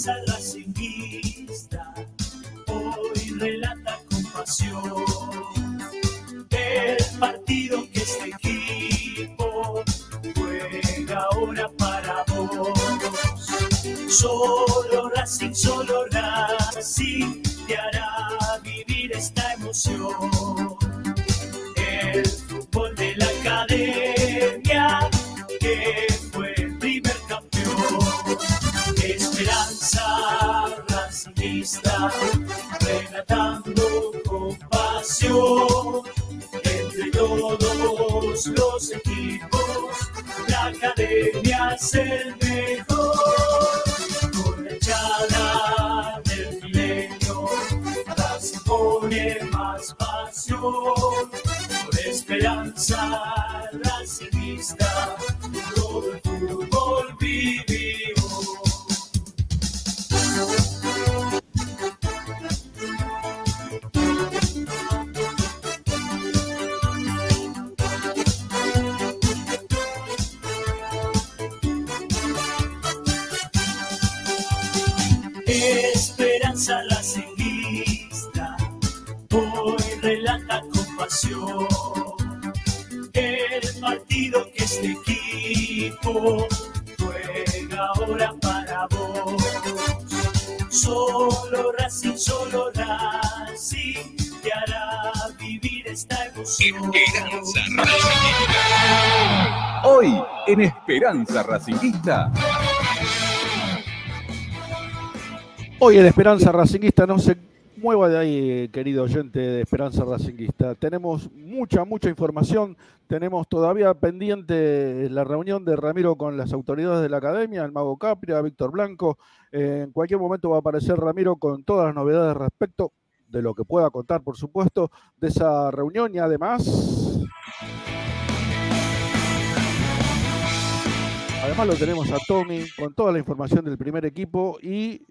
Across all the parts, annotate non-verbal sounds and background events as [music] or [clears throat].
Esperanza Esperanza Racingista. Hoy en Esperanza Racinguista no se mueva de ahí, querido oyente de Esperanza Racinguista. Tenemos mucha, mucha información. Tenemos todavía pendiente la reunión de Ramiro con las autoridades de la academia, el Mago Capria, Víctor Blanco. Eh, en cualquier momento va a aparecer Ramiro con todas las novedades respecto de lo que pueda contar, por supuesto, de esa reunión y además... Además lo tenemos a Tommy con toda la información del primer equipo y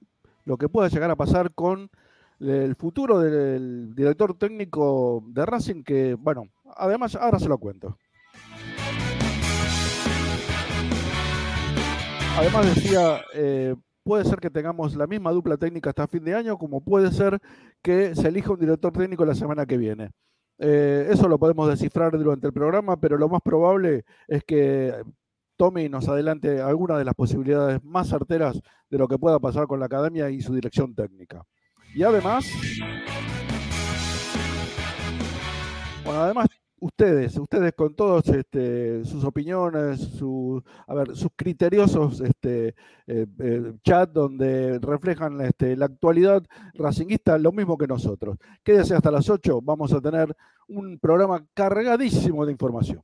lo que pueda llegar a pasar con el futuro del director técnico de Racing, que, bueno, además ahora se lo cuento. Además decía, eh, puede ser que tengamos la misma dupla técnica hasta fin de año, como puede ser que se elija un director técnico la semana que viene. Eh, eso lo podemos descifrar durante el programa, pero lo más probable es que Tommy nos adelante algunas de las posibilidades más certeras de lo que pueda pasar con la academia y su dirección técnica. Y además, bueno, además ustedes, ustedes con todos este, sus opiniones, a ver, sus criteriosos este, eh, eh, chat donde reflejan este, la actualidad racinguista, lo mismo que nosotros. Quédese hasta las 8, vamos a tener un programa cargadísimo de información.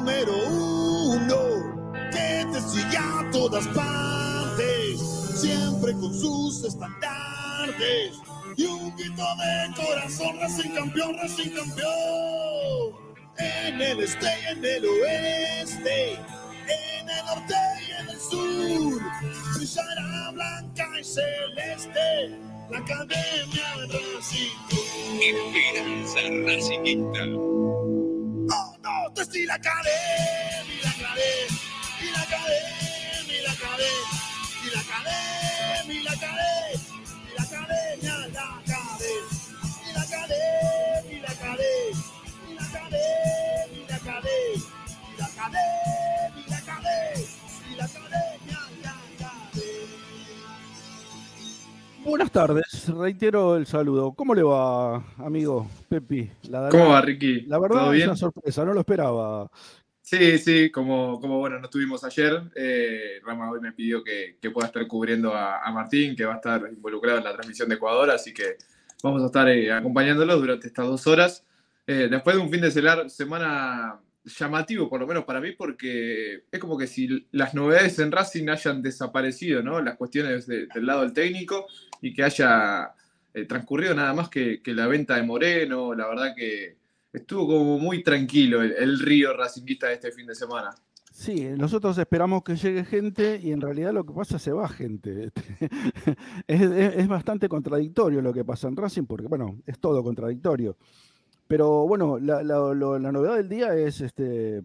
sigue a todas partes, siempre con sus estandartes y un grito de corazón, Racing campeón, Racing campeón. En el este y en el oeste, en el norte y en el sur, brillará blanca y celeste la academia Racing. Esperanza Racinguista. Oh no, te la academia, la academia, academia, y la academia, y la academia, y la academia, y la academia, la academia, y la academia, y la academia, y la academia, y la academia, y la academia, y la academia, y la academia, la academia. Buenas tardes, reitero el saludo. ¿Cómo le va, amigo Pepi? La, ¿Cómo va, Ricky? La verdad ¿Todo es una sorpresa, no lo esperaba. Sí, sí, como, como bueno, no estuvimos ayer, eh, Rama hoy me pidió que, pueda estar cubriendo a, Martín, que va a estar involucrado en la transmisión de Ecuador, así que vamos a estar eh, acompañándolos durante estas dos horas. Eh, después de un fin de semana llamativo, por lo menos para mí, porque es como que si las novedades en Racing hayan desaparecido, ¿no? Las cuestiones de- del lado del técnico y que haya eh, transcurrido nada más que la venta de Moreno, la verdad que estuvo como muy tranquilo el, río racinguista de este fin de semana. Sí, nosotros esperamos que llegue gente y en realidad lo que pasa se va gente. [laughs] Es, bastante contradictorio lo que pasa en Racing porque, bueno, es todo contradictorio. Pero bueno, la, la- lo- la novedad del día es, este,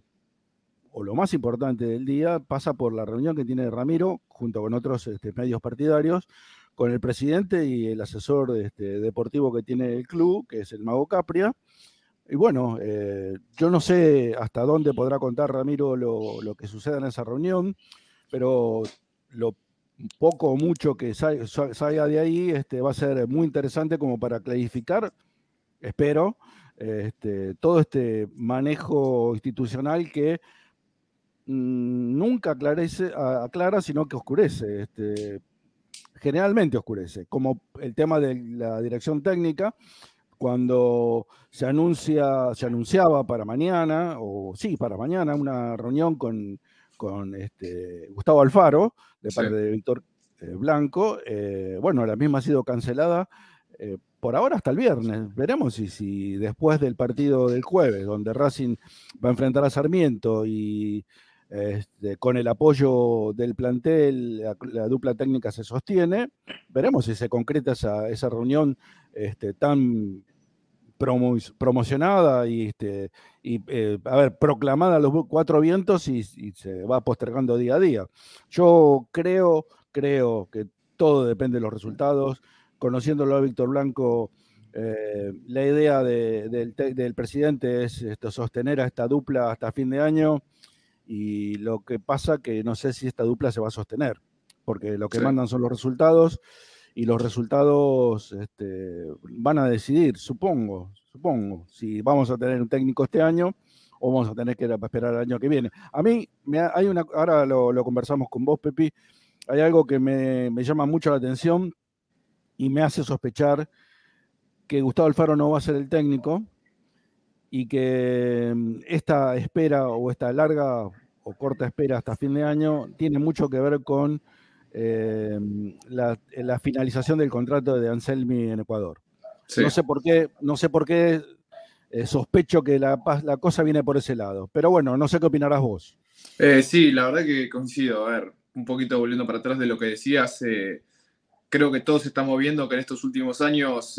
o lo más importante del día, pasa por la reunión que tiene Ramiro junto con otros este, medios partidarios, con el presidente y el asesor este, deportivo que tiene el club, que es el Mago Capria. Y bueno, eh, yo no sé hasta dónde podrá contar Ramiro lo, que suceda en esa reunión, pero lo poco o mucho que sa- sa- salga de ahí este, va a ser muy interesante como para clarificar, espero, este, todo este manejo institucional que mm, nunca aclara, sino que oscurece. Este, generalmente oscurece, como el tema de la dirección técnica, cuando se anuncia, se anunciaba para mañana, o sí, para mañana, una reunión con, con este, Gustavo Alfaro, de parte de Víctor eh, Blanco, eh, bueno, la misma ha sido cancelada eh, por ahora hasta el viernes. Veremos si, si después del partido del jueves, donde Racing va a enfrentar a Sarmiento y este, con el apoyo del plantel, la, dupla técnica se sostiene. Veremos si se concreta esa, esa reunión este, tan promocionada y, este, y eh, a ver, proclamada a los cuatro vientos y, se va postergando día a día. Yo creo, creo que todo depende de los resultados. Conociéndolo a Víctor Blanco, eh, la idea del, del, presidente es esto, sostener a esta dupla hasta fin de año y lo que pasa que no sé si esta dupla se va a sostener, porque lo que mandan son los resultados y los resultados este, van a decidir, supongo, supongo, si vamos a tener un técnico este año o vamos a tener que esperar el año que viene. A mí, me, hay una, ahora lo, conversamos con vos, Pepi, hay algo que me, me, llama mucho la atención y me hace sospechar que Gustavo Alfaro no va a ser el técnico, y que mm, esta espera o esta larga o corta espera hasta fin de año tiene mucho que ver con eh, la, finalización del contrato de Anselmi en Ecuador. No sé por qué, no sé por qué eh, sospecho que la, la, cosa viene por ese lado. Pero bueno, no sé qué opinarás vos. Eh, sí, la verdad que coincido. A ver, un poquito volviendo para atrás de lo que decías, creo que todos estamos viendo que en estos últimos años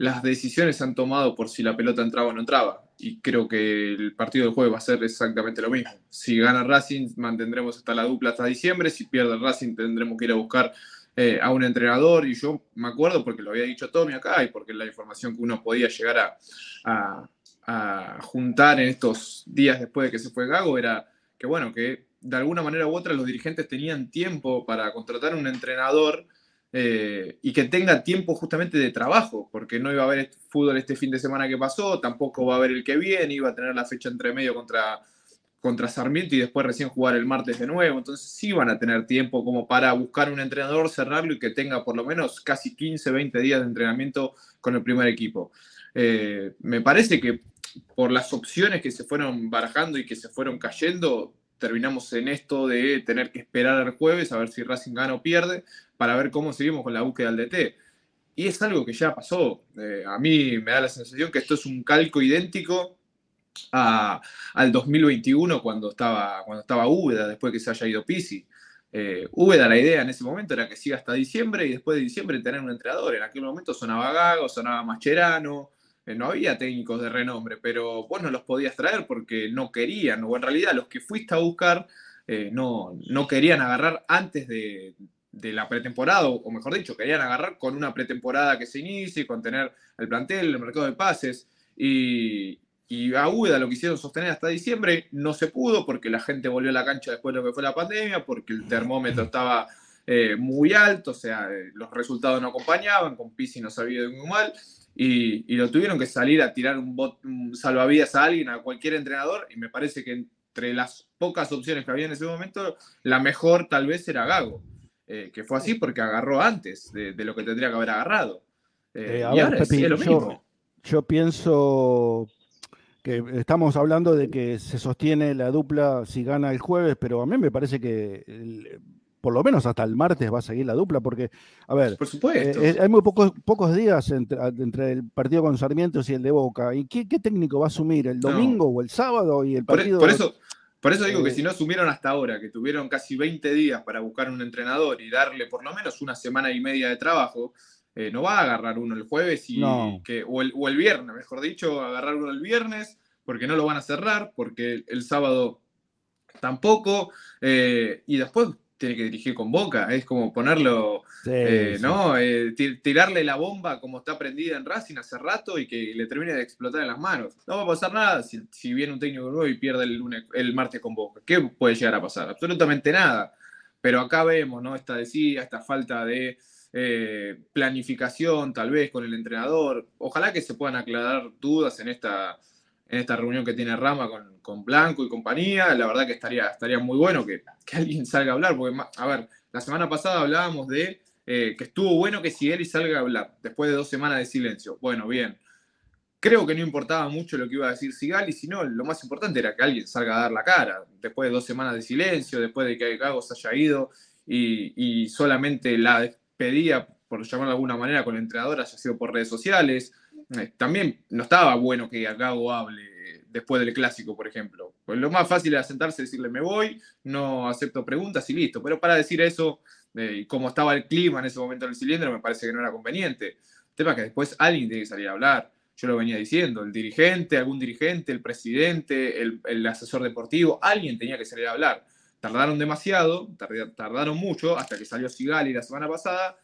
las decisiones se han tomado por si la pelota entraba o no entraba. Y creo que el partido del jueves va a ser exactamente lo mismo. Si gana Racing, mantendremos hasta la dupla hasta diciembre. Si pierde Racing, tendremos que ir a buscar eh, a un entrenador. Y yo me acuerdo, porque lo había dicho Tommy acá, y porque la información que uno podía llegar a, a juntar en estos días después de que se fue Gago era que, bueno, que de alguna manera u otra los dirigentes tenían tiempo para contratar un entrenador eh, y que tenga tiempo justamente de trabajo, porque no iba a haber fútbol este fin de semana que pasó, tampoco va a haber el que viene, iba a tener la fecha entre medio contra, contra Sarmiento y después recién jugar el martes de nuevo, entonces sí van a tener tiempo como para buscar un entrenador, cerrarlo y que tenga por lo menos casi 15, 20 días de entrenamiento con el primer equipo. Eh, me parece que por las opciones que se fueron barajando y que se fueron cayendo, terminamos en esto de tener que esperar al jueves a ver si Racing gana o pierde para ver cómo seguimos con la búsqueda del DT. Y es algo que ya pasó. Eh, a mí me da la sensación que esto es un calco idéntico al 2021 cuando estaba, cuando estaba Úbeda, después que se haya ido Pisi. Eh, Úbeda, la idea en ese momento era que siga hasta diciembre y después de diciembre tener un entrenador. En aquel momento sonaba Gago, sonaba Mascherano, no había técnicos de renombre, pero vos no los podías traer porque no querían, o en realidad los que fuiste a buscar eh, no, no querían agarrar antes de, la pretemporada, o mejor dicho, querían agarrar con una pretemporada que se inicie, con tener el plantel, el mercado de pases, y, y a UEDA lo quisieron sostener hasta diciembre, no se pudo porque la gente volvió a la cancha después de lo que fue la pandemia, porque el termómetro estaba eh, muy alto, o sea, los resultados no acompañaban, con Pisi no sabía de muy mal, y, lo tuvieron que salir a tirar un, bot, salvavidas a alguien, a cualquier entrenador, y me parece que entre las pocas opciones que había en ese momento, la mejor tal vez era Gago, eh, que fue así porque agarró antes de, lo que tendría que haber agarrado. Eh, eh, y ahora lo mismo. Yo pienso que estamos hablando de que se sostiene la dupla si gana el jueves, pero a mí me parece que por lo menos hasta el martes va a seguir la dupla, porque, a ver, por supuesto. Eh, hay muy pocos, pocos días entre, el partido con Sarmiento y el de Boca. ¿Y qué, técnico va a asumir? ¿El domingo o el sábado? y el partido por, eso, por eso digo que eh, si no asumieron hasta ahora, que tuvieron casi 20 días para buscar un entrenador y darle por lo menos una semana y media de trabajo, eh, no va a agarrar uno el jueves y que, o, el, o el viernes, mejor dicho, agarrar uno el viernes, porque no lo van a cerrar, porque el, sábado tampoco, y después tiene que dirigir con Boca, es como ponerlo, eh, ¿no? Eh, tirarle la bomba como está prendida en Racing hace rato y que le termine de explotar en las manos. No va a pasar nada si, viene un técnico nuevo y pierde el, lunes, el martes con Boca. ¿Qué puede llegar a pasar? Absolutamente nada. Pero acá vemos, ¿no? Esta decía, esta falta de eh, planificación, tal vez, con el entrenador. Ojalá que se puedan aclarar dudas en esta en esta reunión que tiene Rama con, Blanco y compañía. La verdad que estaría, estaría muy bueno que, alguien salga a hablar, porque, a ver, La semana pasada hablábamos de eh, que estuvo bueno que Sigali salga a hablar después de dos semanas de silencio. Bueno, bien. Creo que no importaba mucho lo que iba a decir Sigali, sino lo más importante era que alguien salga a dar la cara. Después de dos semanas de silencio, después de que Gago se haya ido y, solamente la despedía, por llamarlo de alguna manera, con el entrenador haya sido por redes sociales. Eh, también no estaba bueno que Gago hable después del clásico, por ejemplo. Pues lo más fácil era sentarse y decirle me voy, no acepto preguntas y listo. Pero para decir eso, eh, y como estaba el clima en ese momento en el cilindro, me parece que no era conveniente. El tema es que después alguien tiene que salir a hablar. Yo lo venía diciendo, el dirigente, algún dirigente, el presidente, el, asesor deportivo, alguien tenía que salir a hablar. Tardaron demasiado, tardaron mucho, hasta que salió Sigali la semana pasada,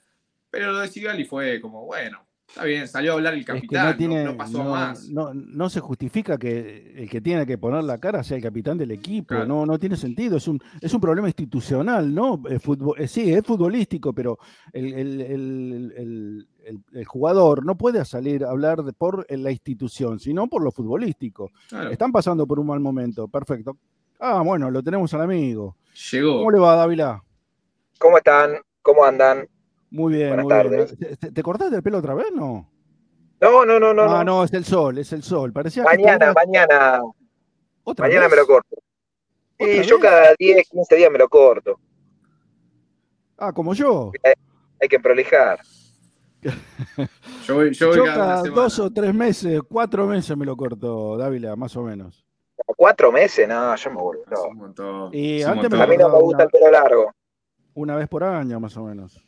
pero lo de Sigali fue como, bueno, Está bien, salió a hablar el capitán, no, pasó más. No, se justifica que el que tiene que poner la cara sea el capitán del equipo, no, no tiene sentido, es un, es un problema institucional, ¿no? fútbol, eh, sí, es futbolístico, pero el, jugador no puede salir a hablar por la institución, sino por lo futbolístico. Están pasando por un mal momento, perfecto. Ah, bueno, lo tenemos al amigo. Llegó. ¿Cómo le va, Dávila? ¿Cómo están? ¿Cómo andan? Muy bien, Buenas tardes. ¿Te, cortaste el pelo otra vez, no? No, no, no, no. Ah, no, es el sol, es el sol. Parecía mañana, mañana. mañana me lo corto. Y yo cada 10, 15 días me lo corto. Ah, como yo. Hay, que prolijar. [laughs] yo yo cada, dos o tres meses, cuatro meses me lo corto, Dávila, más o menos. ¿Cuatro meses? No, yo me vuelvo. Y antes a mí no me gusta el pelo largo. Una vez por año, más o menos.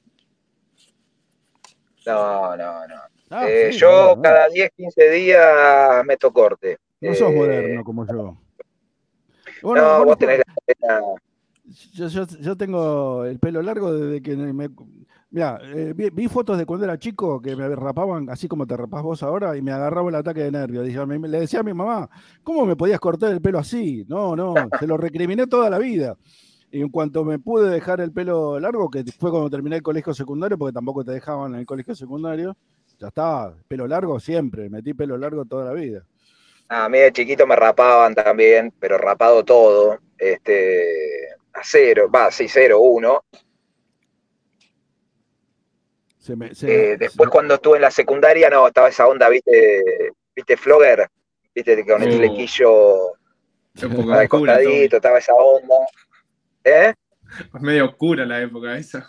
No, no, no. Ah, eh, yo cada 10, 15 días meto corte. No sos eh, moderno como yo. no, vos tenés la... Yo, yo, yo, tengo el pelo largo desde que me... Mira, eh, vi, fotos de cuando era chico que me rapaban así como te rapás vos ahora y me agarraba el ataque de nervios. le decía a mi mamá, ¿cómo me podías cortar el pelo así? No, no, [laughs] se lo recriminé toda la vida. Y en cuanto me pude dejar el pelo largo, que fue cuando terminé el colegio secundario, porque tampoco te dejaban en el colegio secundario, ya estaba, pelo largo siempre, metí pelo largo toda la vida. A mí de chiquito me rapaban también, pero rapado todo, este, a cero, va, sí, cero, uno. Eh, después cuando estuve en la secundaria, no, estaba esa onda, viste, viste Flogger, viste, con el flequillo costadito, estaba esa onda. ¿Eh? Es medio oscura la época esa.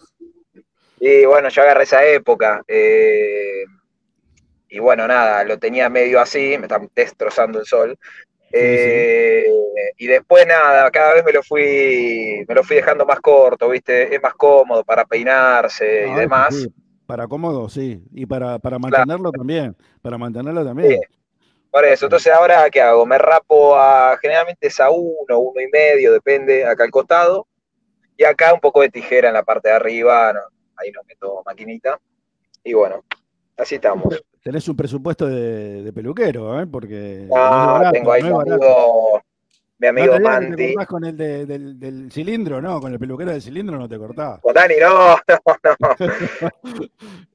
Y bueno, yo agarré esa época. Eh, y bueno, nada, lo tenía medio así, me está destrozando el sol. Eh, y después nada, cada vez me lo fui, me lo fui dejando más corto, ¿viste? Es más cómodo para peinarse y ah, demás. Para cómodo, sí. Y para, mantenerlo también. Para mantenerlo también. Por eso, entonces ahora, ¿qué hago? Me rapo a, generalmente es a uno, uno y medio, depende, acá al costado. Y acá un poco de tijera en la parte de arriba, ahí no meto maquinita. Y bueno, así estamos. Tenés un presupuesto de, peluquero, ¿eh? Porque. No, tengo ahí mi amigo, mi amigo Manti. Te con el del, cilindro, ¿no? Con el peluquero del cilindro no te cortás. Con Dani, no, [laughs] no, no. [laughs]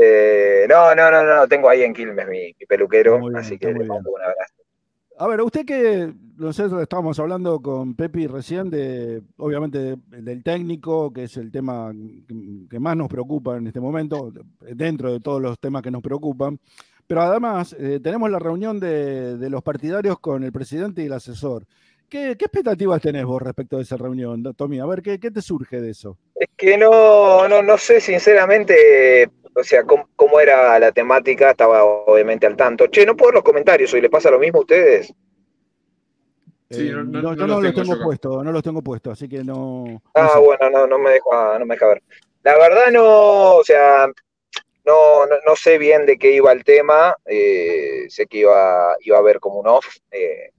Eh, no, no, no, no, tengo ahí en Quilmes mi, peluquero, así que le mando un abrazo. A ver, usted que nosotros estábamos hablando con Pepi recién de, obviamente, del técnico, que es el tema que más nos preocupa en este momento, dentro de todos los temas que nos preocupan. Pero además, eh, tenemos la reunión de, los partidarios con el presidente y el asesor. ¿Qué, expectativas tenés vos respecto de esa reunión, Tommy? A ver, ¿qué, ¿qué, te surge de eso? Es que no, no, no sé, sinceramente, o sea, cómo, era la temática, estaba obviamente al tanto. Che, no puedo ver los comentarios, ¿hoy le pasa lo mismo a ustedes? Sí, no, no, yo no los tengo puestos, no los tengo puestos, así que no. Ah, bueno, no, no me deja, no me deja ver. La verdad no, o sea, no, no, sé bien de qué iba el tema, eh, sé que iba, iba a haber como un off, eh,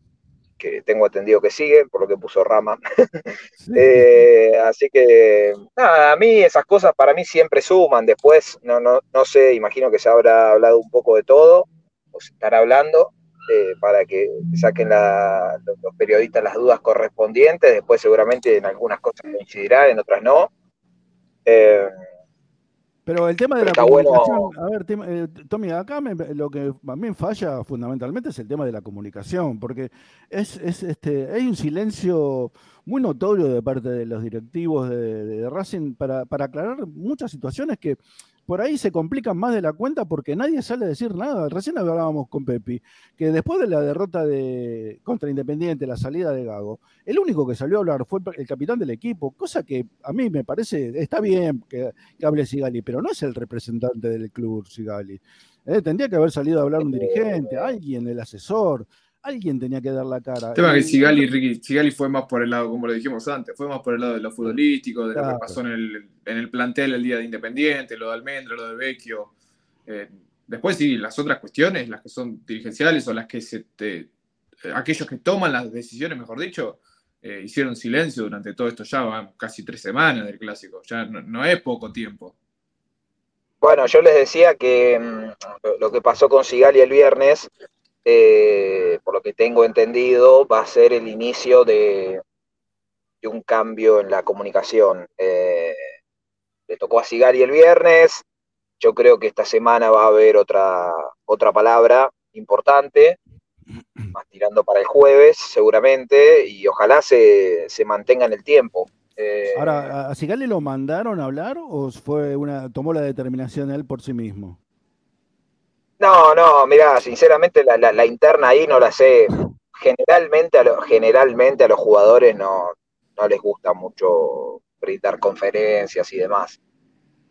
que tengo entendido que sigue, por lo que puso Rama. [laughs] Eh, así que, nada, a mí esas cosas para mí siempre suman. Después, no, no, no sé, imagino que se habrá hablado un poco de todo, o se estará hablando, eh, para que saquen los, periodistas las dudas correspondientes. Después, seguramente en algunas cosas coincidirá, en otras no. Eh, Pero el tema de Pero la bueno. comunicación, a ver, tema- eh, Tommy, acá me- lo que también falla fundamentalmente es el tema de la comunicación, porque es, es, este, hay un silencio muy notorio de parte de los directivos de, de Racing para, para aclarar muchas situaciones que por ahí se complican más de la cuenta porque nadie sale a decir nada. Recién hablábamos con Pepi, que después de la derrota de, contra Independiente, la salida de Gago, el único que salió a hablar fue el capitán del equipo, cosa que a mí me parece, está bien que, que hable Sigali, pero no es el representante del club Sigali. Eh, tendría que haber salido a hablar un dirigente, alguien, el asesor, alguien tenía que dar la cara. El tema es que Sigali, Ricky, Sigali fue más por el lado, como lo dijimos antes, fue más por el lado de lo futbolístico, de lo que pasó en el, en el plantel el día de Independiente, lo de Almendra, lo de Vecchio. Eh, después sí, las otras cuestiones, las que son dirigenciales o las que se te- eh, aquellos que toman las decisiones, mejor dicho, eh, hicieron silencio durante todo esto, ya van casi tres semanas del clásico, ya no, no es poco tiempo. Bueno, yo les decía que mm, lo- lo que pasó con Sigali el viernes, eh, por lo que tengo entendido, va a ser el inicio de, de un cambio en la comunicación. Eh, le tocó a Sigali el viernes, yo creo que esta semana va a haber otra, otra palabra importante, [clears throat] más tirando para el jueves seguramente, y ojalá se, se mantenga en el tiempo. Eh, Ahora, ¿a- ¿a Sigali lo mandaron a hablar o fue una, tomó la determinación él por sí mismo? No, no, mira, sinceramente la, la- la interna ahí no la sé. Generalmente a, lo- generalmente a los jugadores no, no les gusta mucho brindar conferencias y demás.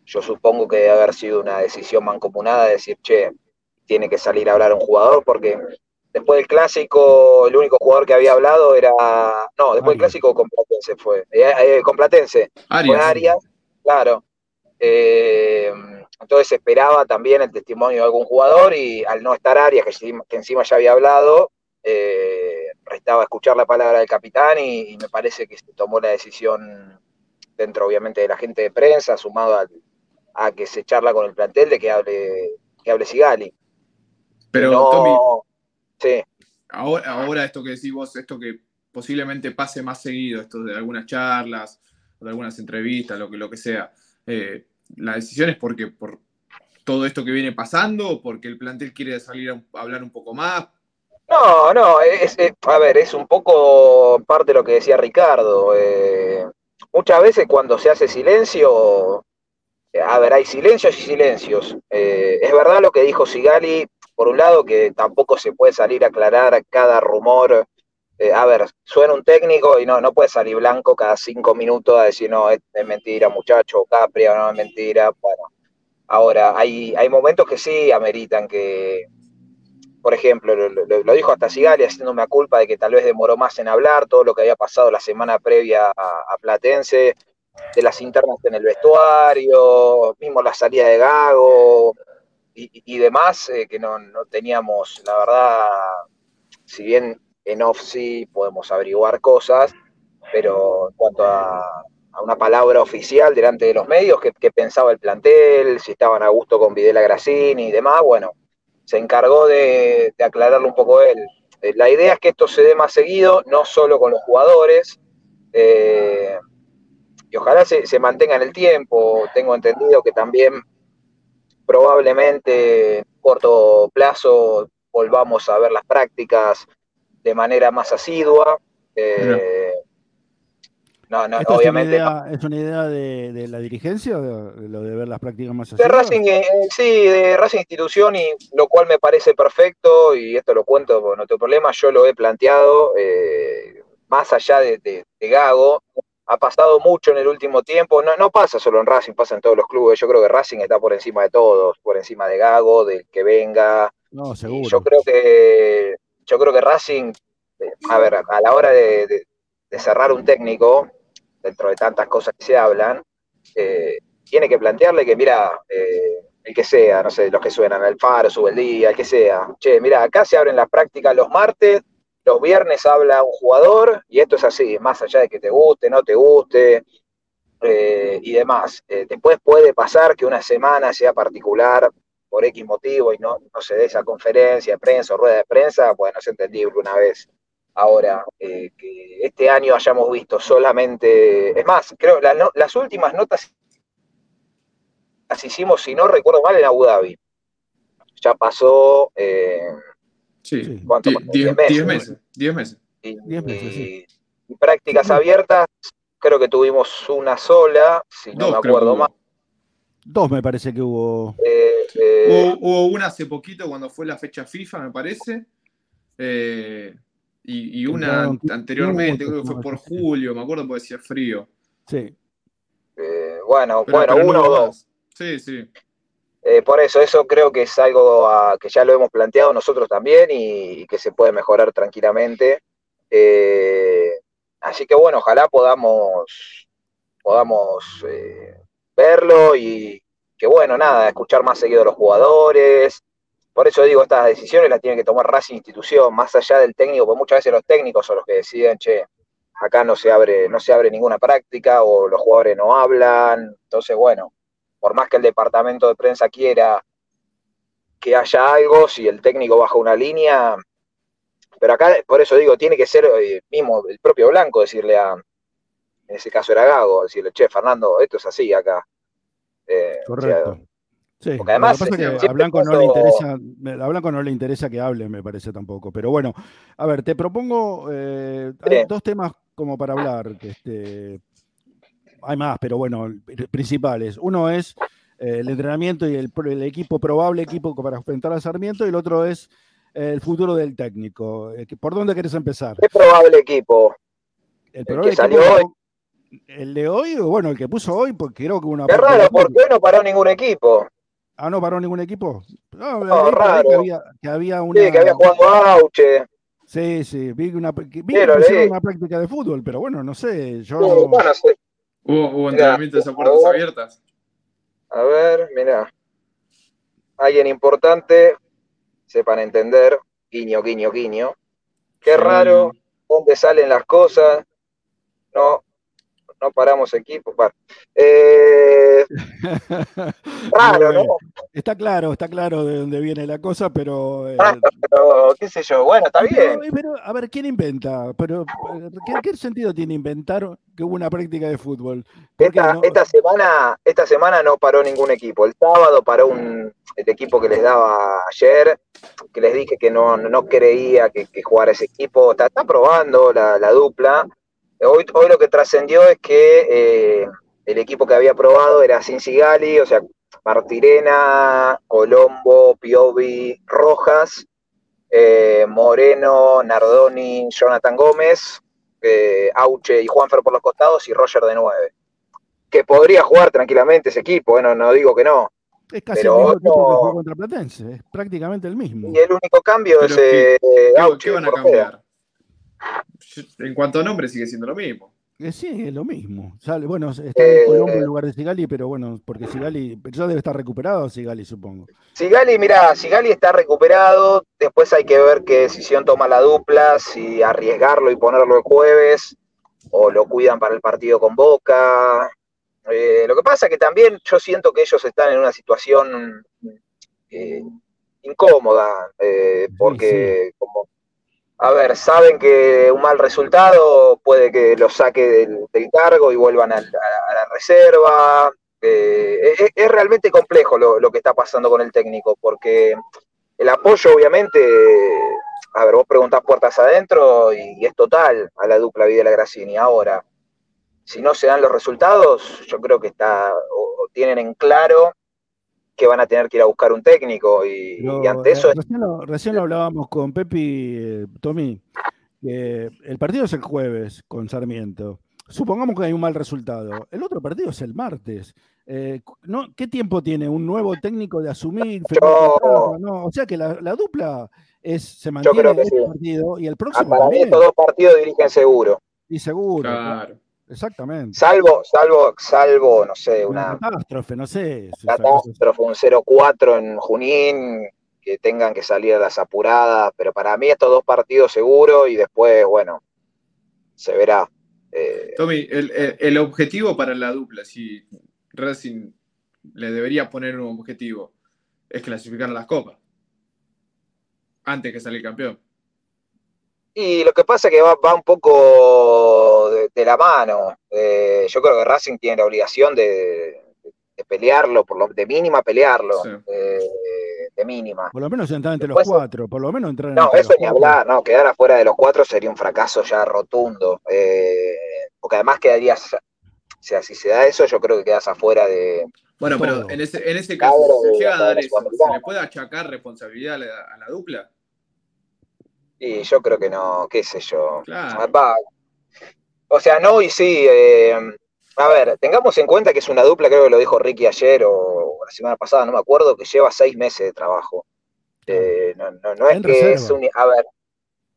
Yo supongo que debe haber sido una decisión mancomunada de decir, che, tiene que salir a hablar un jugador, porque después del clásico, el único jugador que había hablado era. No, después del clásico con Platense fue. Eh, eh, con Platense Arias, Arias, claro. Eh, entonces esperaba también el testimonio de algún jugador y al no estar Arias, que, encima- que encima ya había hablado, eh, restaba escuchar la palabra del capitán y, y me parece que se tomó la decisión dentro obviamente de la gente de prensa, sumado al- a que se charla con el plantel de que hable, que hable Sigali. pero No- Tommy, sí. ahora, ahora esto que decís vos, esto que posiblemente pase más seguido, esto de algunas charlas, de algunas entrevistas, lo que, lo que sea, eh, la decisión es porque por todo esto que viene pasando, o porque el plantel quiere salir a, hablar un poco más. No, no, es, a ver, es un poco parte de lo que decía Ricardo. eh, muchas veces cuando se hace silencio, a ver, hay silencios y silencios. Eh, es verdad lo que dijo Sigali, por un lado, que tampoco se puede salir a aclarar cada rumor. Eh, a ver, suena un técnico y no, no puede salir blanco cada cinco minutos a decir, no, es, mentira, muchacho, Capria, no es mentira. Bueno, ahora, hay, hay momentos que sí ameritan que, por ejemplo, lo, dijo hasta Sigali haciéndome a culpa de que tal vez demoró más en hablar, todo lo que había pasado la semana previa a, Platense, de las internas en el vestuario, mismo la salida de Gago y demás, eh, que no, no teníamos, la verdad, si bien en off sí podemos averiguar cosas, pero en cuanto a, una palabra oficial delante de los medios, qué, pensaba el plantel, si estaban a gusto con Videla Gracini y demás, bueno, se encargó de, de aclararlo un poco él. Eh, La idea es que esto se dé más seguido, no solo con los jugadores, eh, y ojalá se, se mantenga en el tiempo. Tengo entendido que también probablemente en corto plazo volvamos a ver las prácticas de manera más asidua. Eh, no, no, ¿Esto obviamente es una idea, es una idea de, de la dirigencia, de, de lo de ver las prácticas más De asiduas? Racing, eh, sí, de Racing Institución, y lo cual me parece perfecto, y esto lo cuento, porque no tengo problema, yo lo he planteado, eh, más allá de, de- de Gago, ha pasado mucho en el último tiempo, no, no pasa solo en Racing, pasa en todos los clubes, yo creo que Racing está por encima de todos, por encima de Gago, del que venga, No, y seguro. yo creo que yo creo que Racing, eh, a ver, a la hora de, cerrar un técnico, dentro de tantas cosas que se hablan, eh, tiene que plantearle que, mira, eh, el que sea, no sé, los que suenan, el Faro, sube el día, el que sea, che, mira, acá se abren las prácticas los martes, los viernes habla un jugador, y esto es así, más allá de que te guste, no te guste, y demás. Después puede pasar que una semana sea particular por X motivo y no, no se dé esa conferencia de prensa o rueda de prensa, bueno, es entendible una vez. Ahora, eh, que este año hayamos visto solamente, es más, creo la no- las últimas notas las hicimos, si no recuerdo mal, en Abu Dhabi. Ya pasó eh, Sí, Sí. ¿Cuánto? die- Diez diez, meses. diez meses. Diez meses. y, Diez meses, sí. y prácticas abiertas, creo que tuvimos una sola, si no Dos, me acuerdo hubo. Dos me parece que hubo. Eh, eh, Hubo, hubo una hace poquito cuando fue la fecha FIFA, me parece. Eh, y, y una anteriormente, creo que fue por julio, me acuerdo porque decía frío. Sí. eh, bueno, Pero- bueno, pero uno o dos. más. Sí, sí. Eh, por eso, eso creo que es algo que ya lo hemos planteado nosotros también y, y que se puede mejorar tranquilamente. Eh, así que bueno, ojalá podamos, podamos eh, verlo y que bueno, nada, escuchar más seguido a los jugadores. Por eso digo, estas decisiones las tiene que tomar Racing Institución, más allá del técnico, porque muchas veces los técnicos son los que deciden, che, acá no se abre, no se abre ninguna práctica o los jugadores no hablan. Entonces, bueno, por más que el departamento de prensa quiera que haya algo, si el técnico baja una línea, pero acá, por eso digo, tiene que ser eh, mismo el propio Blanco decirle a, en ese caso era Gago, decirle, che, Fernando, esto es así acá. Eh, o sea, Correcto. Sí, porque además, lo que pasa es que a Blanco no le interesa, a Blanco no le interesa que hable, me parece tampoco. Pero bueno, a ver, te propongo, eh, hay dos temas como para hablar. que, Este, hay más, pero bueno, pri- principales. Uno es eh, el entrenamiento y el, el equipo, probable equipo para enfrentar a Sarmiento, y el otro es eh, el futuro del técnico. ¿Por dónde querés empezar? qué probable equipo. El, que probable salió equipo- ¿El de hoy? o Bueno, el que puso hoy, porque creo que hubo una de raro, porque hoy no paró ningún equipo. Ah, no paró ningún equipo. No, No, raro. Que había, que había una. Sí, que había jugado Auche. Sí, sí, vi, una, que, vi que pusieron una práctica de fútbol, pero bueno, no sé. Yo. Sí, bueno, sí. Hubo, hubo entrenamientos a puertas abiertas. A ver, mira. Alguien importante, sepan entender, guiño, guiño, guiño. Qué Sí. raro, dónde salen las cosas. No, no paramos equipo. Bueno, eh, [laughs] raro, ¿no? Está claro, está claro de dónde viene la cosa, pero. eh, Raro, pero qué sé yo, bueno, está pero, bien. pero, a ver, ¿quién inventa? Pero, eh, ¿qué, qué sentido tiene inventar que hubo una práctica de fútbol? Esta, no- esta semana, esta semana no paró ningún equipo. El sábado paró un, el equipo que les daba ayer, que les dije que no, no creía que, que jugara ese equipo. Está, está probando la, la dupla. Hoy, hoy lo que trascendió es que eh, el equipo que había probado era Cincigali, o sea, Martirena, Colombo, Piovi, Rojas, eh, Moreno, Nardoni, Jonathan Gómez, eh, Auche y Juanfer por los costados y Roger de 9. Que podría jugar tranquilamente ese equipo, eh, no, digo que no. es casi pero el mismo equipo que otro- jugó contra Platense, es prácticamente el mismo. Y el único cambio Pero es eh, ¿Qué, Auche qué van a por fuera. cambiar? En cuanto a nombre, sigue siendo lo mismo. Eh, sí, es lo mismo. Sale- bueno, está Eh, en Colombo en lugar de Sigali, pero bueno, porque Sigali, ya debe estar recuperado Sigali, supongo. Sigali, mira, Sigali está recuperado, después hay que ver qué decisión toma la dupla, si arriesgarlo y ponerlo el jueves, o lo cuidan para el partido con Boca. Eh, lo que pasa es que también yo siento que ellos están en una situación eh, incómoda, eh, porque como, a ver, saben que un mal resultado puede que los saque del, del cargo y vuelvan a, la reserva. Eh, es, es realmente complejo lo, lo que está pasando con el técnico, porque el apoyo, obviamente, a ver, vos preguntás puertas adentro y, es total a la dupla Videla Grassini. Ahora, si no se dan los resultados, yo creo que está, o tienen en claro que van a tener que ir a buscar un técnico y, Pero, y ante eh, eso recién, lo, recién lo hablábamos con Pepi, eh, Tommy, el partido es el jueves con Sarmiento. Supongamos que hay un mal resultado. El otro partido es el martes. Eh, ¿no? ¿Qué tiempo tiene un nuevo técnico de asumir? Yo-? No, o sea que la, la dupla es, se mantiene creo que este sí. partido y el ah, próximo para mí estos dos partidos dirigen seguro. Y seguro. Claro. Exactamente. Salvo, salvo, salvo, no sé, Una una catástrofe, no sé. catástrofe, un 0-4 en Junín, que tengan que salir a las apuradas, pero para mí estos dos partidos seguro y después, bueno, se verá. Eh, Tommy, el, el- el objetivo para la dupla, si Racing le debería poner un objetivo, es clasificar a las copas. Antes que salir campeón. Y lo que pasa es que va, va un poco de, de la mano. Eh, yo creo que Racing tiene la obligación de, de pelearlo, por lo, de mínima pelearlo, Sí. eh, de mínima. Por lo menos entrar entre los cuatro, por lo menos entrar No, entre eso los ni cuatro. hablar, no, quedar afuera de los cuatro sería un fracaso ya rotundo, eh, porque además quedarías, o sea, si se da eso, yo creo que quedas afuera de, Bueno, pero en ese, en ese caso, si se llega a dar eso, ¿se le puede achacar responsabilidad a la, a la dupla? Y yo creo que no, qué sé yo, Claro. O sea, no y sí. eh, a ver, tengamos en cuenta que es una dupla, creo que lo dijo Ricky ayer o, la semana pasada, no me acuerdo, que lleva seis meses de trabajo. Eh, no, no- no es que es un. A ver,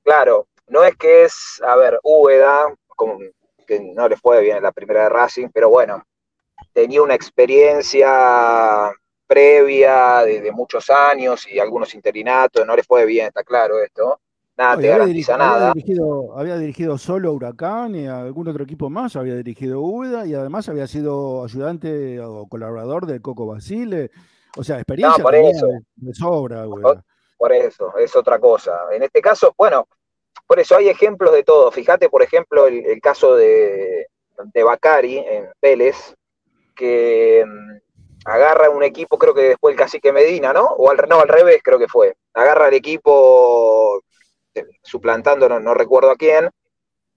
claro, no es que es, a ver, Úbeda, como que no le fue bien en la primera de Racing, pero bueno, tenía una experiencia previa de, de muchos años y algunos interinatos, no le fue bien, está claro esto. Nada te había, garantiza había nada. dirigido, había dirigido solo Huracán y a algún otro equipo más, había dirigido Úbeda y además había sido ayudante o colaborador del Coco Basile. O sea, experiencia por eso. de, de sobra, Úbeda. Por eso, es otra cosa. En este caso, bueno, por eso hay ejemplos de todo. Fíjate, por ejemplo, el, el caso de, de Bacari en Vélez, que mm, agarra un equipo, creo que después el cacique Medina, ¿no? O al, no, al revés, creo que fue. Agarra el equipo suplantando, no, recuerdo a quién.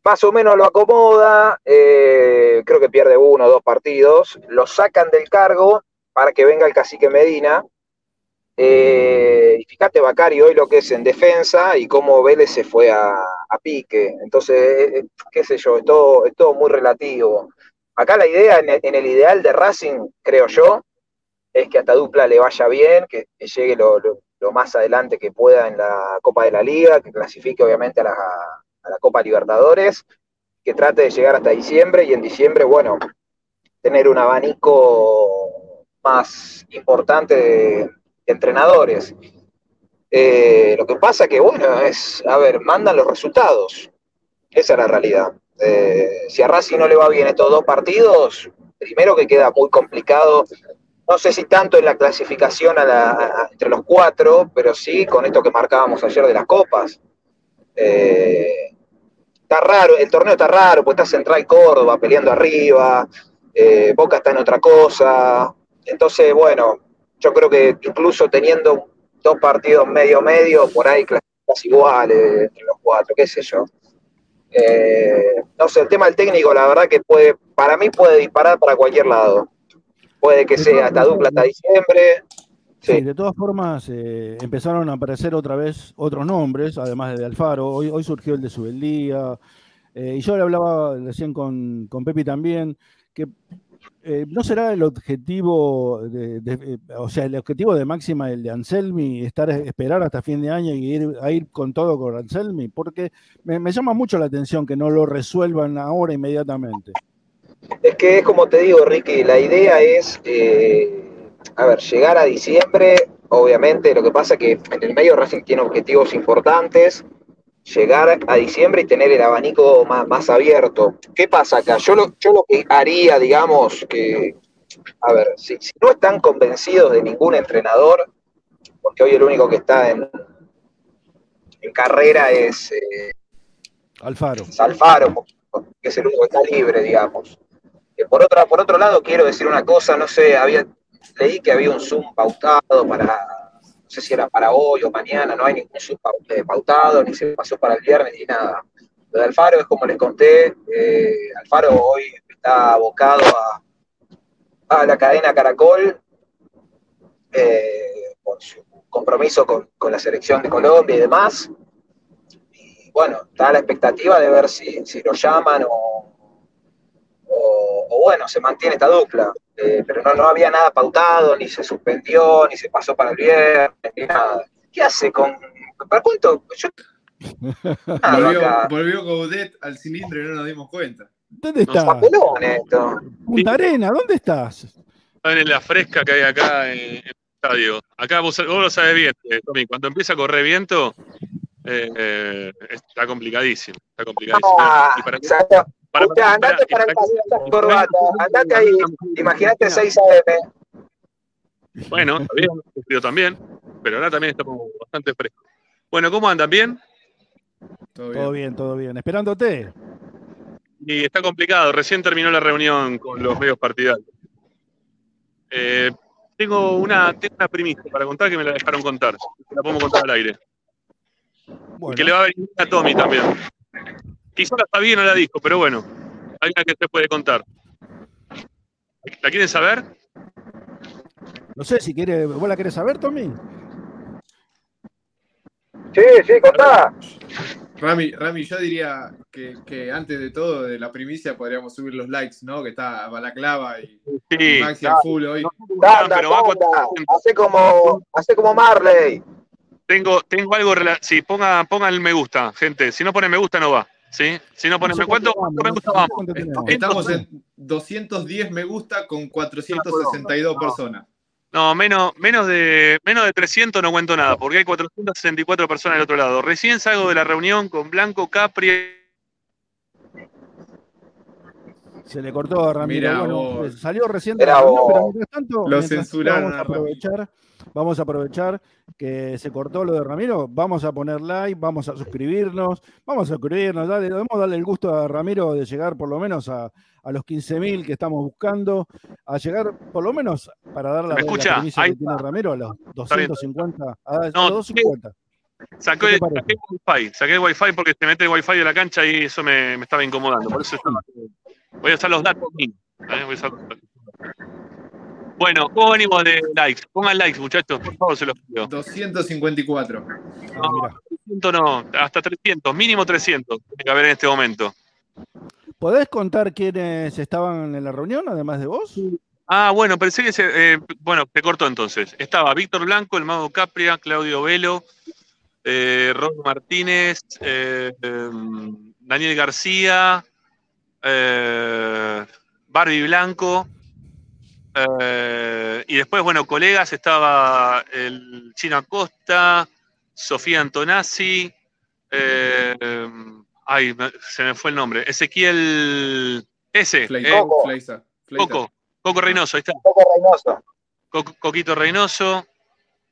Más o menos lo acomoda, eh, creo que pierde uno o dos partidos, lo sacan del cargo para que venga el cacique Medina, eh, y fíjate, Bacari, hoy lo que es en defensa y cómo Vélez se fue a, a pique. Entonces, eh, qué sé yo, es todo, es todo muy relativo. Acá la idea, en el, ideal de Racing, creo yo, es que a esta dupla le vaya bien, que, llegue lo- lo más adelante que pueda en la Copa de la Liga, que clasifique obviamente a la, a la Copa Libertadores, que trate de llegar hasta diciembre y en diciembre, bueno, tener un abanico más importante de, entrenadores. Eh, lo que pasa que, bueno, es, a ver, mandan los resultados. Esa es la realidad. Eh, si a Racing no le va bien estos dos partidos, primero que queda muy complicado, no sé si tanto en la clasificación a la- entre los cuatro, pero sí con esto que marcábamos ayer de las copas. Eh, está raro, el torneo está raro, pues está Central Córdoba peleando arriba, eh, Boca está en otra cosa. Entonces, bueno, yo creo que incluso teniendo dos partidos medio medio, por ahí clasificas iguales entre los cuatro, qué sé yo. Eh, no sé, el tema del técnico, la verdad que puede, para mí puede disparar para cualquier lado. Puede que De sea hasta dupla hasta diciembre. Sí, Sí, de todas formas, eh, empezaron a aparecer otra vez otros nombres, además de, Alfaro. Hoy, hoy surgió el de Subeldía. eh, y yo le hablaba recién con, con Pepi también, que eh, no será el objetivo, de, de- o sea, el objetivo de máxima, el de Anselmi, estar, esperar hasta fin de año y ir, a ir con todo con Anselmi, porque me, me llama mucho la atención que no lo resuelvan ahora inmediatamente. Es que es como te digo, Ricky, la idea es, eh, a ver, llegar a diciembre, obviamente, lo que pasa es que en el medio Racing tiene objetivos importantes, llegar a diciembre y tener el abanico más, más abierto. ¿Qué pasa acá? Yo lo, yo lo que haría, digamos, que, a ver, si, si no están convencidos de ningún entrenador, porque hoy el único que está en, en carrera es... eh, Alfaro. es Alfaro, que es el único que está libre, digamos. Por, otra, por otro lado, quiero decir una cosa, no sé, había, leí que había un Zoom pautado para, no sé si era para hoy o mañana, no hay ningún Zoom eh, pautado, ni se pasó para el viernes, ni nada. Lo de Alfaro es como les conté, eh, Alfaro hoy está abocado a, a la cadena Caracol, eh, por su compromiso con, con la selección de Colombia y demás y bueno, está la expectativa de ver si, si lo llaman o- o bueno, se mantiene esta dupla. Eh, pero no, no había nada pautado, ni se suspendió, ni se pasó para el viernes, ni nada. ¿Qué hace con.? ¿Para cuánto? Yo. [laughs] Nada, Volvió, acá. volvió Gaudet al cilindro y no nos dimos cuenta. ¿Dónde estás? Papelón esto. Punta Arena, ¿dónde estás? Están en la fresca que hay acá en, en el estadio. Acá vos, vos lo sabes bien, eh, Tommy, cuando empieza a correr viento, eh, eh, está complicadísimo. Está complicadísimo. Ah, Y para- para- Escuchá, andate para el pasillo de corbata, andate ahí, imagínate 6 AM. Bueno, está bien, el frío también, pero ahora también estamos bastante frescos. Bueno, ¿cómo andan? ¿Bien? Todo bien. Todo bien, todo bien. Esperándote. Y está complicado, recién terminó la reunión con los medios partidarios. Eh, tengo una, tengo una primicia para contar que me la dejaron contar. La podemos contar al aire. Bueno, Que le va a venir a Tommy también. Quizá la sabía y no la dijo, pero bueno. Hay una que se puede contar. ¿La quieren saber? no sé si quiere, ¿vos la querés saber, Tommy? Sí, sí, contá. Rami, Rami, yo diría que, que antes de todo, de la primicia, podríamos subir los likes, ¿no? Que está Balaclava y, y Sí. Maxi al full hoy. Tanda, pero tanda. Hace como, hace como Marley. Tengo, tengo algo. rela- Sí, ponga, ponga el me gusta, gente. Si no pone me gusta, no va. ¿Sí? Si no pone me cuánto, cuánto me gusta. Estamos en 210 me gusta con 462 personas. No, menos, menos, de, menos de 300 no cuento nada, porque hay 464 personas del otro lado. Recién salgo de la reunión con Blanco, Capri. Se le cortó a Ramiro. Mirá bueno, salió recién de la reunión, pero mientras tanto, Lo mientras censuraron vamos a a Ramiro. Vamos a aprovechar que se cortó lo de Ramiro, vamos a poner like, vamos a suscribirnos, vamos a suscribirnos, dale, vamos a darle el gusto a Ramiro de llegar por lo menos a, a los 15.000 que estamos buscando, a llegar por lo menos para dar la, ¿Me escucha? Ahí que tiene Ramiro a los bien. 250, a, a No, los 250. Saqué, el wifi, saqué el wifi porque se mete el wifi de la cancha y eso me, me estaba incomodando. Por eso yo- voy a usar los datos. ¿eh? Voy a usar los datos. Bueno, ¿cómo venimos de likes? Pongan likes, muchachos, por favor, se los pido. 254. Ah, mirá. 300 no, hasta 300, mínimo 300 tiene que haber en este momento. ¿Podés contar quiénes estaban en la reunión, además de vos? Ah, bueno, pensé que se. eh, bueno, te corto entonces. Estaba Víctor Blanco, el Mago Capria, Claudio Velo, eh, Ron Martínez, eh, em, Daniel García, eh, Barbie Blanco. Eh, y después, bueno, colegas, estaba el Chino Acosta, Sofía Antonazzi, eh, ay, se me fue el nombre, Ezequiel S. Fleita. eh, Coco. Fleita. Fleita. Coco, Coco Reynoso, ahí está. Coco Reynoso. Co- Coquito Reynoso.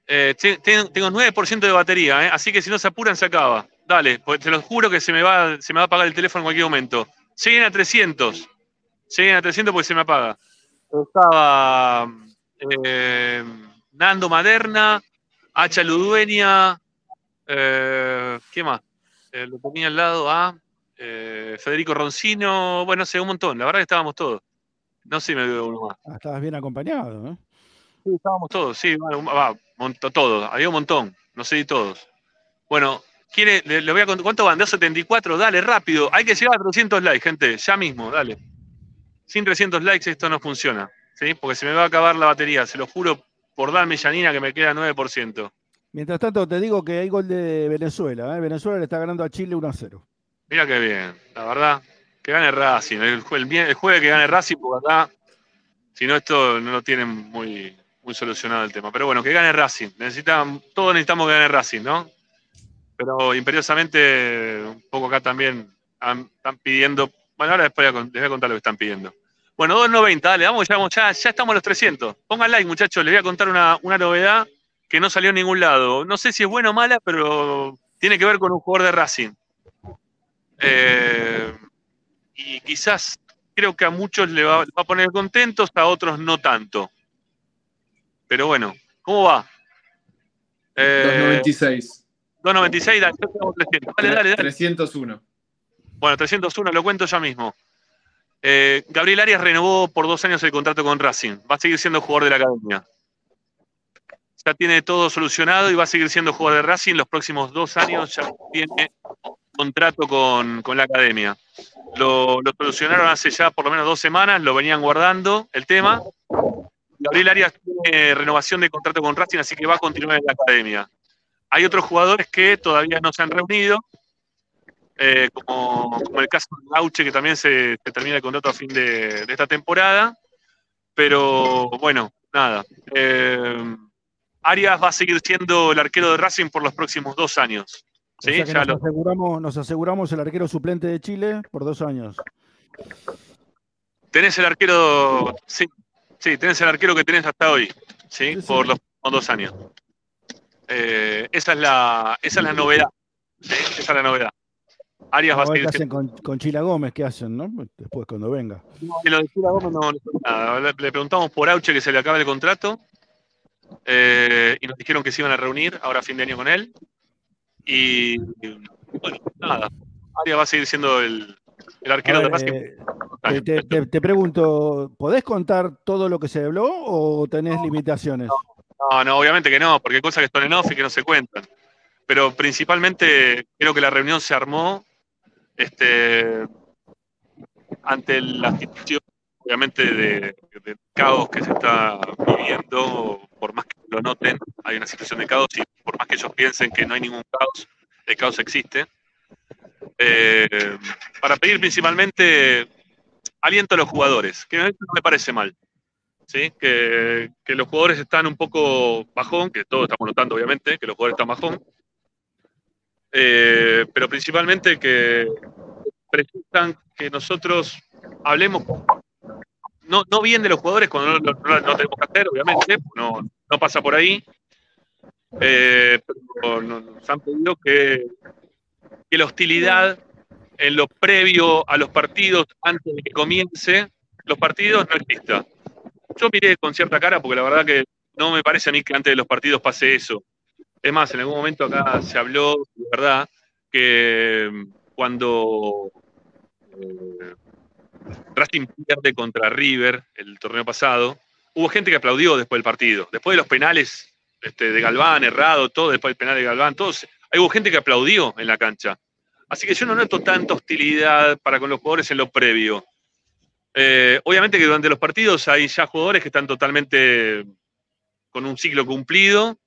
Eh, te- te- tengo 9% de batería, ¿eh? así que si no se apuran se acaba. Dale, pues te lo juro que se me, va, se me va a apagar el teléfono en cualquier momento. Lleguen a 300. Lleguen a 300 porque se me apaga. Estaba eh, Nando Maderna, Hacha Ludueña, eh, ¿qué más? Eh, lo tenía al lado a eh, Federico Roncino, bueno, no sé, un montón. La verdad que estábamos todos. No sé si me veo uno más. Ah, estabas bien acompañado, ¿eh? Sí, estábamos todos, sí, bueno, va, monto- todos, había un montón, no sé si todos. Bueno, quiere, le, le voy a ¿cuánto van? 274, dale, rápido, hay que llegar a 300 likes, gente, ya mismo, dale. Sin 300 likes esto no funciona, ¿sí? Porque se me va a acabar la batería, se lo juro por darme Yanina que me queda 9%. Mientras tanto, te digo que hay gol de Venezuela. ¿eh? Venezuela le está ganando a Chile 1 a 0. Mira qué bien, la verdad, que gane Racing, el, el, jueves que gane Racing, porque acá, si no esto no lo tienen muy, muy solucionado el tema. Pero bueno, que gane Racing, necesitan, todos necesitamos que gane Racing, ¿no? Pero imperiosamente, un poco acá también están pidiendo, bueno, ahora después les voy a contar lo que están pidiendo. Bueno, 2.90, dale, vamos, ya, ya, ya estamos a los 300. Pongan like, muchachos, les voy a contar una, una novedad que no salió en ningún lado. No sé si es buena o mala, pero tiene que ver con un jugador de Racing. Eh, y quizás creo que a muchos le va, a poner contentos, a otros no tanto. Pero bueno, ¿cómo va? Eh, 296. 2.96, dale, yo tengo 300. Dale, dale, dale. 301. Bueno, 301, lo cuento ya mismo. Eh, Gabriel Arias renovó por dos años el contrato con Racing. Va a seguir siendo jugador de la academia. Ya tiene todo solucionado y va a seguir siendo jugador de Racing. Los próximos dos años ya tiene contrato con, con la academia. Lo, lo solucionaron hace ya por lo menos dos semanas, lo venían guardando el tema. Gabriel Arias tiene renovación de contrato con Racing, así que va a continuar en la academia. Hay otros jugadores que todavía no se han reunido, eh, como, como el caso de Gauche, que también se, se termina el contrato a fin de, de esta temporada. Pero bueno, nada. Eh, Arias va a seguir siendo el arquero de Racing por los próximos dos años. O ¿sí? sea Ya nos, lo- aseguramos, nos aseguramos el arquero suplente de Chile por dos años. tenés el arquero, sí, sí, tenés el arquero que tenés hasta hoy, ¿sí? Por los próximos dos años. Eh, esa, es la, esa es la novedad. ¿sí? Esa es la novedad. Arias va a seguir con, con Chila Gómez, ¿qué hacen, no? Después cuando venga. No, de lo de Chila Gómez no, nada. Le, le preguntamos por Auche que se le acaba el contrato eh, y nos dijeron que se iban a reunir ahora a fin de año con él. Y, bueno, nada. Arias va a seguir siendo el, arquero ver, de Racing. eh, te, te- te- te pregunto, ¿podés contar todo lo que se habló o tenés limitaciones? No, no, obviamente que no, porque hay cosas que están en off y que no se cuentan. Pero principalmente creo que la reunión se armó este, ante la situación, obviamente, de, caos que se está viviendo, por más que lo noten, hay una situación de caos y por más que ellos piensen que no hay ningún caos, el caos existe. Eh, para pedir principalmente aliento a los jugadores, que no me parece mal. Que, que los jugadores están un poco bajón, que todos estamos notando obviamente que los jugadores están bajón, Eh, pero principalmente que presentan que nosotros hablemos no, no bien de los jugadores cuando no, tenemos que hacer, obviamente, no, no pasa por ahí, Eh, pero no- nos han pedido que, que la hostilidad en lo previo a los partidos, antes de que comience los partidos, no exista yo miré con cierta cara porque la verdad que no me parece a mí que antes de los partidos pase eso. Es más, en algún momento acá se habló, de verdad, que mm, cuando eh, Racing pierde contra River el torneo pasado, hubo gente que aplaudió después del partido. Después de los penales este, de Galván, errado, todo, después del penal de Galván, todos, hubo gente que aplaudió en la cancha. Así que yo no noto tanta hostilidad para con los jugadores en lo previo. Eh, obviamente que durante los partidos hay ya jugadores que están totalmente con un ciclo cumplido,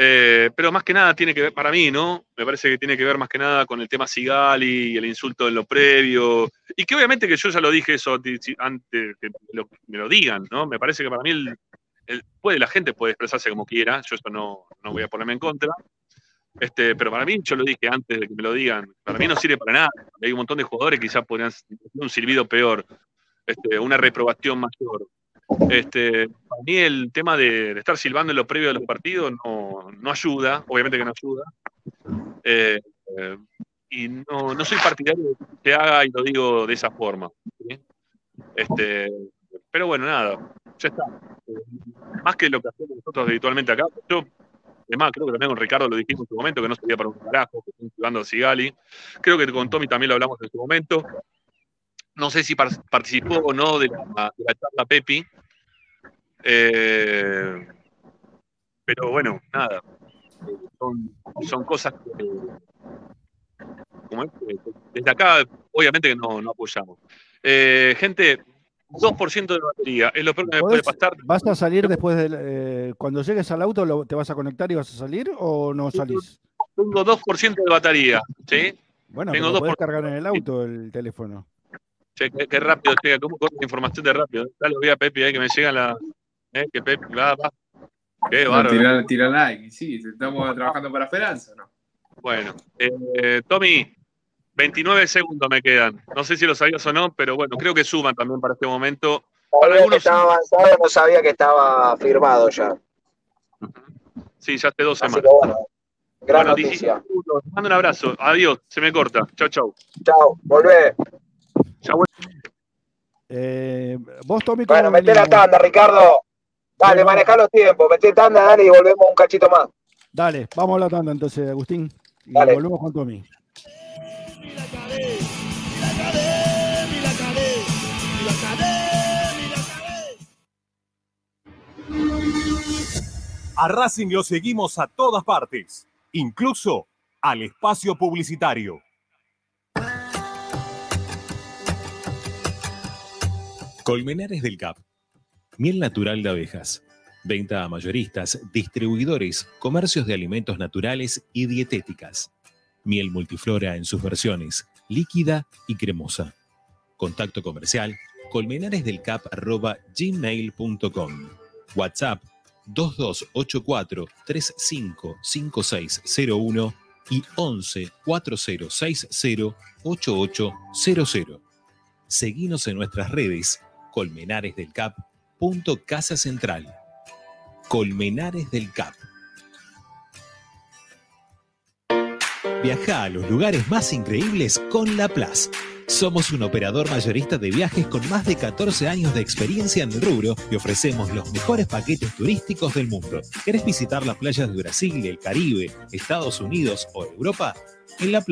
eh, pero más que nada tiene que ver, para mí, ¿no? Me parece que tiene que ver más que nada con el tema Sigali y el insulto en lo previo, y que obviamente que yo ya lo dije eso antes que me lo digan, ¿no? Me parece que para mí puede, la gente puede expresarse como quiera, yo esto no, no voy a ponerme en contra, este, pero para mí, yo lo dije antes de que me lo digan, para mí no sirve para nada. Hay un montón de jugadores que quizás podrían un silbido peor, este, una reprobación mayor. Este, para mí el tema de, estar silbando en lo previo de los partidos no, no ayuda, obviamente que no ayuda. Eh, eh, y no, no soy partidario de que se haga y lo digo de esa forma. Este, pero bueno, nada, ya está. Eh, más que lo que hacemos nosotros habitualmente acá, yo Además, creo que también con Ricardo lo dijimos en su momento, que no sería para un carajo, que están jugando a Sigali. Creo que con Tommy también lo hablamos en su momento. No sé si par- participó o no de la, de la charla Pepi. Eh, pero bueno, nada. Eh, Son, son cosas que, como es, desde acá, obviamente que no, no apoyamos. Eh, gente, 2% de batería, es lo peor que me puede ¿Podés- pasar. ¿Vas a salir después del. eh, cuando llegues al auto, lo- te vas a conectar y vas a salir o no salís? Tengo 2% de batería, ¿sí? Bueno, Tengo pero dos podés por- cargar en el auto el teléfono. Che, qué, qué rápido llega, cómo corre la información de rápido. Dale, voy a Pepe ahí que me llega la. Eh, que Pepe, va, va. Qué No, tira, tira like, sí, estamos trabajando para Esperanza, ¿no? Bueno, eh, Tommy, 29 segundos me quedan. No sé si lo sabías o no, pero bueno, creo que suman también para este momento. Para Sabía algunos, estaba avanzado, no sabía que estaba firmado ya. sí, ya hace dos Así semanas. que bueno, gran Bueno, 17 noticia. mando un abrazo. Adiós, se me corta. Chau, chau. Chao, volvé. Vuelvo. Eh, vos, Tommy, Bueno, ¿cómo meté la tanda, Ricardo. Dale, manejá los tiempos, meté tanda, dale y volvemos un cachito más. Dale, vamos a la tanda entonces, Agustín. Y Dale. volvemos con Tommy. A Racing lo seguimos a todas partes, incluso al espacio publicitario. Colmenares del Cap. Miel natural de abejas. Venta a mayoristas, distribuidores, comercios de alimentos naturales y dietéticas. Miel multiflora en sus versiones, líquida y cremosa. Contacto comercial colmenaresdelcap.gmail.com WhatsApp 2284 355601 y 11 4060 8800. Seguinos en nuestras redes Colmenares del Cap. Punto Casa Central. Colmenares del Cap. Viaja a los lugares más increíbles con La Plaza. Somos un operador mayorista de viajes con más de 14 años de experiencia en el rubro y ofrecemos los mejores paquetes turísticos del mundo. ¿Querés visitar las playas de Brasil, el Caribe, Estados Unidos o Europa? En La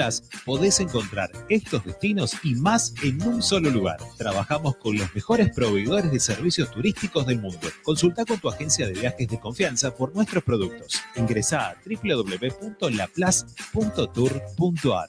podés encontrar estos destinos y más en un solo lugar. Trabajamos con los mejores proveedores de servicios turísticos del mundo. Consulta con tu agencia de viajes de confianza por nuestros productos. Ingresa a www.laplace.tour.ar.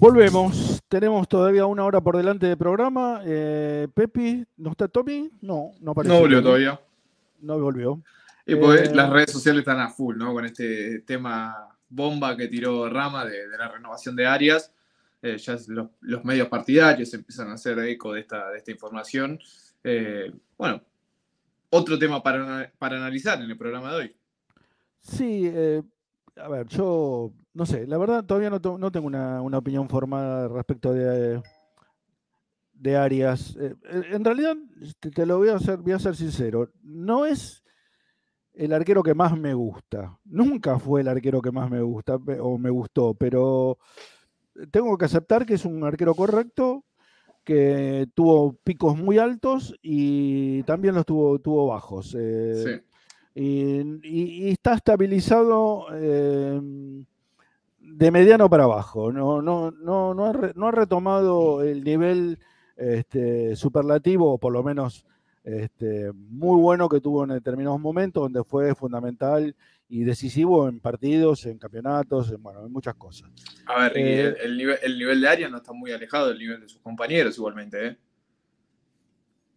Volvemos. Tenemos todavía una hora por delante de programa. Eh, Pepi, ¿no está Tommy? No, no apareció. No volvió todavía. No volvió. Y pues Eh, las redes sociales están a full, ¿no? Con este tema bomba que tiró Rama de, de la renovación de Arias. Eh, ya los, los medios partidarios empiezan a hacer eco de esta, de esta información. Eh, bueno, otro tema para, para analizar en el programa de hoy. Sí, a ver, yo no sé, la verdad todavía no, no tengo una, una opinión formada respecto de, de Arias. Eh, eh, en realidad, te, te lo voy a hacer, voy a ser sincero, no es el arquero que más me gusta. Nunca fue el arquero que más me gusta o me gustó, pero tengo que aceptar que es un arquero correcto, que tuvo picos muy altos y también los tuvo, tuvo bajos. eh, y, y- y está estabilizado eh, de mediano para abajo. No, no, no, no, ha, re- no ha retomado el nivel este, superlativo, o por lo menos este, muy bueno que tuvo en determinados momentos, donde fue fundamental y decisivo en partidos, en campeonatos, en, bueno, en muchas cosas. A ver, Eh, el, el nivel, el nivel de Arias no está muy alejado del nivel de sus compañeros igualmente, ¿eh?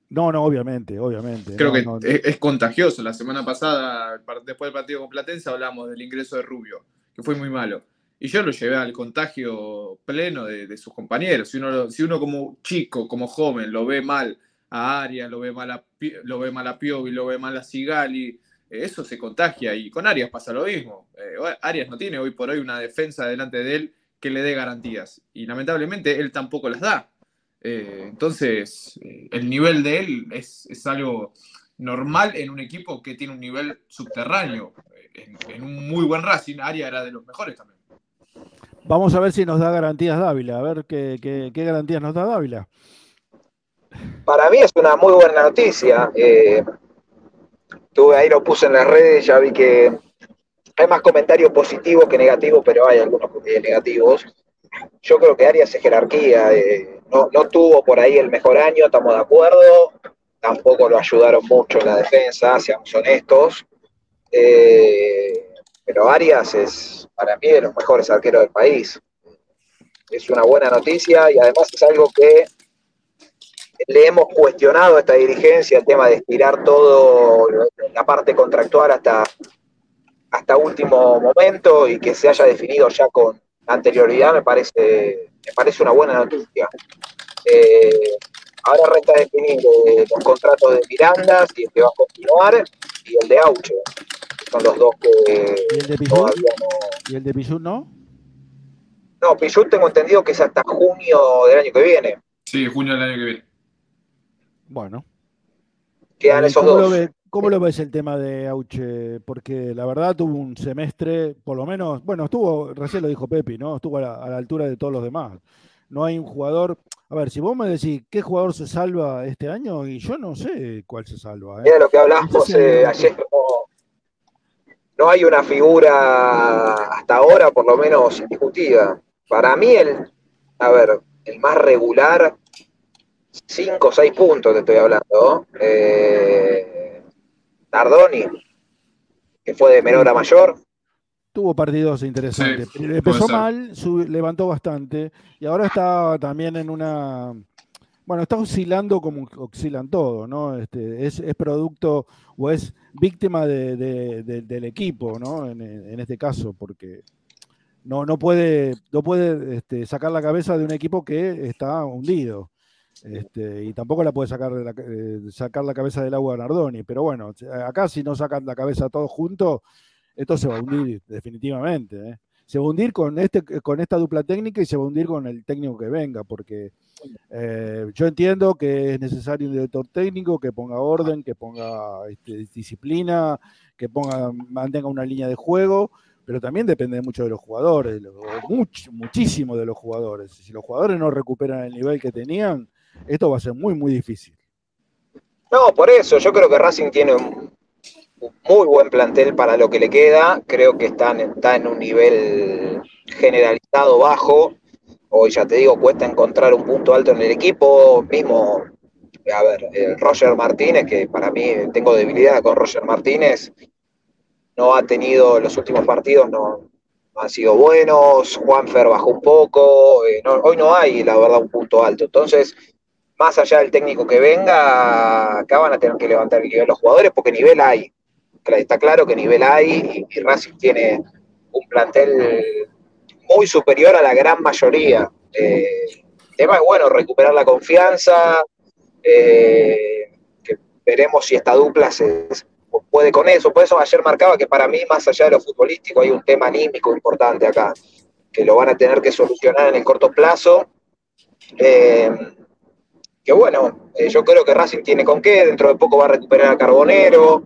No, no, obviamente, obviamente. Creo no, que no, es, es contagioso. La semana pasada, después del partido con Platense, hablamos del ingreso de Rubio, que fue muy malo. Y yo lo llevé al contagio pleno de, sus compañeros. Si uno, si uno como chico, como joven, lo ve mal a Arias, lo ve mal a, lo ve mal a Piovi, lo ve mal a Sigali, eh, eso se contagia. Y con Arias pasa lo mismo. Eh, Arias no tiene hoy por hoy una defensa delante de él que le dé garantías. Y lamentablemente él tampoco las da. Eh, entonces, eh, el nivel de él es, es algo normal en un equipo que tiene un nivel subterráneo. En, en un muy buen Racing, Aria era de los mejores también. Vamos a ver si nos da garantías Dávila, a ver qué, garantías nos da Dávila. Para mí es una muy buena noticia. Eh, tuve ahí lo puse en las redes, ya vi que hay más comentarios positivos que negativos, pero hay algunos eh, negativos. Yo creo que Arias es jerarquía. eh, no, no tuvo por ahí el mejor año, estamos de acuerdo. Tampoco lo ayudaron mucho en la defensa, seamos honestos. Eh, pero Arias es para mí de los mejores arqueros del país. Es una buena noticia y además es algo que le hemos cuestionado a esta dirigencia el tema de estirar todo la parte contractual hasta, hasta último momento y que se haya definido ya con anterioridad me parece, me parece una buena noticia. Eh, ahora resta definir eh, los contratos de Miranda, si que va a continuar, y el de Auche. Son los dos que ¿Y el de Pichut? todavía no. ¿Y el de no? No, tengo entendido que es hasta junio del año que viene. Sí, junio del año que viene. Bueno. Quedan esos ¿Cómo dos. lo, ve- cómo lo ves el tema de Auche? Porque la verdad tuvo un semestre, por lo menos, bueno, estuvo, recién lo dijo Pepi, ¿no? Estuvo a la, a la altura de todos los demás. No hay un jugador. A ver, si vos me decís qué jugador se salva este año, y yo no sé cuál se salva. ¿eh? Era lo que es el- eh, ayer. No hay una figura hasta ahora, por lo menos indiscutida. Para mí, el, a ver, el más regular, 5 o 6 puntos te estoy hablando. Eh, Nardoni, que fue de menor a mayor. Tuvo partidos interesantes. Sí, Empezó mal, sub- levantó bastante y ahora está también en una. Bueno, está oscilando como oscilan todo, ¿no? Este, es, producto o es víctima de- de- de- del equipo, ¿no? En, este caso, porque no, no puede, no puede este, sacar la cabeza de un equipo que está hundido. Este, y tampoco la puede sacar, de la, eh, sacar la cabeza del agua a Nardoni. Pero bueno, acá si no sacan la cabeza todos juntos, esto se va a hundir definitivamente. ¿eh? Se va a hundir con, este, con esta dupla técnica y se va a hundir con el técnico que venga, porque eh, yo entiendo que es necesario un director técnico que ponga orden, que ponga este, disciplina, que ponga, mantenga una línea de juego, pero también depende mucho de los jugadores, much- muchísimo de los jugadores. Si los jugadores no recuperan el nivel que tenían, esto va a ser muy, muy difícil. No, por eso, yo creo que Racing tiene un muy buen plantel para lo que le queda. Creo que está en, está en un nivel generalizado bajo. Hoy ya te digo, cuesta encontrar un punto alto en el equipo. Mismo, a ver, el Roger Martínez, que para mí tengo debilidad con Roger Martínez, no ha tenido los últimos partidos, no, han sido buenos. Juanfer bajó un poco. eh, hoy no hay, la verdad, un punto alto. Entonces, más allá del técnico que venga, acá van a tener que levantar el nivel los jugadores porque nivel hay. Está claro que nivel hay y, y Racing tiene un plantel muy superior a la gran mayoría. Eh, el tema es, bueno, recuperar la confianza, eh, veremos si esta dupla se puede con eso. Por eso ayer marcaba que para mí, más allá de lo futbolístico, hay un tema anímico importante acá, que lo van a tener que solucionar en el corto plazo. Eh, que bueno, eh, yo creo que Racing tiene con qué, dentro de poco va a recuperar a Carbonero,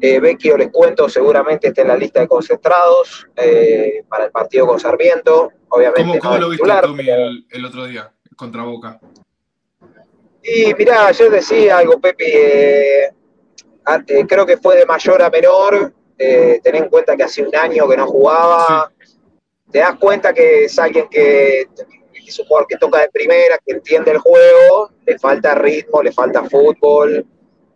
eh, Vecchio les cuento, seguramente está en la lista de concentrados eh, para el partido con Sarmiento, obviamente. ¿Cómo, cómo lo viste, titular, Tommy, el, el otro día contra Boca? Y mirá, ayer decía algo, Pepi, eh, ante- creo que fue de mayor a menor, eh, ten en cuenta que hace un año que no jugaba, te das cuenta que es alguien que es un jugador que toca de primera, que entiende el juego, le falta ritmo, le falta fútbol,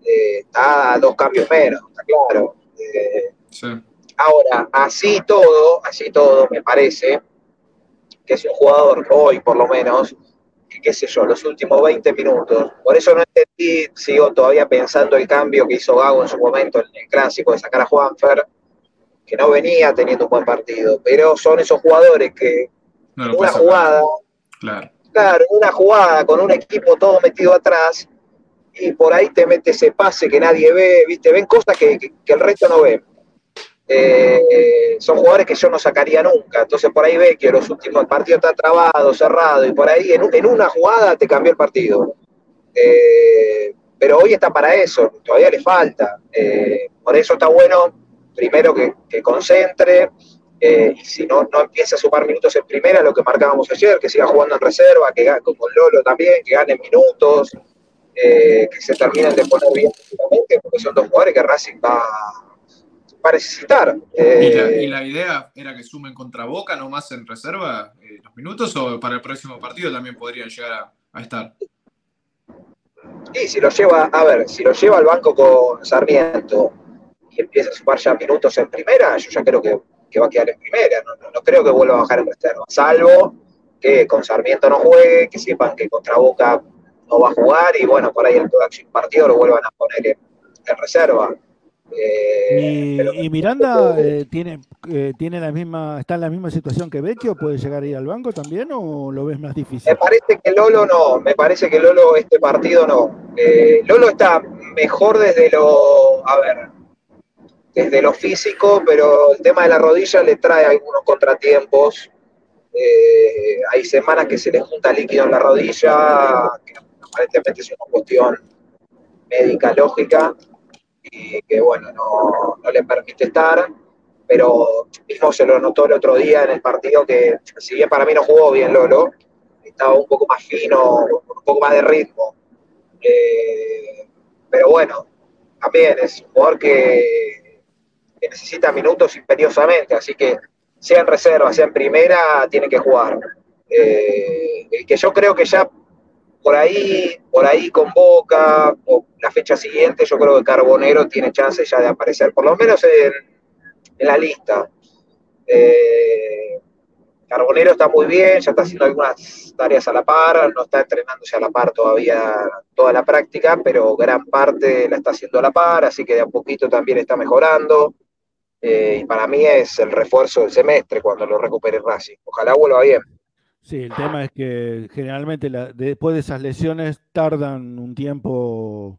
eh, está a dos cambios menos, está claro. Eh, Sí. Ahora, así todo, así todo, me parece que es un jugador hoy, por lo menos, que qué sé yo, los últimos 20 minutos. Por eso no entendí, sigo todavía pensando el cambio que hizo Gago en su momento en el clásico de sacar a Juanfer, que no venía teniendo un buen partido, pero son esos jugadores que No una jugada, Claro. claro, una jugada con un equipo todo metido atrás, y por ahí te mete ese pase que nadie ve, viste, ven cosas que, que- el resto no ve. Eh, son jugadores que yo no sacaría nunca. Entonces por ahí ve que los últimos partidos está trabado, cerrado, y por ahí en, en una jugada te cambió el partido. Eh, pero hoy está para eso, todavía le falta. Eh, por eso está bueno, primero que, que concentre, eh, y si no, no empieza a sumar minutos en primera, lo que marcábamos ayer, que siga jugando en reserva, que gane con Lolo también, que gane minutos, eh, que se terminen de poner bien porque son dos jugadores que Racing va, va a necesitar. ¿Y la, Eh, y la idea era que sumen contra Boca nomás en reserva eh, los minutos o para el próximo partido también podrían llegar a, a estar? Y si lo lleva, a ver, si lo lleva al banco con Sarmiento y empieza a sumar ya minutos en primera, yo ya creo que, que va a quedar en primera. No, no- no creo que vuelva a bajar en reserva. Salvo que con Sarmiento no juegue, que sepan que contra Boca no va a jugar y bueno, por ahí el próximo partido lo vuelvan a poner en, en reserva. Eh, Y, y Miranda eh, tiene, eh, tiene la misma, está en la misma situación que Vecchio, ¿puede llegar a ir al banco también o lo ves más difícil? Me parece que Lolo no, me parece que Lolo este partido no. Lolo está mejor desde lo, a ver, desde lo físico, pero el tema de la rodilla le trae algunos contratiempos. Eh, hay semanas que se le junta líquido en la rodilla, que aparentemente es una cuestión médica lógica y que bueno, no, no le permite estar, pero mismo se lo notó el otro día en el partido que si bien para mí no jugó bien Lolo, estaba un poco más fino, un poco más de ritmo. Eh, pero bueno, también es un jugador que, que necesita minutos imperiosamente, así que sea en reserva, sea en primera, tiene que jugar. Eh, que yo creo que ya por ahí, por ahí con Boca, o la fecha siguiente, yo creo que Carbonero tiene chance ya de aparecer, por lo menos en, la lista. Eh, Carbonero está muy bien, ya está haciendo algunas tareas a la par, no está entrenándose a la par todavía toda la práctica, pero gran parte la está haciendo a la par, así que de a poquito también está mejorando. Eh, y para mí es el refuerzo del semestre cuando lo recupere Racing. Ojalá vuelva bien. Sí, el tema es que generalmente después de esas lesiones tardan un tiempo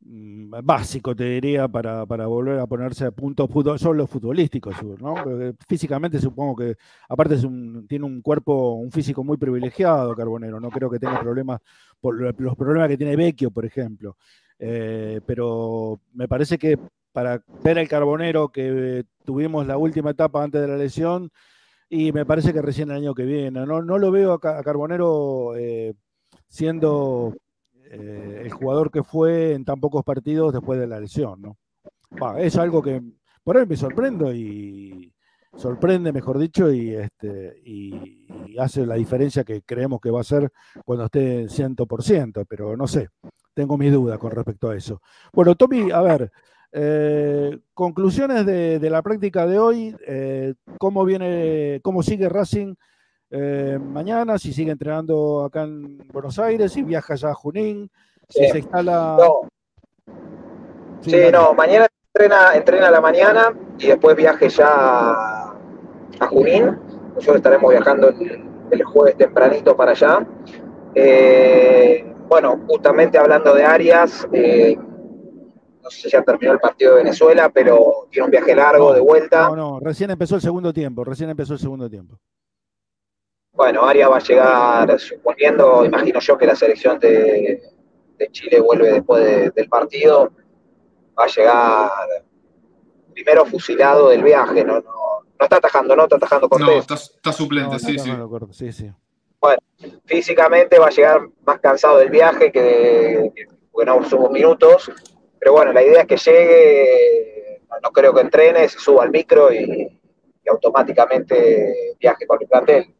mm, básico, te diría, para, para volver a ponerse a punto fútbol, solo futbolístico, ¿no? Físicamente supongo que, aparte tiene un cuerpo, un físico muy privilegiado, Carbonero, no creo que tenga problemas por lo- los problemas que tiene Vecchio, por ejemplo. Eh, pero me parece que para ver el Carbonero que tuvimos la última etapa antes de la lesión, y me parece que recién el año que viene. No, no lo veo a, Ca- a Carbonero eh, siendo eh, el jugador que fue en tan pocos partidos después de la lesión, ¿no? Es algo que por ahí me sorprendo y sorprende, mejor dicho, y, este, y, hace la diferencia que creemos que va a ser cuando esté en 100%, pero no sé, tengo mis dudas con respecto a eso. Bueno, Tommy, a ver, eh, conclusiones de, de la práctica de hoy, eh, cómo viene, cómo sigue Racing eh, mañana, si sigue entrenando acá en Buenos Aires, si viaja ya a Junín, si Sí. se instala. No. Sí, no, mañana entrena, entrena a la mañana y después viaje ya a, a Junín. Nosotros estaremos viajando el, el jueves tempranito para allá. Bueno, justamente hablando de Arias, no sé si ya terminó el partido de Venezuela, pero tiene un viaje largo de vuelta. No, no, recién empezó el segundo tiempo, recién empezó el segundo tiempo. Bueno, Arias va a llegar, suponiendo, imagino yo que la selección de, de Chile vuelve después de- del partido, va a llegar primero fusilado del viaje, no, no, no está atajando, no está atajando Cortés. No, está, está suplente, No, sí, no, sí. corto, sí, sí. Bueno, físicamente va a llegar más cansado del viaje que, que porque no subo minutos, pero bueno, la idea es que llegue, no, creo que entrene, se suba al micro y, y automáticamente viaje con el plantel.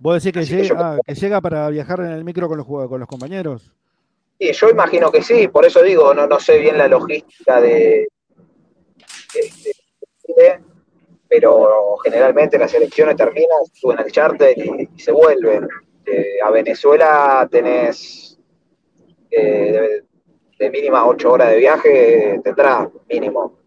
¿Vos decís que, que yo- ah, que llega para viajar en el micro con los, con los compañeros? Y yo imagino que sí, por eso digo, no, no sé bien la logística de, de- pero generalmente las elecciones terminan, suben al charter y, y se vuelven. Eh, a Venezuela tenés eh, de, mínima ocho horas de viaje, tendrá mínimo.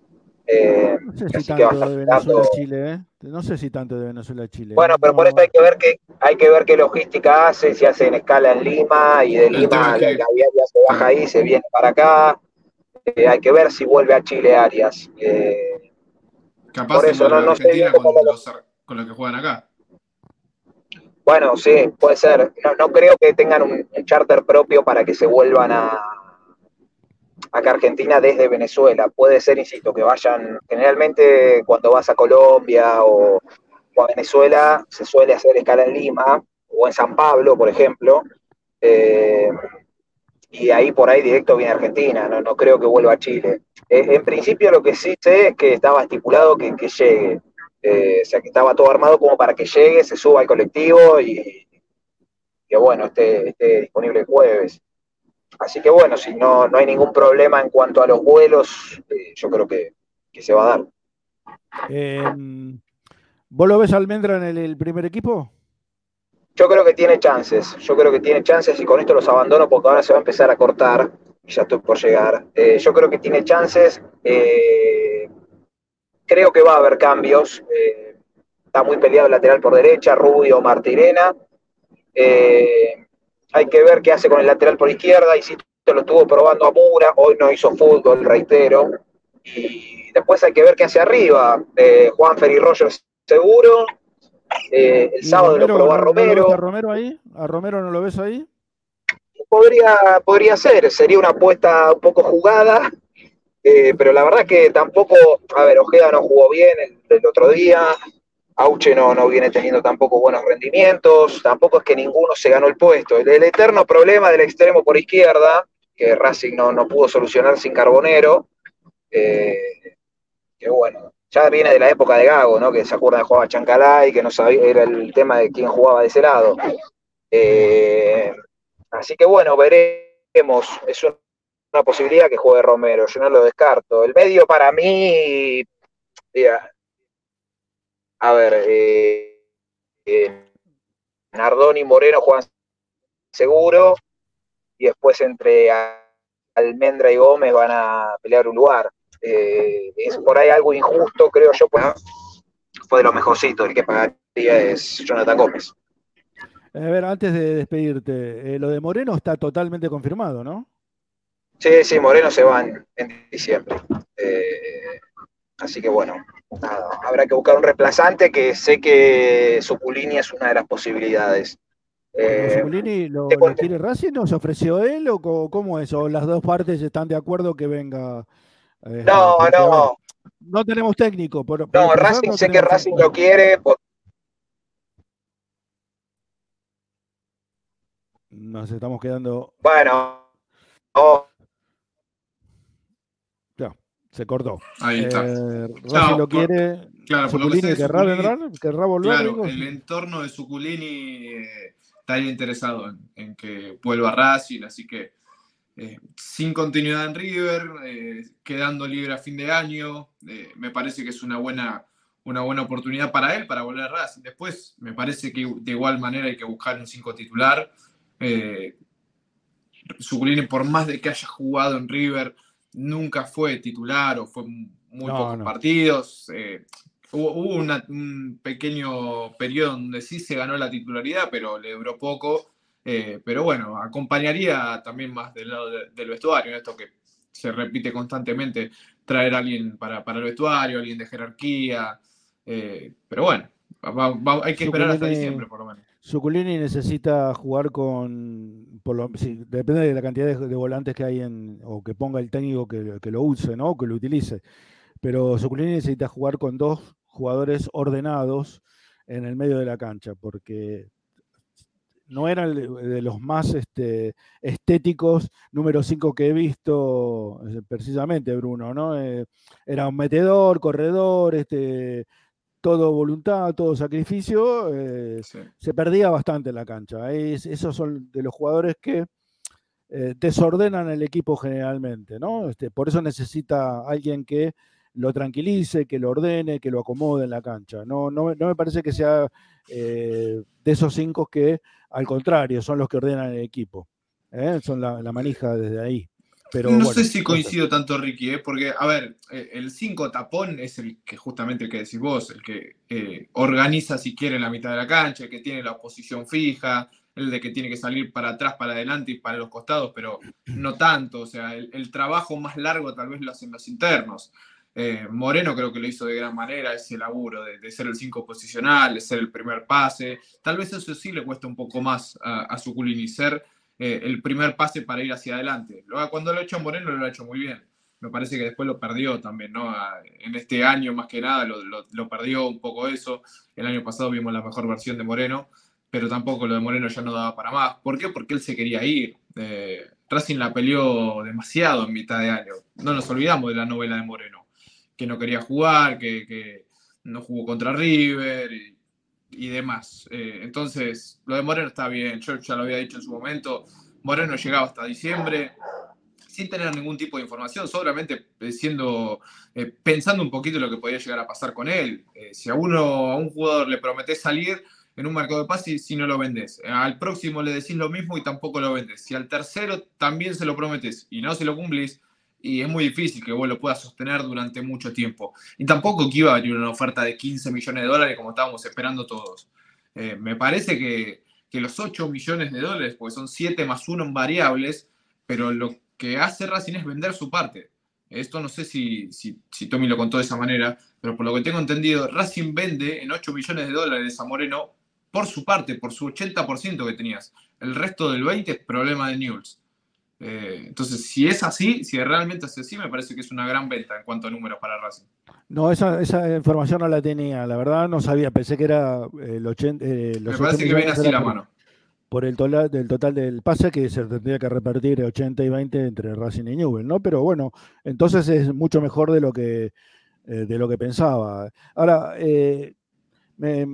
Eh, No sé si así que va a tanto estar de Venezuela a Chile, ¿eh? No sé si tanto de Venezuela a Chile. Bueno, ¿eh? pero por eso hay que ver qué, hay que ver qué logística hace, si hace en escala en Lima y de Lima la, que- la viaria se baja ahí, se viene para acá. Eh, hay que ver si vuelve a Chile Arias. Eh, Capaz Por eso, no- no sé bien cómo con lo- los, con los que juegan acá. bueno, sí, puede ser. No, no creo que tengan un, un charter propio para que se vuelvan a acá Argentina desde Venezuela. Puede ser, insisto, que vayan. Generalmente cuando vas a Colombia o, o a Venezuela se suele hacer escala en Lima o en San Pablo, por ejemplo. Eh, y ahí por ahí directo viene Argentina, no, no creo que vuelva a Chile. Eh, en principio lo que sí sé es que estaba estipulado que, que llegue, Eh, o sea que estaba todo armado como para que llegue, se suba al colectivo y que bueno, esté, esté disponible el jueves. Así que bueno, si no, no hay ningún problema en cuanto a los vuelos, eh, yo creo que, que se va a dar. Em, ¿Vos lo ves Almendra en el, el primer equipo? Yo creo que tiene chances, yo creo que tiene chances y con esto los abandono porque ahora se va a empezar a cortar y ya estoy por llegar. Eh, yo creo que tiene chances, eh, creo que va a haber cambios. eh, está muy peleado el lateral por derecha, Rubio, Martirena. Eh, hay que ver qué hace con el lateral por izquierda. Insisto, lo estuvo probando a Mura, hoy no hizo fútbol, reitero. Y después hay que ver qué hace arriba. Eh, Juan Ferry Rogers seguro. Eh, el ¿Y sábado lo Romero, probó a no- no Romero. a Romero ahí? ¿A Romero no lo ves ahí? Podría, podría ser, sería una apuesta un poco jugada, eh, pero la verdad que tampoco, a ver, Ojeda no jugó bien el, el otro día, Auche no, no viene teniendo tampoco buenos rendimientos, tampoco es que ninguno se ganó el puesto. El, eterno problema del extremo por izquierda, que Racing no, no pudo solucionar sin Carbonero, eh, que bueno, ya viene de la época de Gago, ¿no? Que se acuerdan de jugaba Chancalay, que no sabía, era el tema de quién jugaba de ese lado. Eh, así que bueno, veremos. Es un- una posibilidad que juegue Romero, yo no lo descarto. El medio para mí, mira, a ver, eh, eh, Nardoni y Moreno juegan seguro, y después entre Almendra y Gómez van a pelear un lugar. Eh, es por ahí algo injusto, creo yo, pues fue de lo mejorcito, el que pagaría es Jonathan Gómez. A ver, antes de despedirte, eh, lo de Moreno está totalmente confirmado, ¿no? Sí, sí, Moreno se van en diciembre. Eh, así que bueno, nada, habrá que buscar un reemplazante que sé que Suculini es una de las posibilidades. Eh, ¿Zuculini lo, lo quiere Racing se ofreció él o cómo es? ¿O las dos partes están de acuerdo que venga? eh, no, no, no tenemos técnico. Por, por no, empezar, Racing no sé que Racing técnico. lo quiere. por- Nos estamos quedando. bueno, se cortó. Ahí está. Eh, Claro, lo por- quiere. claro, por lo que Zuculini sé de querrá Zuculini, vendrá, querrá volver. Claro, digo? el entorno de Suculini eh, estaría interesado en, en que vuelva a Racing, así que eh, sin continuidad en River, eh, quedando libre a fin de año, me parece que es una buena, una buena oportunidad para él para volver a Racing. Después, me parece que de igual manera hay que buscar un 5 titular. Suculini, por más de que haya jugado en River, nunca fue titular o fue muy No, pocos no. partidos. eh, hubo hubo una- un pequeño periodo donde sí se ganó la titularidad, pero le duró poco. eh, pero bueno, acompañaría también más del lado de- del vestuario, esto que se repite constantemente, traer a alguien para, para el vestuario, alguien de jerarquía. eh, pero bueno, va- va- hay que esperar hasta diciembre por lo menos. Zuculini necesita jugar con, depende de la cantidad de, volantes que hay en, o que ponga el técnico que, lo use, ¿no? Que lo utilice. Pero Zuculini necesita jugar con dos jugadores ordenados en el medio de la cancha, porque no eran de, de los más este, estéticos número 5 que he visto eh, precisamente, Bruno, ¿no? Eh, era un metedor, corredor, este, todo voluntad, todo sacrificio, eh, se perdía bastante en la cancha. Es- esos son de los jugadores que eh, desordenan el equipo generalmente, ¿no? Este, por eso necesita alguien que lo tranquilice, que lo ordene, que lo acomode en la cancha. No, no, no me parece que sea eh, de esos cinco que, al contrario, son los que ordenan el equipo. Son la, la manija desde ahí. Pero, no bueno, sé si no sé. coincido tanto, Ricky, ¿eh? porque, a ver, eh, el 5 tapón es el que justamente el que decís vos, el que eh, organiza si quiere la mitad de la cancha, el que tiene la posición fija, el de que tiene que salir para atrás, para adelante y para los costados, pero no tanto. O sea, el, el trabajo más largo tal vez lo hacen los internos. Eh, Moreno creo que lo hizo de gran manera, ese laburo de, de ser el 5 posicional, de ser el primer pase. Tal vez eso sí le cuesta un poco más a, a Zuculini, ser eh, el primer pase para ir hacia adelante. Cuando lo ha hecho Moreno, lo ha hecho muy bien. Me parece que después lo perdió también, ¿no? En este año, más que nada, lo, lo- perdió un poco eso. El año pasado vimos la mejor versión de Moreno, pero tampoco lo de Moreno ya no daba para más. ¿Por qué? Porque él se quería ir. Eh, Racing la peleó demasiado en mitad de año. No nos olvidamos de la novela de Moreno, que no quería jugar, que, que no jugó contra River y demás. Eh, entonces, lo de Moreno está bien. Yo ya lo había dicho en su momento. Moreno llegaba hasta diciembre sin tener ningún tipo de información, solamente siendo, eh, pensando un poquito lo que podía llegar a pasar con él. Eh, si a uno, a un jugador le prometés salir en un mercado de pases, si no lo vendes. Al próximo le decís lo mismo y tampoco lo vendes. Si al tercero también se lo prometes y no se lo cumplís, y es muy difícil que vos lo puedas sostener durante mucho tiempo. Y tampoco que iba a venir una oferta de 15 millones de dólares como estábamos esperando todos. Eh, me parece que, que los 8 millones de dólares, porque son 7 más 1 en variables, pero lo que hace Racing es vender su parte. Esto no sé si, si, si Tommy lo contó de esa manera, pero por lo que tengo entendido, Racing vende en 8 millones de dólares a Moreno por su parte, por su 80% que tenías. El resto del 20% es problema de Newell's. Eh, entonces, si es así, si realmente es así, me parece que es una gran venta en cuanto a números para Racing. No, esa, esa información no la tenía, la verdad no sabía, pensé que era eh, el 80, eh, los Me parece 8 que viene así la por- mano. Por el total, del total del pase que se tendría que repartir 80 y 20 entre Racing y Newell, ¿no? Pero bueno, entonces es mucho mejor de lo que, eh, de lo que pensaba. Ahora, me,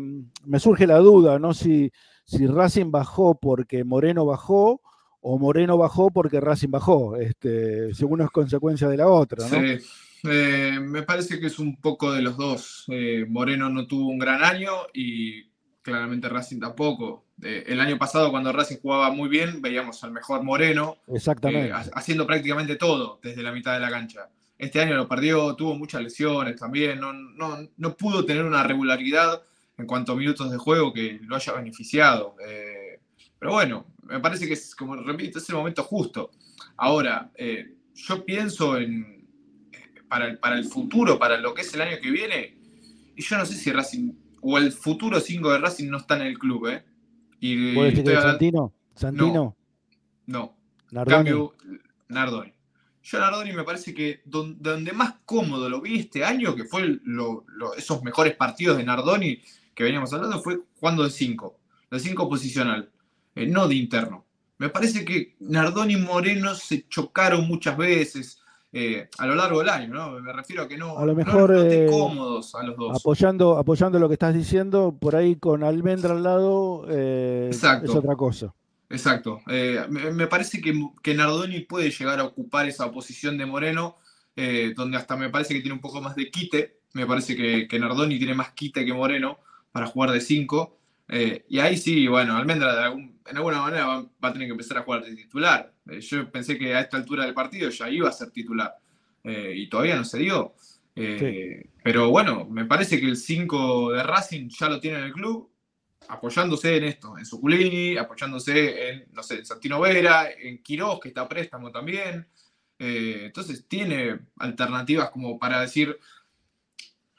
me surge la duda, ¿no? Si, si Racing bajó porque Moreno bajó o Moreno bajó porque Racing bajó. Este, uno es consecuencia de la otra, ¿no? Sí. Eh, me parece que es un poco de los dos. Eh, Moreno no tuvo un gran año y claramente Racing tampoco. Eh, el año pasado, cuando Racing jugaba muy bien, veíamos al mejor Moreno Exactamente. ha- haciendo prácticamente todo desde la mitad de la cancha. Este año lo perdió, tuvo muchas lesiones también, no, no, no pudo tener una regularidad en cuanto a minutos de juego que lo haya beneficiado. Pero bueno, me parece que es, como repito, es el momento justo. Ahora, eh, yo pienso en, eh, para el, para el futuro, para lo que es el año que viene, y yo no sé si Racing, o el futuro 5 de Racing no está en el club, ¿eh? Y ¿Puedes decir hablando- Santino? Santino, no. Nardoni. Cambio, Nardoni. Yo Nardoni me parece que don- donde más cómodo lo vi este año, que fue lo- lo- esos mejores partidos de Nardoni que veníamos hablando, fue jugando de 5, de 5 posicional, eh, no de interno. Me parece que Nardoni y Moreno se chocaron muchas veces eh, a lo largo del año, ¿no? Me refiero a que no, A lo no mejor, noté eh, cómodos a los dos. apoyando, apoyando lo que estás diciendo, por ahí con Almendra al lado Exacto. es otra cosa. Exacto. Eh, me, me parece que, que Nardoni puede llegar a ocupar esa posición de Moreno, eh, donde hasta me parece que tiene un poco más de quite. Me parece que, que Nardoni tiene más quite que Moreno para jugar de 5. Y ahí sí, bueno, Almendra de algún- en alguna manera va, va a tener que empezar a jugar de titular. Eh, yo pensé que a esta altura del partido ya iba a ser titular eh, y todavía no se dio. Eh, Pero bueno, me parece que el 5 de Racing ya lo tiene en el club, apoyándose en esto, en Suculini, apoyándose en, no sé, en Santino Vera, en Quiroz, que está a préstamo también. Eh, entonces tiene alternativas como para decir,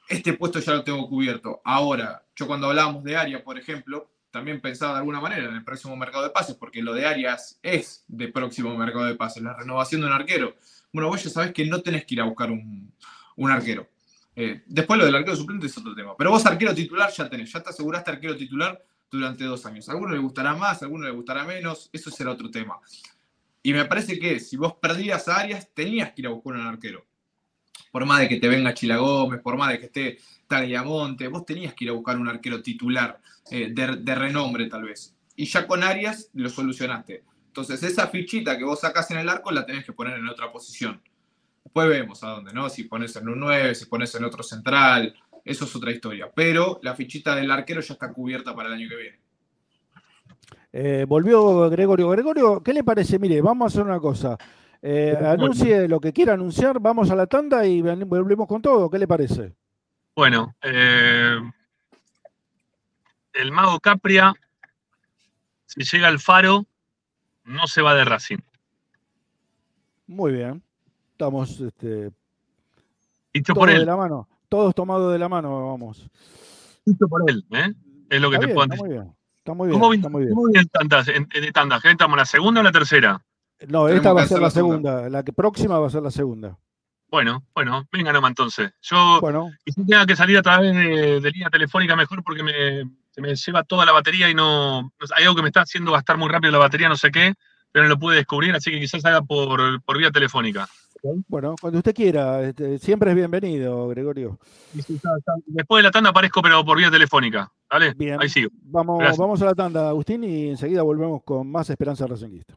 este puesto ya lo tengo cubierto. Ahora, yo cuando hablábamos de Arias, por ejemplo, también pensaba de alguna manera en el próximo mercado de pases, porque lo de Arias es de próximo mercado de pases, la renovación de un arquero. Bueno, vos ya sabés que no tenés que ir a buscar un, un arquero. Eh, después lo del arquero suplente es otro tema. Pero vos arquero titular ya tenés, ya te aseguraste arquero titular durante dos años. A alguno le gustará más, a alguno le gustará menos, eso será otro tema. Y me parece que si vos perdías a Arias, tenías que ir a buscar un arquero. Por más de que te venga Chila Gómez, por más de que esté Tagliamonte, vos tenías que ir a buscar un arquero titular eh, de, renombre tal vez. Y ya con Arias lo solucionaste. Entonces esa fichita que vos sacás en el arco la tenés que poner en otra posición. Después vemos a dónde, ¿no? Si pones en un 9, si pones en otro central, eso es otra historia. Pero la fichita del arquero ya está cubierta para el año que viene. Eh, volvió Gregorio. Gregorio, ¿qué le parece? Mire, vamos a hacer una cosa. Eh, anuncie lo que quiera anunciar, vamos a la tanda y volvemos con todo. ¿Qué le parece? Bueno, eh, el mago Capria, si llega al faro, no se va de Racing. Muy bien. Estamos este, Dicho por de él, la mano. Todos tomados de la mano, vamos. dicho por él, ¿eh? Es lo que Está te bien, puedo está muy bien. Está muy bien. ¿Cómo, Está muy bien. cómo en, en tandas? ¿Qué estamos, la segunda o la tercera? No, esta va a ser la segunda. segunda. La que próxima va a ser la segunda. Bueno, bueno, venga nomás entonces. Yo Bueno, tenga que salir a través de, de línea telefónica mejor porque me, se me lleva toda la batería y no, hay algo que me está haciendo gastar muy rápido la batería, no sé qué, pero no lo pude descubrir, así que quizás haga por, por vía telefónica. bueno, cuando usted quiera. este, siempre es bienvenido, Gregorio. Después de la tanda aparezco, pero por vía telefónica. ¿Vale? Bien. Ahí sigo. Vamos, Gracias. vamos a la tanda, Agustín, y enseguida volvemos con más Esperanza Racinguista.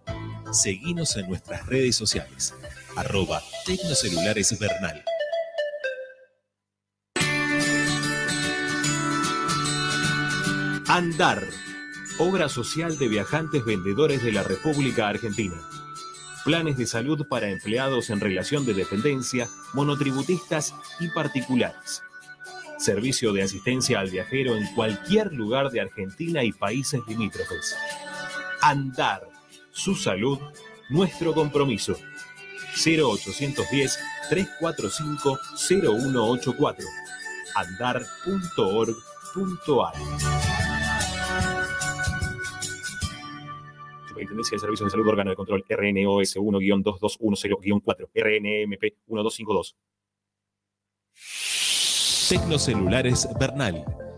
Seguinos en nuestras redes sociales. Arroba Tecnocelulares Bernal. Andar, obra social de viajantes vendedores de la República Argentina. Planes de salud para empleados en relación de dependencia, monotributistas y particulares. Servicio de asistencia al viajero en cualquier lugar de Argentina y países limítrofes. Andar, su salud, nuestro compromiso. 0810 345 0184 andar.org.ar Superintendencia de Servicios de Salud Órgano de Control RNOS 1-2210-4 RNMP 1252 Tecnocelulares Bernal.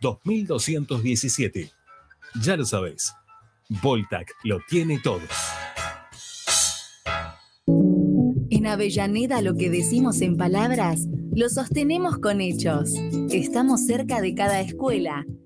2217. Ya lo sabéis. Voltac lo tiene todo. En Avellaneda lo que decimos en palabras, lo sostenemos con hechos. Estamos cerca de cada escuela,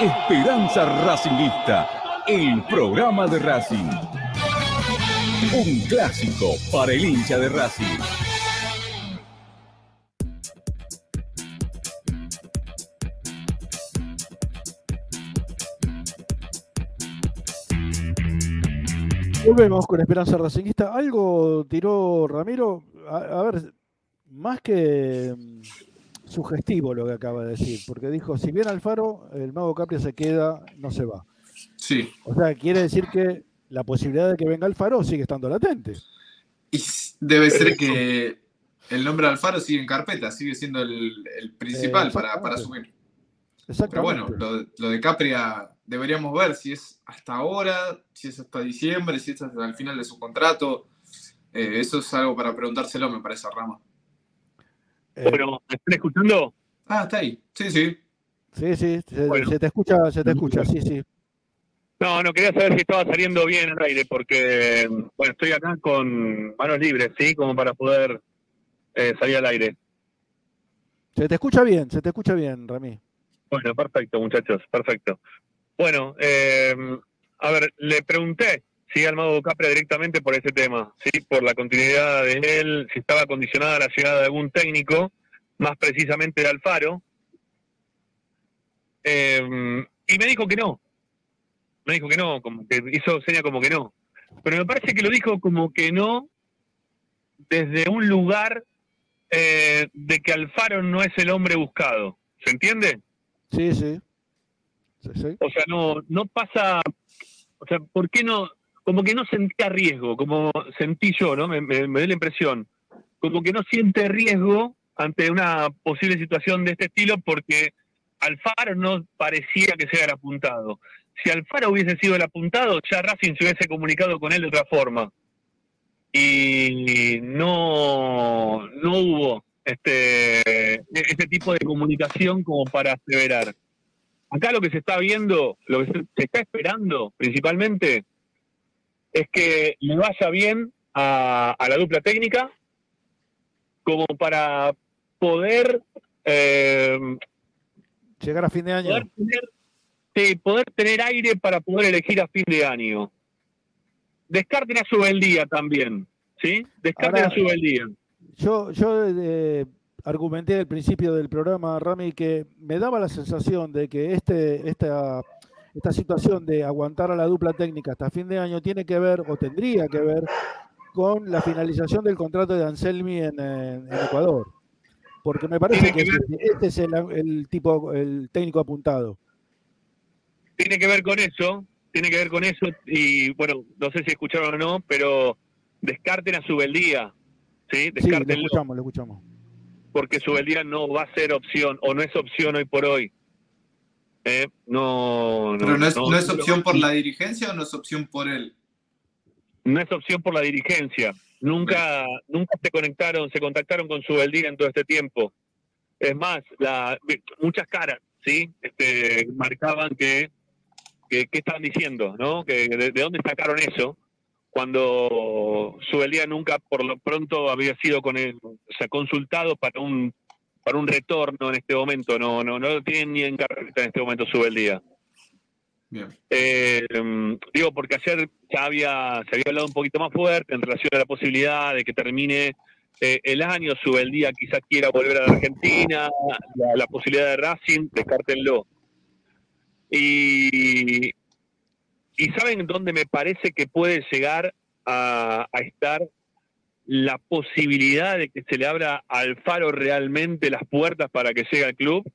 Esperanza Racingista, el programa de Racing. Un clásico para el hincha de Racing. Volvemos con Esperanza Racingista. Algo tiró Ramiro, a, a ver, más que sugestivo lo que acaba de decir, porque dijo, si bien Alfaro, el mago Capria se queda, no se va. Sí. O sea, quiere decir que la posibilidad de que venga Alfaro sigue estando latente. Y debe ser que el nombre de Alfaro sigue en carpeta, sigue siendo el, el principal Eh, para, para asumir. Pero bueno, lo, lo de Capria deberíamos ver si es hasta ahora, si es hasta diciembre, si es hasta el final de su contrato. Eh, eso es algo para preguntárselo, me parece, Rama. Eh, Bueno, ¿me están escuchando? Ah, está ahí. Sí, sí. Sí, sí, se, Bueno. se te escucha, se te escucha, sí, sí. No, no, quería saber si estaba saliendo bien al aire, porque, bueno, estoy acá con manos libres, ¿sí? Como para poder eh, salir al aire. Se te escucha bien, se te escucha bien, Rami. Bueno, perfecto, muchachos, perfecto. Bueno, eh, a ver, le pregunté si al mago Capria directamente por ese tema, ¿sí? Por la continuidad de él, si estaba condicionada la llegada de algún técnico, más precisamente de Alfaro. Eh, y me dijo que no. Me dijo que no, como que hizo seña como que no. Pero me parece que lo dijo como que no desde un lugar eh, de que Alfaro no es el hombre buscado. ¿Se entiende? Sí, sí. Sí, sí. O sea, no, no pasa, o sea, ¿por qué no? Como que no sentía riesgo, como sentí yo, ¿no? Me, me, la impresión. Como que no siente riesgo ante una posible situación de este estilo porque Alfaro no parecía que sea el apuntado. Si Alfaro hubiese sido el apuntado, ya Racing se hubiese comunicado con él de otra forma. Y no, no hubo este, este tipo de comunicación como para aseverar. Acá lo que se está viendo, lo que se está esperando principalmente, es que le vaya bien a, a la dupla técnica, como para poder, eh, Llegar a fin de año. poder, tener, sí, poder tener aire para poder elegir a fin de año. Descarten a Subeldía también, ¿sí? Descarten Ahora- a Subeldía. Yo, yo eh, argumenté al principio del programa, Rami, que me daba la sensación de que este, esta, esta situación de aguantar a la dupla técnica hasta fin de año tiene que ver, o tendría que ver, con la finalización del contrato de Anselmi en, en- en Ecuador. Porque me parece que este, es el, el tipo, el técnico apuntado. tiene que ver con eso, tiene que ver con eso, y bueno, no sé si escucharon o no, pero descarten a Subeldía, ¿sí? Sí, lo escuchamos, lo escuchamos. porque Subeldía no va a ser opción o no es opción hoy por hoy. Eh, no, no, Pero no es, no- no es opción por la dirigencia o no es opción por él. no es opción por la dirigencia. Nunca, nunca se conectaron, se contactaron con Subeldía en todo este tiempo. Es más, la, muchas caras, ¿sí? Este, marcaban que, que, ¿qué estaban diciendo, no? Que de, de dónde sacaron eso? Cuando Subeldía nunca, por lo pronto, había sido con él, o sea, consultado para un para un retorno en este momento. No, no, no lo tienen ni en carreta en este momento Subeldía. Bien. Eh, mm, digo, porque ayer ya había, se había hablado un poquito más fuerte en relación a la posibilidad de que termine eh, el año, Subeldía quizás quiera volver a la Argentina, la, la posibilidad de Racing, descártenlo. Y, y ¿saben dónde me parece que puede llegar a, a estar la posibilidad de que se le abra al Faro realmente las puertas para que llegue al club?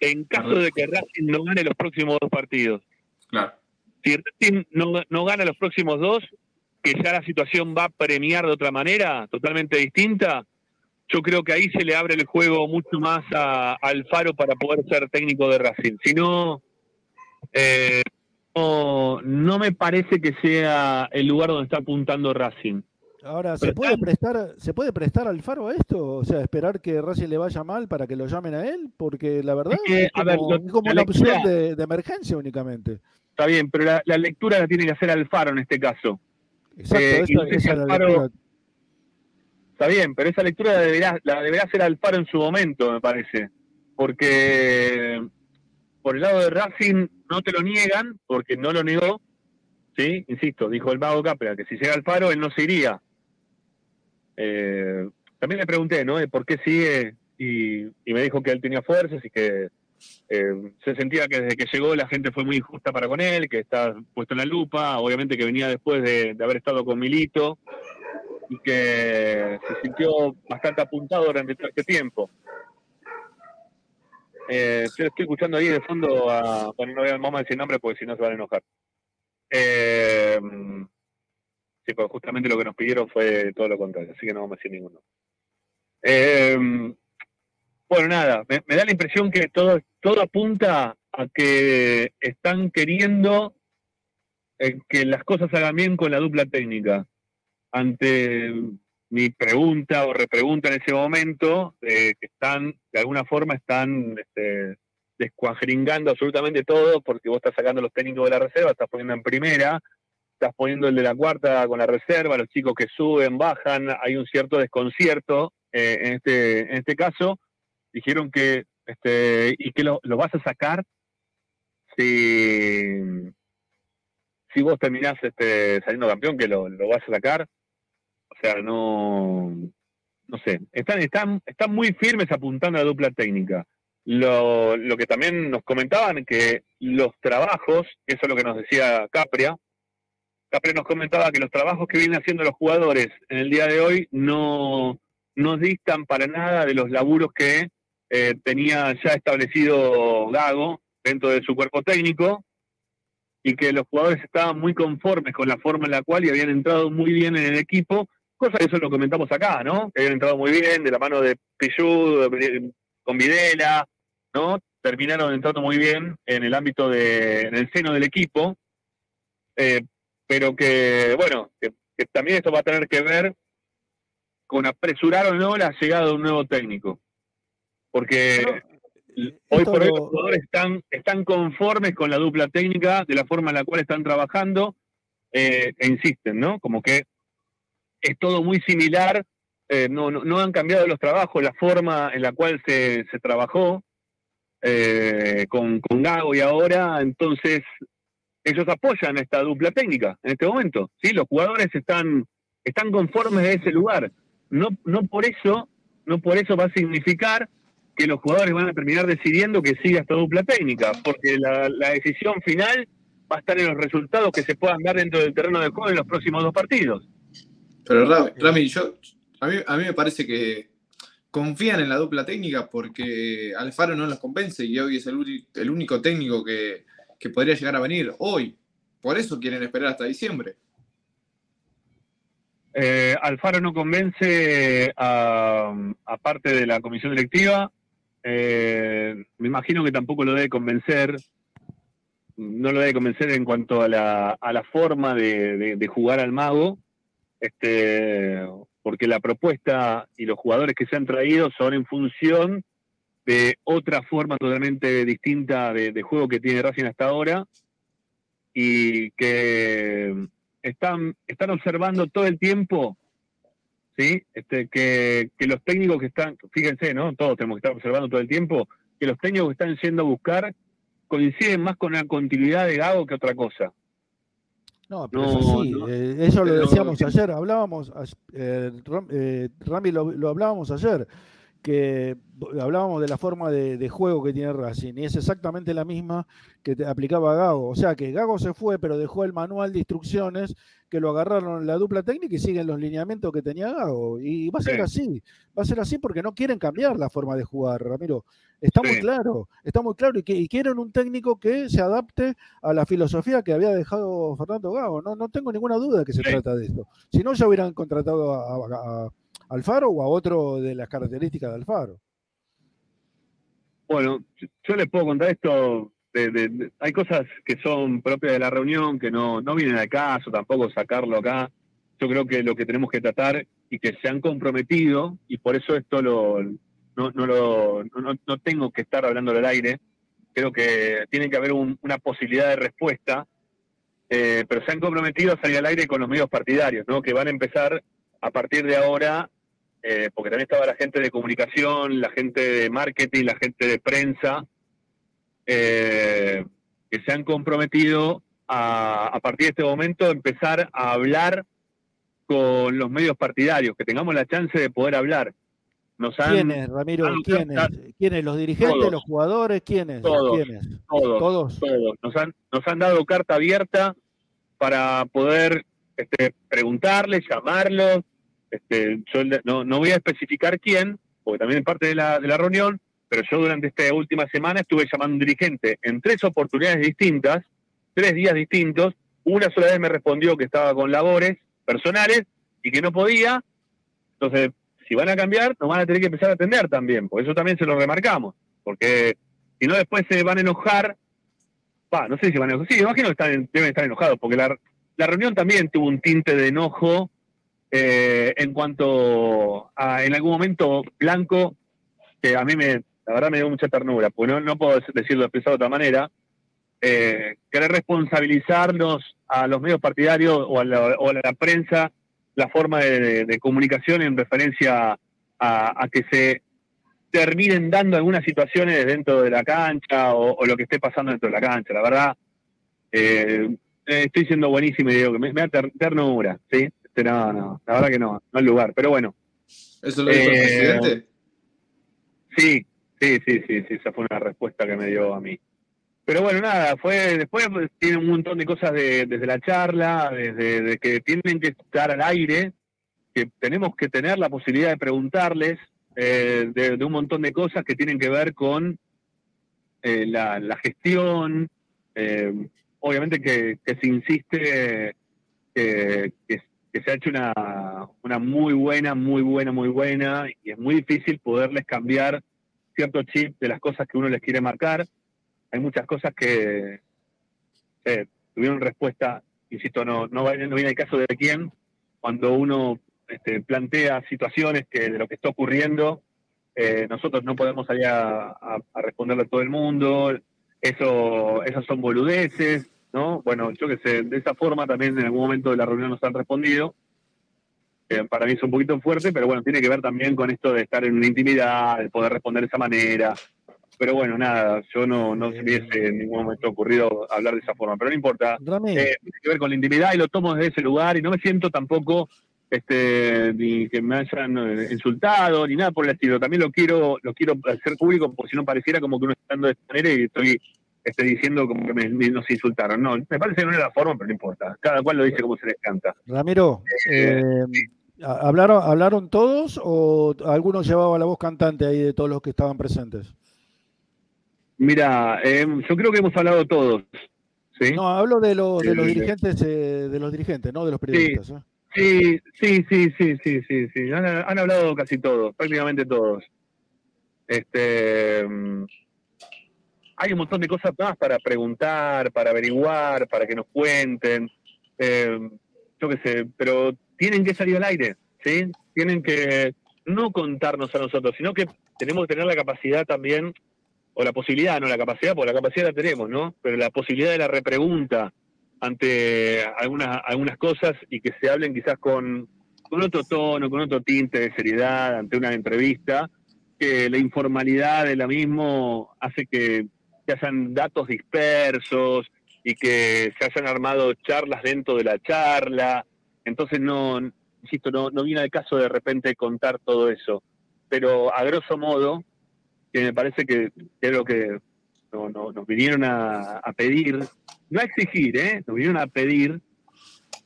En caso de que Racing no gane los próximos dos partidos. Claro. Si Racing no, no gana los próximos dos, que ya la situación va a premiar de otra manera, totalmente distinta, yo creo que ahí se le abre el juego mucho más a, al Faro para poder ser técnico de Racing. Si no, eh, no, no me parece que sea el lugar donde está apuntando Racing. Ahora, ¿se puede, prestar, ¿se puede prestar al Faro a esto? O sea, esperar que Racing le vaya mal para que lo llamen a él, porque la verdad que, es a ver, lo- es como la una opción de, de emergencia únicamente. Está bien, pero la, la lectura la tiene que hacer Alfaro en este caso. Exacto, Eh, esa- no sé si esa es la Alfaro- lectura. Está bien, pero esa lectura la deberá, la deberá hacer Alfaro en su momento, me parece. Porque por el lado de Racing no te lo niegan, porque no lo negó. ¿Sí? Insisto, dijo el mago Capra que si llega Alfaro él no se iría. Eh, también le pregunté, ¿no? ¿Por qué sigue? Y, me dijo que él tenía fuerzas y que eh, se sentía que desde que llegó la gente fue muy injusta para con él, que está puesto en la lupa, obviamente que venía después de, haber estado con Milito y que se sintió bastante apuntado durante todo este tiempo. Eh, yo estoy escuchando ahí de fondo a. Bueno, no voy a decir nombre porque si no se van a enojar. Eh, sí, porque justamente lo que nos pidieron fue todo lo contrario, así que no vamos a decir ninguno. Eh, bueno, nada, me, da la impresión que todo, todo apunta a que están queriendo eh, que las cosas hagan bien con la dupla técnica. Ante mi pregunta o repregunta en ese momento, que están, de alguna forma, están este, absolutamente todo, porque vos estás sacando los técnicos de la reserva, estás poniendo en primera, estás poniendo el de la cuarta con la reserva, los chicos que suben, bajan, hay un cierto desconcierto eh, en, este, en este caso. Dijeron que, este, y que lo, lo vas a sacar si, si vos terminás este, saliendo campeón, que lo, lo vas a sacar. O sea, no, no sé, están, están, están muy firmes apuntando a la dupla técnica. Lo, lo que también nos comentaban que los trabajos, eso es lo que nos decía Capria, Capria nos comentaba que los trabajos que vienen haciendo los jugadores en el día de hoy no, no distan para nada de los laburos que eh, tenía ya establecido Gago dentro de su cuerpo técnico y que los jugadores estaban muy conformes con la forma en la cual y habían entrado muy bien en el equipo, cosa que eso lo comentamos acá, ¿no? Que habían entrado muy bien de la mano de Pichud, con Videla, ¿no? Terminaron entrando muy bien en el ámbito de, en el seno del equipo, eh, pero que, bueno, que, que también esto va a tener que ver con apresurar o no la llegada de un nuevo técnico. Porque hoy por hoy los jugadores están, están conformes con la dupla técnica, de la forma en la cual están trabajando, eh, e insisten, ¿no? Como que es todo muy similar, eh, no, no, no han cambiado los trabajos, la forma en la cual se, se trabajó eh, con, con Gago y ahora, entonces ellos apoyan esta dupla técnica en este momento, ¿sí? Los jugadores están, están conformes de ese lugar. No, no por eso, no por eso va a significar que los jugadores van a terminar decidiendo que siga esta dupla técnica, porque la, decisión final va a estar en los resultados que se puedan dar dentro del terreno de juego en los próximos dos partidos. Pero Rami, yo, a, mí, a mí me parece que confían en la dupla técnica porque Alfaro no los convence y hoy es el, el único técnico que, que podría llegar a venir hoy. Por eso quieren esperar hasta diciembre. Eh, Alfaro no convence a, a parte de la comisión directiva. Eh, me imagino que tampoco lo debe convencer. No lo debe convencer en cuanto a la, a la forma de, de- de jugar al mago. Este, porque la propuesta y los jugadores que se han traído son en función de otra forma totalmente distinta de, de juego que tiene Racing hasta ahora y que están, están observando todo el tiempo, ¿sí? Este, que, que los técnicos que están, fíjense, ¿no? Todos tenemos que estar observando todo el tiempo, que los técnicos que están yendo a buscar coinciden más con la continuidad de Gago que otra cosa. No, pero No, es así. no. eh, eso lo decíamos ayer, hablábamos, eh, eh, Rami, lo, lo hablábamos ayer, que hablábamos de la forma de, de juego que tiene Racing, y es exactamente la misma que te aplicaba Gago. O sea que Gago se fue, pero dejó el manual de instrucciones que lo agarraron la dupla técnica y siguen los lineamientos que tenía Gago. Y va a ser Sí. así, va a ser así porque no quieren cambiar la forma de jugar, Ramiro. Está muy claro, está muy claro, y, que, y quieren un técnico que se adapte a la filosofía que había dejado Fernando Gago. No, no tengo ninguna duda de que se Sí. trata de eso. Si no, ya hubieran contratado a, a- a Alfaro o a otro de las características de Alfaro. Bueno, yo- les puedo contar esto. hay cosas que son propias de la reunión que no, no vienen al caso, tampoco sacarlo acá. Yo creo que lo que tenemos que tratar y que se han comprometido, y por eso esto lo, no, no, lo, no, no tengo que estar hablando al aire, creo que tiene que haber un- una posibilidad de respuesta, eh, pero se han comprometido a salir al aire con los medios partidarios, ¿no? que van a empezar a partir de ahora, eh, porque también estaba la gente de comunicación, la gente de marketing, la gente de prensa, eh, que se han comprometido a, a partir de este momento empezar a hablar con los medios partidarios, que tengamos la chance de poder hablar. Nos han, ¿Quiénes, Ramiro? han- ¿Quiénes? ¿Quiénes? ¿Los dirigentes, Todos. los jugadores? ¿Quiénes? Todos, ¿Quiénes? todos, Todos. todos. Nos han, nos han dado carta abierta para poder este, preguntarles, llamarlos. Este, yo no, no voy a especificar quién, porque también es parte de la, de la reunión, pero yo durante esta última semana estuve llamando a un dirigente en tres oportunidades distintas, tres días distintos. Una sola vez me respondió que estaba con labores personales y que no podía. Entonces, si van a cambiar, nos van a tener que empezar a atender también, por eso también se lo remarcamos, porque si no después se van a enojar, no sé si van a enojar, sí, imagino que están, deben estar enojados, porque la, la reunión también tuvo un tinte de enojo eh, en cuanto a, en algún momento, Blanco, que a mí me, la verdad me dio mucha ternura, porque no, no puedo decirlo expresado de otra manera, eh, querer responsabilizarnos a los medios partidarios o a la, o a la prensa la forma de, comunicación en referencia a, que se terminen dando algunas situaciones dentro de la cancha o, lo que esté pasando dentro de la cancha. La verdad, eh, estoy siendo buenísimo y digo que me, da ter- ternura, ¿sí? Este, no, no, la verdad que no, no es lugar, pero bueno. ¿Eso lo dijo el Eh, presidente? Sí, sí, sí, sí, sí, esa fue una respuesta que me dio a mí. Pero bueno, nada, fue después tiene un montón de cosas de- desde la charla, desde de que tienen que estar al aire, que tenemos que tener la posibilidad de preguntarles eh, de, de un montón de cosas que tienen que ver con eh, la, la gestión, eh, obviamente que, que se insiste que, que- que se ha hecho una, una muy buena, muy buena, muy buena, y es muy difícil poderles cambiar cierto chip de las cosas que uno les quiere marcar. Hay muchas cosas que eh, tuvieron respuesta, insisto, no, no, no viene el caso de quién, cuando uno este, plantea situaciones que de lo que está ocurriendo, eh, nosotros no podemos salir a responderle a todo el mundo, eso, esas son boludeces, ¿no? Bueno, yo que sé, de esa forma también en algún momento de la reunión nos han respondido. Eh, para mí es un poquito fuerte, pero bueno, tiene que ver también con esto de estar en una intimidad, de poder responder de esa manera. Pero bueno, nada, yo no, no se me hubiese en ningún momento ocurrido hablar de esa forma, pero no importa. Eh, tiene que ver con la intimidad y lo tomo desde ese lugar y no me siento tampoco este ni que me hayan eh, insultado ni nada por el estilo. También lo quiero lo quiero hacer público porque si no pareciera como que uno está hablando de esta manera y estoy este, diciendo como que me, me- nos insultaron. No, me parece que no era la forma, pero no importa. Cada cual lo dice como se les canta. Ramiro, eh, ¿ha- ¿hablaron, ¿hablaron todos o algunos llevaba la voz cantante ahí de todos los que estaban presentes? Mira, eh, yo creo que hemos hablado todos. ¿sí? No, hablo de, los de los Eh, dirigentes, eh, de los dirigentes, no de los periodistas. ¿eh? Sí, sí, sí, sí, sí, sí, sí. Han, han hablado casi todos, prácticamente todos. Este, mm, hay un montón de cosas más para preguntar, para averiguar, para que nos cuenten. Eh, yo qué sé, pero tienen que salir al aire, ¿sí? Tienen que no contarnos a nosotros, sino que tenemos que tener la capacidad también, o la posibilidad, no la capacidad, porque la capacidad la tenemos, ¿no? Pero la posibilidad de la repregunta ante algunas, algunas cosas y que se hablen quizás con, con otro tono, con otro tinte de seriedad ante una entrevista, que la informalidad de la mismo hace que, que hayan datos dispersos y que se hayan armado charlas dentro de la charla. Entonces no, insisto, no, no viene al caso de repente contar todo eso. Pero a grosso modo, que me parece que, es lo que no, no, nos vinieron a, pedir, no a exigir, ¿eh? nos vinieron a pedir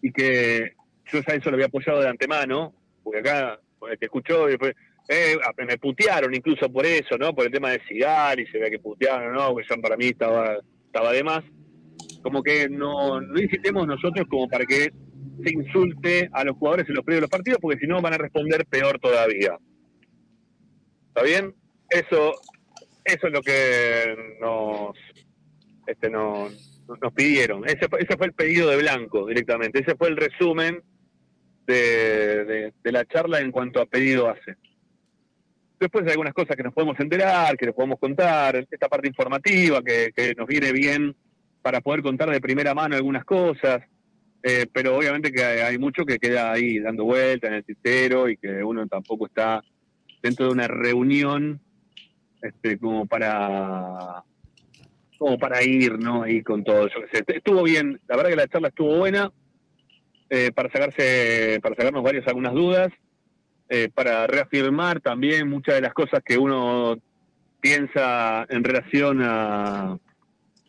y que yo ya eso lo había apoyado de antemano, porque acá el que escuchó después, eh, me putearon incluso por eso, ¿no? Por el tema de Cigar y se ve que putearon, ¿no? Que ya para mí estaba, estaba de más. Como que no, no insistemos nosotros como para que se insulte a los jugadores en los predios de los partidos, porque si no van a responder peor todavía. ¿Está bien? Eso, eso es lo que nos, este, nos, nos pidieron. Ese, ese fue el pedido de Blanco directamente. Ese fue el resumen de, de- de la charla en cuanto a pedido hace. Después hay algunas cosas que nos podemos enterar, que les podemos contar, esta parte informativa que, nos viene bien para poder contar de primera mano algunas cosas, eh, pero obviamente que hay, mucho que queda ahí dando vuelta en el tintero y que uno tampoco está dentro de una reunión este, como para como para ir, ¿no? Ahí con todo. Yo sé. Estuvo bien, la verdad que la charla estuvo buena eh, para sacarse, para sacarnos varias algunas dudas, eh, para reafirmar también muchas de las cosas que uno piensa en relación a,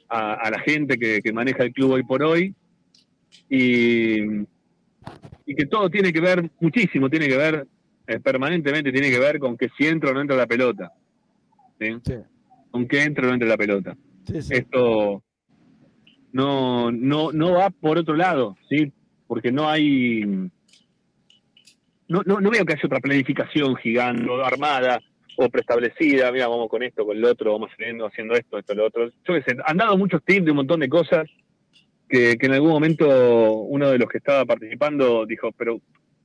a, a la gente que, que maneja el club hoy por hoy y, y que todo tiene que ver, muchísimo tiene que ver, eh, permanentemente tiene que ver con que si entra o no entra la pelota. ¿sí? Con que entra o no entra la pelota. Esto no, no, no va por otro lado, ¿sí? Porque no hay. No, no, no veo que haya otra planificación gigante, armada o preestablecida. Mira, vamos con esto, con lo otro, vamos haciendo, haciendo esto, esto, lo otro. Yo qué sé, han dado muchos tips de un montón de cosas que, que en algún momento uno de los que estaba participando dijo, pero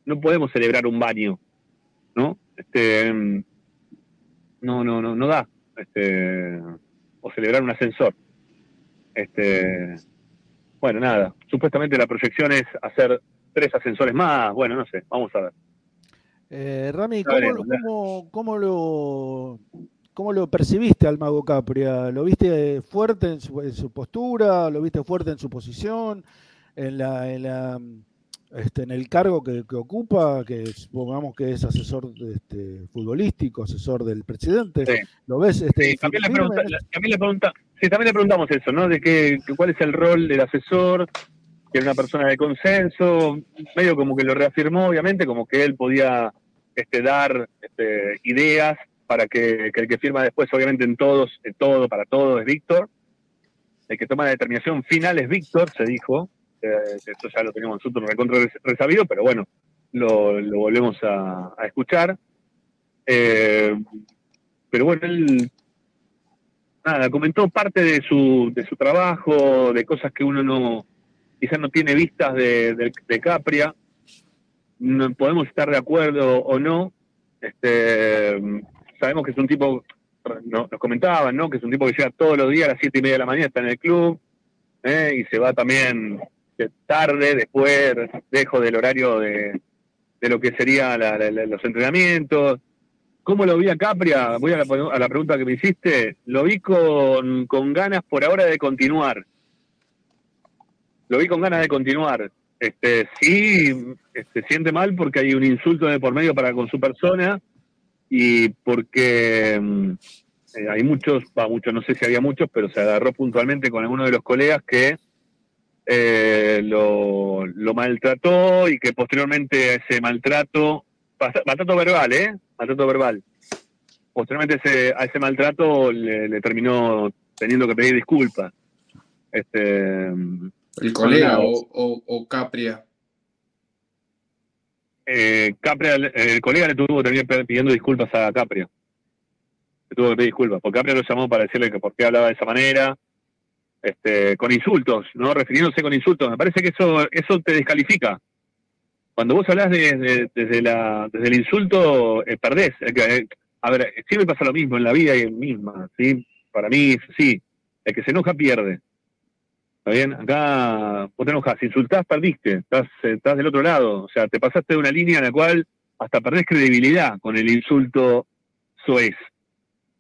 no podemos celebrar un baño, ¿no? Este, mm, no, no, no, no da. Este, o celebrar un ascensor. Este, bueno, nada. Supuestamente la proyección es hacer tres ascensores más. Bueno, no sé, vamos a ver. Eh, Rami, ¿cómo, veremos, ya. cómo- cómo lo, ¿cómo lo percibiste al Mago Capria? ¿Lo viste fuerte en su, en su postura? ¿Lo viste fuerte en su posición? ¿En, la, en, la, este, en el cargo que, que ocupa? Que supongamos que es asesor este, futbolístico, asesor del presidente. Sí. ¿Lo ves? Este, Sí, también, le firme pregunta- en la- también le pregunta, sí, también le preguntamos eso, ¿no? De qué, cuál es el rol del asesor, que era una persona de consenso, medio como que lo reafirmó, obviamente, como que él podía este, dar este, ideas para que, el que firma después, obviamente, en todos, en todo, para todo, es Víctor. El que toma la determinación final es Víctor, se dijo. Eh, esto ya lo teníamos nosotros recontra res- resabido, pero bueno, lo, volvemos a, escuchar. Eh, pero bueno, él nada, comentó parte de su, de su trabajo, de cosas que uno no, quizás no tiene vistas de Capria. Podemos estar de acuerdo o no. Este, sabemos que es un tipo, no- nos comentaban, ¿no? Que es un tipo que llega todos los días a las siete y media de la mañana, está en el club, ¿eh? y se va también de tarde, después, dejo del horario de, de lo que sería la- la- la- los entrenamientos. ¿Cómo lo vi a Capria? Voy a la, a la pregunta que me hiciste. Lo vi con, con ganas por ahora de continuar. Lo vi con ganas de continuar. Este, sí, se siente mal porque hay un insulto de por medio para con su persona y porque mm, eh, hay muchos, va, muchos, no sé si había muchos, pero se agarró puntualmente con alguno de los colegas que eh, lo, maltrató y que posteriormente a ese maltrato, maltrato verbal, ¿eh? Maltrato verbal. Posteriormente ese- a ese maltrato le, le terminó teniendo que pedir disculpas. Este, El colega o, o- o Capria. eh, Capria, el colega le tuvo terminar pidiendo disculpas a Capria. Le tuvo que pedir disculpas, porque Capria lo llamó para decirle que por qué hablaba de esa manera, este, con insultos, ¿no? Refiriéndose con insultos. Me parece que eso, eso te descalifica. Cuando vos hablas de, desde, la, desde el insulto, eh, perdés. Eh, a ver, siempre pasa lo mismo en la vida y misma, ¿sí? Para mí, sí. El que se enoja pierde. ¿Está bien? Acá vos te enojas, insultás, perdiste, estás, estás del otro lado. O sea, te pasaste de una línea en la cual hasta perdés credibilidad con el insulto soez.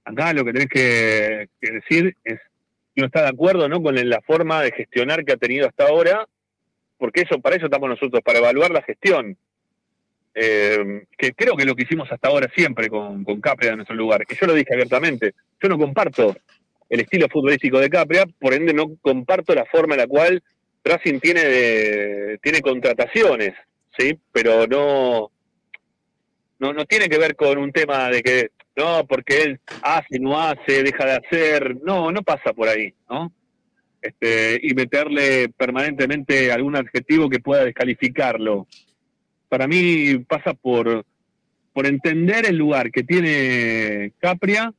Acá lo que tenés que, decir es que no está de acuerdo ¿no? con la forma de gestionar que ha tenido hasta ahora, porque eso para eso estamos nosotros, para evaluar la gestión. Eh, que creo que lo que hicimos hasta ahora siempre con, con en nuestro lugar, que yo lo dije abiertamente, yo no comparto el estilo futbolístico de Capria, por ende no comparto la forma en la cual Racing tiene, tiene contrataciones, ¿sí? Pero no, no, no tiene que ver con un tema de que, no, porque él hace, no hace, deja de hacer, no, no pasa por ahí, ¿no? Este, y meterle permanentemente algún adjetivo que pueda descalificarlo. Para mí pasa por, por entender el lugar que tiene Capria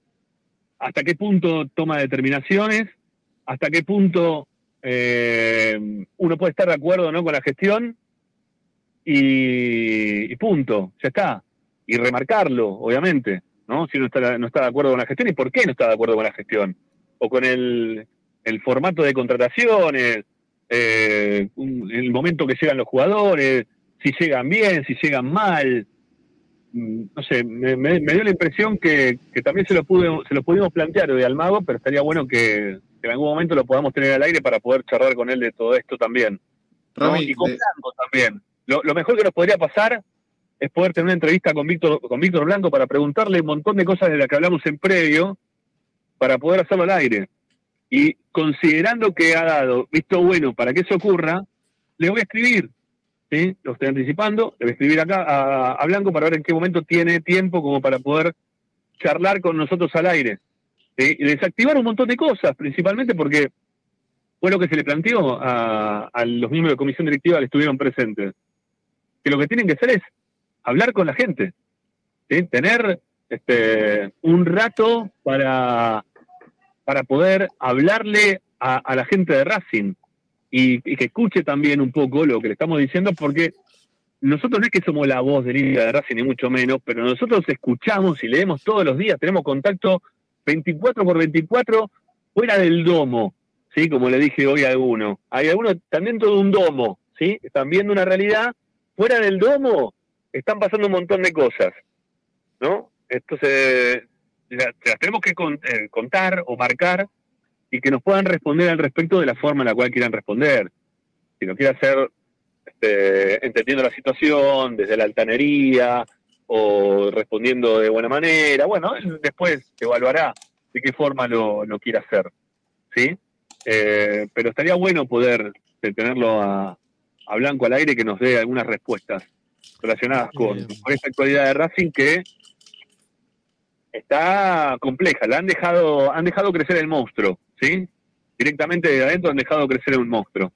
hasta qué punto toma determinaciones, hasta qué punto eh, uno puede estar de acuerdo ¿no? con la gestión y, punto, ya está. Y remarcarlo, obviamente, ¿no? si no está, no está de acuerdo con la gestión y por qué no está de acuerdo con la gestión. O con el, el formato de contrataciones, eh, el momento que llegan los jugadores, si llegan bien, si llegan mal, no sé, me, dio la impresión que, también se lo, pude, se lo pudimos plantear de Almago, pero estaría bueno que, en algún momento lo podamos tener al aire para poder charlar con él de todo esto también. y con Blanco también. Lo, mejor que nos podría pasar es poder tener una entrevista con Víctor, con Víctor Blanco para preguntarle un montón de cosas de las que hablamos en previo para poder hacerlo al aire. Y considerando que ha dado visto bueno para que eso ocurra, le voy a escribir ¿sí? Lo estoy anticipando, le voy a escribir acá a, Blanco para ver en qué momento tiene tiempo como para poder charlar con nosotros al aire. Y desactivar un montón de cosas, principalmente porque fue lo que se le planteó a, los miembros de comisión directiva que estuvieron presentes. Que lo que tienen que hacer es hablar con la gente, tener este, un rato para, para poder hablarle a la gente de Racing, y, que escuche también un poco lo que le estamos diciendo, porque nosotros no es que somos la voz de Liga de Racing, ni mucho menos, pero nosotros escuchamos y leemos todos los días, tenemos contacto 24 por 24 fuera del domo, ¿sí? Como le dije hoy a alguno. Hay algunos dentro de un domo, ¿sí? Están viendo una realidad. Fuera del domo están pasando un montón de cosas, ¿no? Entonces, las, tenemos que eh, contar o marcar y que nos puedan responder al respecto de la forma en la cual quieran responder. Si lo quiere hacer este, entendiendo la situación, desde la altanería o respondiendo de buena manera, bueno, él después evaluará de qué forma lo, lo quiere hacer. ¿sí? Eh, pero estaría bueno poder tenerlo a, Blanco al aire que nos dé algunas respuestas relacionadas con, con esta actualidad de Racing que está compleja. La han dejado, han dejado crecer el monstruo. ¿sí? Directamente de adentro han dejado crecer un monstruo.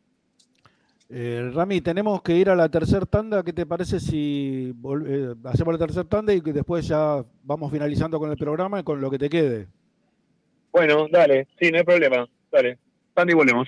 Eh, Rami, tenemos que ir a la tercera tanda. ¿Qué te parece si eh, hacemos la tercera tanda y que después ya vamos finalizando con el programa y con lo que te quede? Bueno, dale, sí, no hay problema. Dale, tanda y volvemos.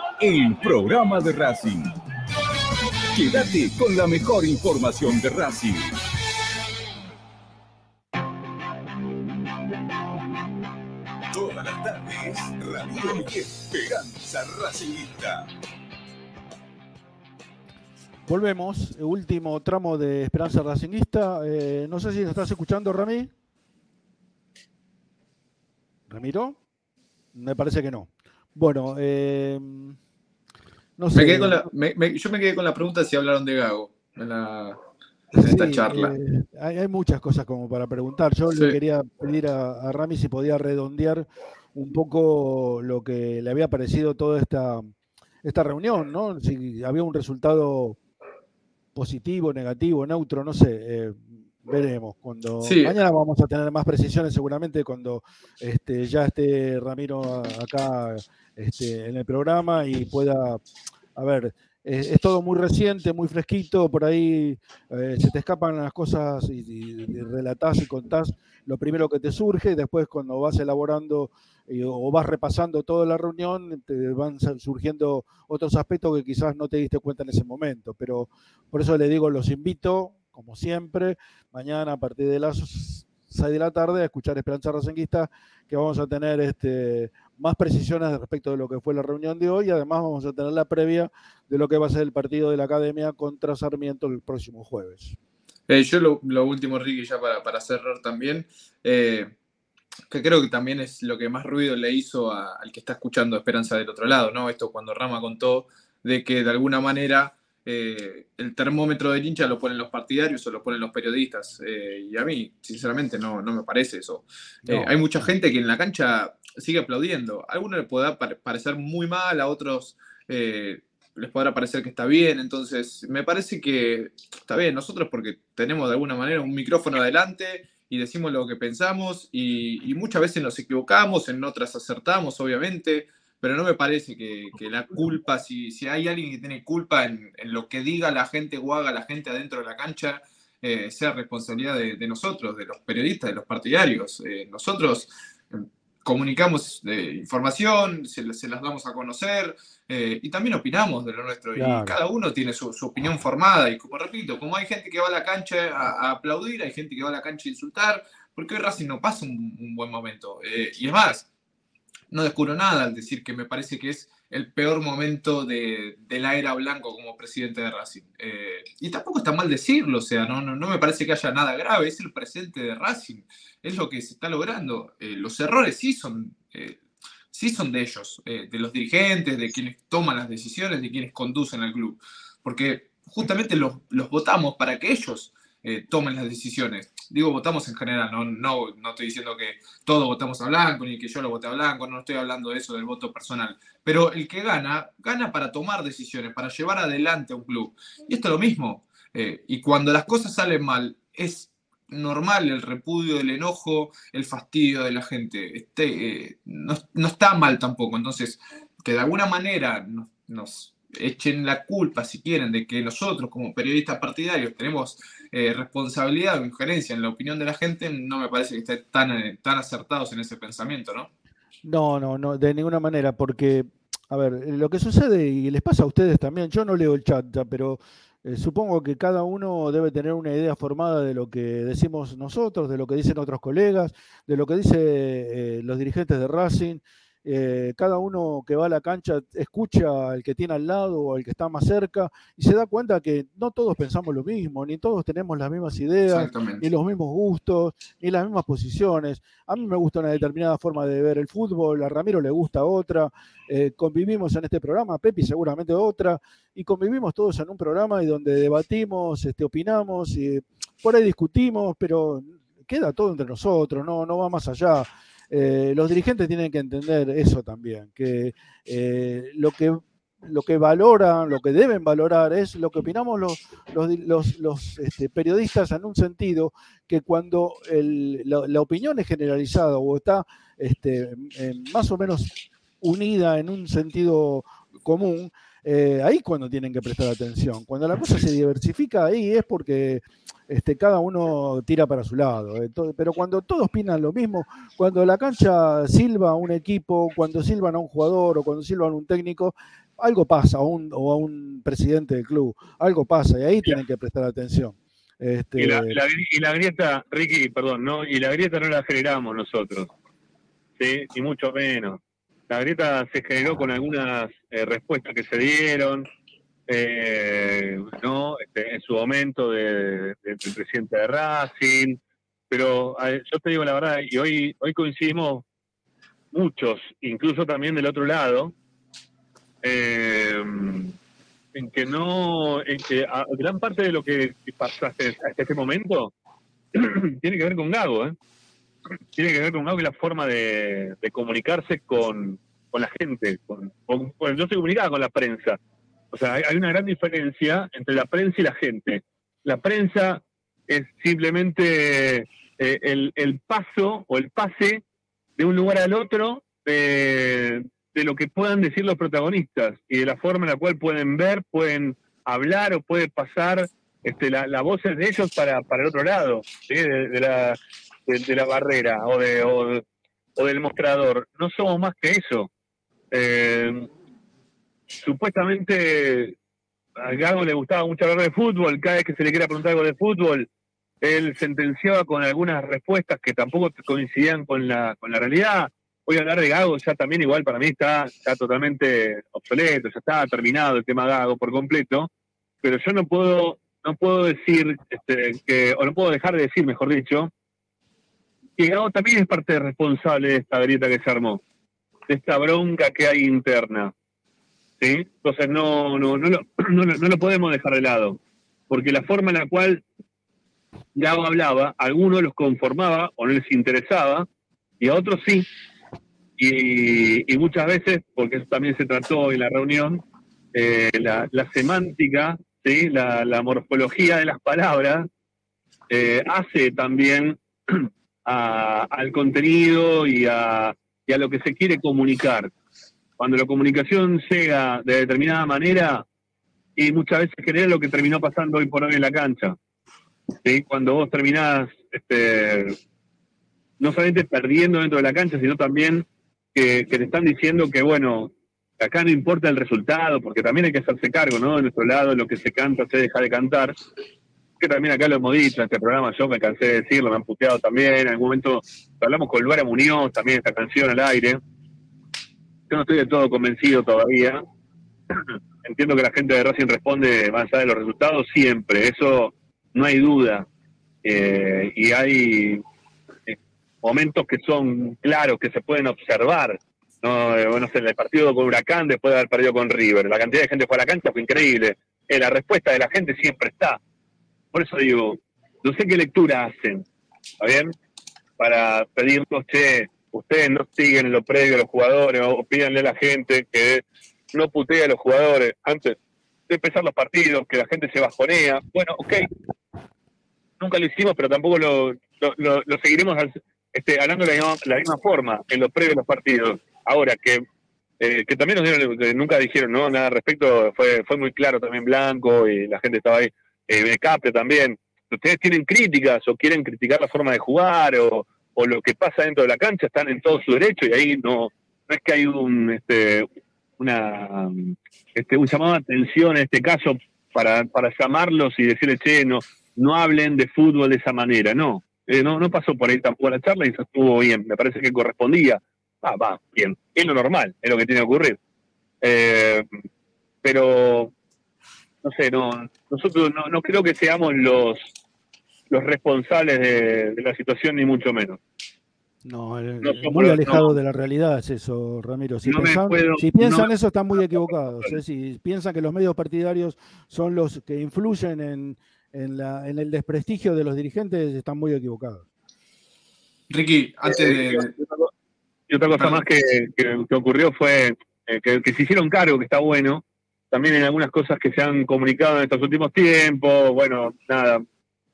el programa de Racing. Quédate con la mejor información de Racing. Todas las tardes, Radio y Esperanza Racingista. Volvemos, último tramo de Esperanza Racingista. Eh, no sé si nos estás escuchando, Rami. ¿Ramiro? Me parece que no. Bueno, eh, no sé. Me quedé con la- me- me- yo me quedé con la pregunta si hablaron de Gago en, la, en esta charla. eh, hay, hay muchas cosas como para preguntar. Yo Sí. le quería pedir a, a Rami si podía redondear un poco lo que le había parecido toda esta, esta reunión, ¿no? Si había un resultado positivo, negativo, neutro, no sé. eh, veremos. Cuando Sí. mañana vamos a tener más precisiones, seguramente cuando este, ya esté Ramiro acá este, en el programa y pueda, a ver, es, es todo muy reciente, muy fresquito, por ahí eh, se te escapan las cosas y, y- y relatás y contás lo primero que te surge, y después cuando vas elaborando eh, o vas repasando toda la reunión, te van surgiendo otros aspectos que quizás no te diste cuenta en ese momento. Pero por eso le digo, los invito, como siempre, mañana a partir de las 6 de la tarde a escuchar Esperanza Racinguista, que vamos a tener este, más precisiones respecto de lo que fue la reunión de hoy y además vamos a tener la previa de lo que va a ser el partido de la Academia contra Sarmiento el próximo jueves. Eh, yo lo, último, Ricky, ya para, cerrar también, eh, que creo que también es lo que más ruido le hizo al que está escuchando Esperanza del otro lado, ¿no? Esto cuando Rama contó de que de alguna manera eh, el termómetro del hincha lo ponen los partidarios o lo ponen los periodistas. eh, y a mí, sinceramente, no, no me parece eso. Eh, No. hay mucha gente que en la cancha sigue aplaudiendo. A algunos les podrá pare- parecer muy mal, a otros eh, les podrá parecer que está bien. Entonces, me parece que está bien. Nosotros, porque tenemos de alguna manera un micrófono adelante y decimos lo que pensamos, y, y muchas veces nos equivocamos, en otras acertamos, obviamente pero no me parece que, que la culpa, si, si hay alguien que tiene culpa en, en lo que diga la gente o haga la gente adentro de la cancha, eh, sea responsabilidad de, de nosotros, de los periodistas, de los partidarios. Eh, nosotros eh, comunicamos eh, información, se, se las damos a conocer y también opinamos de lo nuestro. Claro. Y cada uno tiene su, su opinión formada. Y como repito, como hay gente que va a la cancha a, a aplaudir, hay gente que va a la cancha a insultar, porque hoy Racing no pasa un, un buen momento. Y es más, no descubro nada al decir que me parece que es el peor momento de, de la era Blanco como presidente de Racing. Eh, y tampoco está mal decirlo, o sea, no, me parece que haya nada grave, es el presente de Racing, es lo que se está logrando. Eh, los errores sí son, eh, sí son de ellos, de los dirigentes, de quienes toman las decisiones, de quienes conducen al club, porque justamente los, votamos para que ellos tomen las decisiones. Digo, votamos en general, no, no, no estoy diciendo que todos votamos a Blanco, ni que yo lo voté a Blanco, no estoy hablando de eso, del voto personal. Pero el que gana, gana para tomar decisiones, para llevar adelante a un club. Y esto es lo mismo. eh, y cuando las cosas salen mal, es normal el repudio, el enojo, el fastidio de la gente. Este, eh, no, no está mal tampoco. Entonces, que de alguna manera nos, nos echen la culpa, si quieren, de que nosotros como periodistas partidarios tenemos eh, responsabilidad o injerencia en la opinión de la gente, no me parece que estén tan, eh, tan acertados en ese pensamiento, ¿no? No, no, no, de ninguna manera, porque, a ver, lo que sucede, y les pasa a ustedes también, yo no leo el chat pero eh, supongo que cada uno debe tener una idea formada de lo que decimos nosotros, de lo que dicen otros colegas, de lo que dicen los dirigentes de Racing. Eh, cada uno que va a la cancha escucha al que tiene al lado o al que está más cerca y se da cuenta que no todos pensamos lo mismo, ni todos tenemos las mismas ideas, ni los mismos gustos, ni las mismas posiciones. A mí me gusta una determinada forma de ver el fútbol, a Ramiro le gusta otra, eh, convivimos en este programa, a Pepi seguramente otra, y convivimos todos en un programa y donde debatimos, este, opinamos, y por ahí discutimos, pero queda todo entre nosotros, no, no va más allá. Eh, los dirigentes tienen que entender eso también, que eh, lo que lo que valoran, lo que deben valorar es lo que opinamos los, los, los- los, este, periodistas en un sentido que cuando el- la, la opinión es generalizada o está este, en- más o menos unida en un sentido común, eh, ahí cuando tienen que prestar atención. Cuando la cosa se diversifica ahí es porque este, cada uno tira para su lado. Entonces, pero cuando todos opinan lo mismo, cuando la cancha silba a un equipo, cuando silban a un jugador o cuando silban a un técnico, algo pasa, o, un- o a un presidente del club, algo pasa y ahí tienen que prestar atención. Este, Y la, la gri- y la grieta, Ricky, perdón, ¿no? Y la grieta no la generamos nosotros, ¿sí? Ni mucho menos. La grieta se generó con algunas eh, respuestas que se dieron, eh, ¿no? Este, en su momento de- de- del presidente de Racing, pero yo te digo la verdad, y hoy, hoy coincidimos muchos, incluso también del otro lado, eh, en que no, en que gran parte de lo que pasó hasta, este momento [clears throat] tiene que ver con Gago, ¿eh? Tiene que ver con Gago y la forma de, comunicarse con, con la gente. Con, con- no se comunicaba con la prensa. O sea, hay, una gran diferencia entre la prensa y la gente. La prensa es simplemente eh, el, paso o el pase de un lugar al otro de, lo que puedan decir los protagonistas y de la forma en la cual pueden ver, pueden hablar o puede pasar este, la, voz de ellos para, el otro lado ¿sí? de, la, barrera o del mostrador. No somos más que eso. Eh, supuestamente a Gago le gustaba mucho hablar de fútbol, cada vez que se le quiera preguntar algo de fútbol, él sentenciaba con algunas respuestas que tampoco coincidían con la, con la realidad. Hoy hablar de Gago ya también igual para mí está, está totalmente obsoleto, ya está terminado el tema Gago por completo, pero yo no puedo, no puedo decir, este, que, o no puedo dejar de decir, mejor dicho, que Gago también es parte responsable de esta grieta que se armó, de esta bronca que hay interna. Entonces no, no, no, lo, [clears throat] no, no lo podemos dejar de lado, porque la forma en la cual Gago hablaba, a algunos los conformaba o no les interesaba, y a otros sí. Y, muchas veces, porque eso también se trató en la reunión, eh, la, semántica, ¿sí? la, morfología de las palabras, eh, hace también [clears throat] al contenido y a, y a lo que se quiere comunicar. Cuando la comunicación llega de determinada manera, y muchas veces genera lo que terminó pasando hoy por hoy en la cancha. Cuando vos terminás este, no solamente perdiendo dentro de la cancha, sino también que, te están diciendo que, bueno, acá no importa el resultado, porque también hay que hacerse cargo, ¿no? De nuestro lado, lo que se canta se deja de cantar. Que también acá lo hemos dicho en este programa, yo me cansé de decirlo, me han puteado también. En algún momento hablamos con Luara Muñoz, también esta canción al aire. Yo no estoy del todo convencido todavía. [clears throat] Entiendo que la gente de Racing responde más allá de los resultados siempre, eso no hay duda. Eh, y hay eh, momentos que son claros, que se pueden observar. No, Eh, bueno, en el partido con Huracán, después de haber perdido con River, la cantidad de gente fue a la cancha fue increíble. La respuesta de la gente siempre está. Por eso digo, no sé qué lectura hacen, ¿está bien? Para pedirnos, che, ustedes no siguen en lo previo a los jugadores, o pídanle a la gente que no putee a los jugadores antes de empezar los partidos, que la gente se bajonea. Bueno, ok, nunca lo hicimos, pero tampoco lo, lo, seguiremos este, hablando de la misma, la misma forma en los previos los partidos. Ahora, que, eh, que también nos dieron, que nunca dijeron ¿no? nada al respecto, fue, fue muy claro también Blanco y la gente estaba ahí, eh, Becapre también. Ustedes tienen críticas o quieren criticar la forma de jugar o, o lo que pasa dentro de la cancha, están en todo su derecho y ahí no, no es que hay un, este, una, este, un llamado de atención en este caso para, para llamarlos y decirles, che, no, no hablen de fútbol de esa manera. No, Eh, no, no pasó por ahí tampoco la charla y eso estuvo bien. Me parece que correspondía. Ah, va, bien. Es lo normal, es lo que tiene que ocurrir. Eh, pero, no sé, no, nosotros no, no creo que seamos los, los responsables de, de la situación, ni mucho menos. No, eh, No somos muy alejado no. de la realidad es eso, Ramiro. Si, No me pensan, puedo- si piensan no- eso, están muy equivocados. ¿eh? Si piensan que los medios partidarios son los que influyen en, en la- en el desprestigio de los dirigentes, están muy equivocados. Ricky, antes de. Y otra cosa más que, que- que ocurrió fue eh, que, que se hicieron cargo, que está bueno, también en algunas cosas que se han comunicado en estos últimos tiempos, bueno, nada,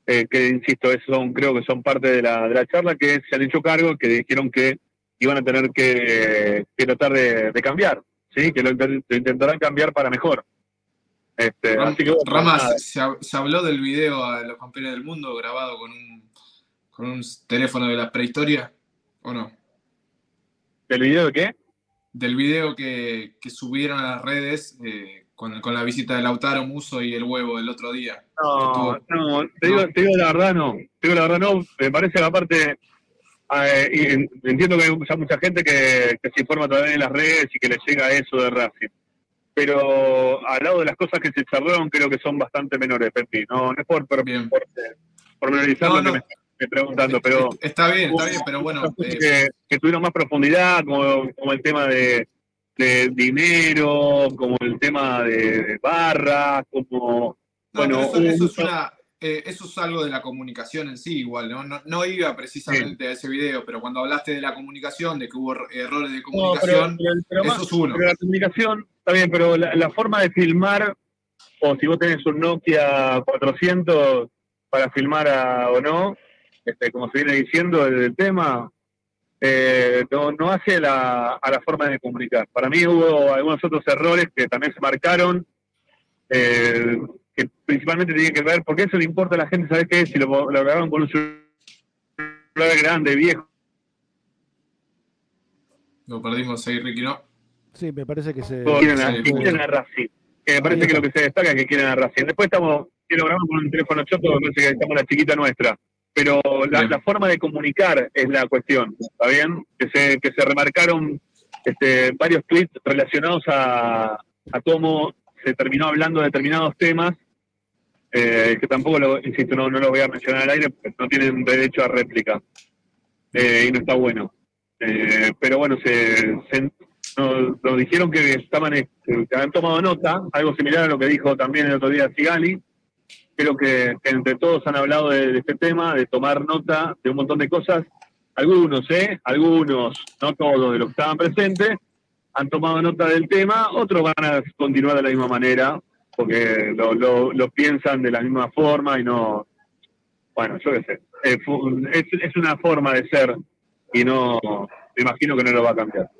eh, que insisto, eso son, creo que son parte de la, de la charla, que se han hecho cargo, que dijeron que iban a tener que, que tratar de, de cambiar, ¿sí? que lo, intentarán cambiar para mejor. Este, Ram- así que, bueno, nada. Ramas, ¿se, hab- se habló del video a los campeones del mundo grabado con un, con un teléfono de la prehistoria? ¿O no? ¿Del video de qué? Del video que, que subieron a las redes eh, con, con la visita de Lautaro Muso y el huevo el otro día. No, no, te digo, te digo la verdad, no. Te digo la verdad, no. Me parece que aparte, eh, entiendo que hay ya mucha gente que, que se informa todavía en las redes y que le llega eso de Racing. Pero al lado de las cosas que se charlaron, creo que son bastante menores, Pepi. No, no es por, por, por, por menorizar No, lo que me me preguntando, pero Está bien, está bien, pero bueno. eh, que, que tuvieron más profundidad, como, como el tema de, de dinero, como el tema de, de barras, como No, bueno, eso, es una, eh, eso es algo de la comunicación en sí, igual, ¿no? No, no iba precisamente a ese video, pero cuando hablaste de la comunicación, de que hubo er- errores de No, pero- comunicación, pero- pero eso más- es uno. pero la comunicación, está bien, pero la, la forma de filmar, o si vos tenés un Nokia 400 para filmar a- o no, este, como se viene diciendo el, el tema, eh, no, no hace la, a la forma de comunicar. Para mí hubo algunos otros errores que también se marcaron, eh, que principalmente tienen que ver, porque eso le importa a la gente, ¿sabes qué? Si lo, lo grabaron con un celular grande, viejo. Lo perdimos ahí, Ricky, ¿no? Sí, me parece que se. quieren a, que quieren a Racing. Que me parece que lo que se destaca es que quieren a Racing. Después estamos, quiero grabar con un teléfono choto, me parece que estamos la chiquita nuestra. Pero la, la forma de comunicar es la cuestión, ¿está bien? Que se, que se remarcaron este, varios tweets relacionados a, a cómo se terminó hablando de determinados temas, eh, que tampoco, lo, insisto, no, no los voy a mencionar al aire, porque no tienen derecho a réplica. Eh, y no está bueno. Eh, pero bueno, se, se, nos, nos dijeron que estaban eh, que habían tomado nota, algo similar a lo que dijo también el otro día Sigali. Creo que, que entre todos han hablado de, de este tema, de tomar nota de un montón de cosas. Algunos, ¿eh? Algunos, no todos de los que estaban presentes, han tomado nota del tema, otros van a continuar de la misma manera, porque lo, lo, lo piensan de la misma forma y no, bueno, yo qué sé, es, es una forma de ser y no, me imagino que no lo va a cambiar.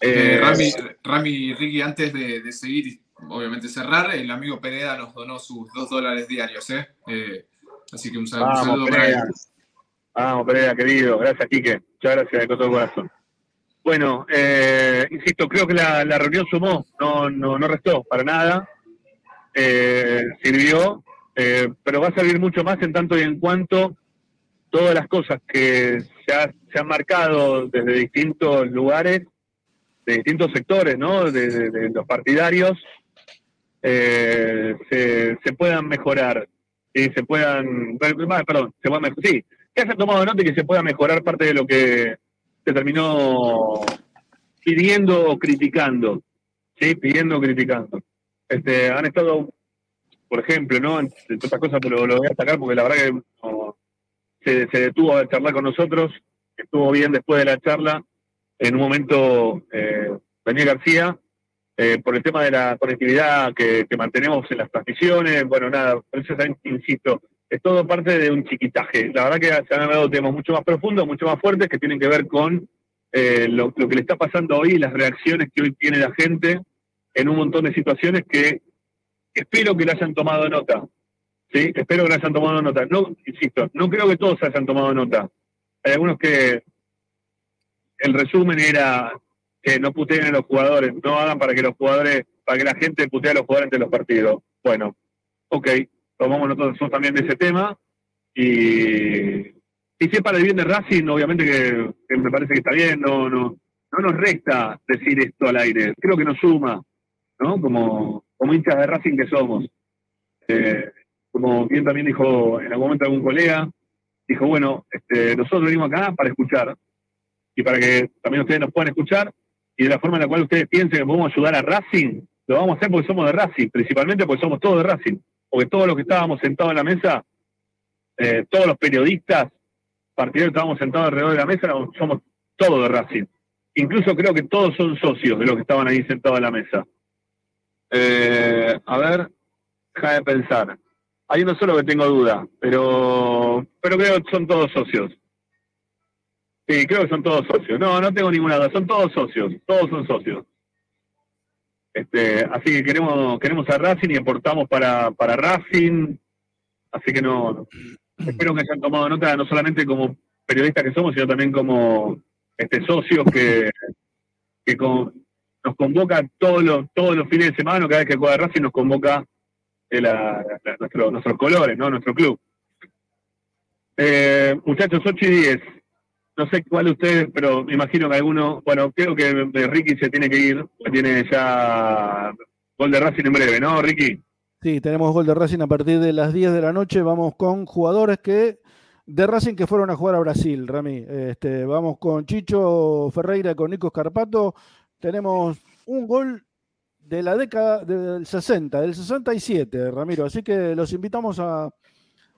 Eh, Eh, Rami, Rami y Ricky, antes de, de seguir obviamente cerrar, el amigo Pereda nos donó sus dos dólares diarios, ¿eh? Eh, así que un sal- un Vamos, saludo para él. Vamos, Perea, querido. Gracias, Quique. Muchas gracias de todo el corazón. Bueno, eh, insisto, creo que la, la reunión sumó, no, no, no restó para nada. Eh, sirvió, eh, pero va a servir mucho más en tanto y en cuanto todas las cosas que se, ha- se han marcado desde distintos lugares, de distintos sectores, ¿no? De, de- de los partidarios, eh, se, puedan mejorar y se puedan, bueno, perdón, se puedan mejor, sí, que hayan tomado nota y que se pueda mejorar parte de lo que se terminó pidiendo o criticando, sí, pidiendo o criticando. Este, han estado, por ejemplo, ¿no? Entre otras cosas, pero lo voy a destacar porque la verdad que se detuvo a charlar con nosotros, estuvo bien después de la charla, en un momento eh, Daniel García, eh, por el tema de la conectividad que, que mantenemos en las transmisiones, bueno, nada, por eso insisto, es todo parte de un chiquitaje. La verdad que se han hablado temas mucho más profundos, mucho más fuertes, que tienen que ver con eh, lo, lo que le está pasando hoy y las reacciones que hoy tiene la gente en un montón de situaciones que espero que le hayan tomado nota. ¿sí? Espero que le hayan tomado nota. No, insisto, no creo que todos hayan tomado nota. Hay algunos que el resumen era que no puteen a los jugadores, no hagan para que los jugadores, para que la gente putee a los jugadores entre los partidos. Bueno, ok, tomamos nosotros también de ese tema y, si es para el bien de Racing, obviamente que, que me parece que está bien, no, no, no nos resta decir esto al aire, creo que nos suma, ¿no? Como, como hinchas de Racing que somos. Eh, como bien también dijo en algún momento algún colega, dijo, bueno, este, nosotros venimos acá para escuchar y para que también ustedes nos puedan escuchar y de la forma en la cual ustedes piensen que podemos ayudar a Racing, lo vamos a hacer porque somos de Racing, principalmente porque somos todos de Racing, porque todos los que estábamos sentados en la mesa, eh, todos los periodistas partidarios que estábamos sentados alrededor de la mesa, somos todos de Racing. Incluso creo que todos son socios de los que estaban ahí sentados en la mesa. Eh, a ver, deja de pensar. Hay uno solo que tengo duda, pero, pero creo que son todos socios. Sí, creo que son todos socios. No, no tengo ninguna duda. Son todos socios. Todos son socios. Este, así que queremos, queremos a Racing y aportamos para, para Racing. Así que no, espero que hayan tomado nota no solamente como periodistas que somos, sino también como este, socios que, que nos convoca todos los, todos los fines de semana, cada vez que juega Racing nos convoca eh, la- la- nuestro- nuestros colores, ¿no? Nuestro club. Eh, muchachos, 8 y 10. No sé cuál de ustedes, pero me imagino que alguno, bueno, creo que Ricky se tiene que ir, tiene ya gol de Racing en breve, ¿no, Ricky? Sí, tenemos gol de Racing a partir de las 10 de la noche. Vamos con jugadores que de Racing que fueron a jugar a Brasil, Rami. Este, vamos con Chicho Ferreira, con Nico Scarpato. Tenemos un gol de la década del 60, del 67, Ramiro. Así que los invitamos a,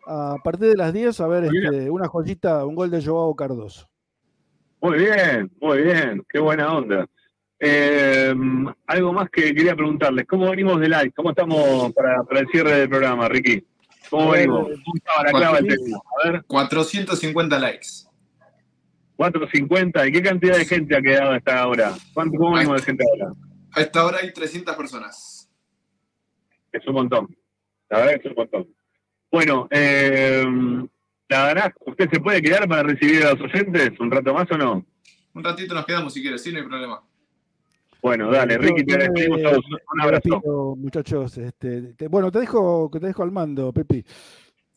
a partir de las 10 a ver este, una joyita, un gol de Joao Cardoso. Muy bien, muy bien, qué buena onda. Eh, algo más que quería preguntarles, ¿cómo venimos de like? ¿Cómo estamos para, para el cierre del programa, Ricky? ¿Cómo venimos? ¿Cómo estaba la clava del tema? A ver. 450 likes. 450, ¿y qué cantidad de gente ha quedado hasta ahora? ¿Cuánto, ¿Cómo venimos de gente ahora? A esta hora hay 300 personas. Es un montón. La verdad que es un montón. Bueno, eh, la verdad, ¿usted se puede quedar para recibir a los oyentes un rato más o no? Un ratito nos quedamos si quieres, sí, no hay problema. Bueno, dale, Ricky, te despedimos me- todos. Un abrazo. despido, muchachos. Este, te- bueno, te dejo, que te dejo al mando, Pepi.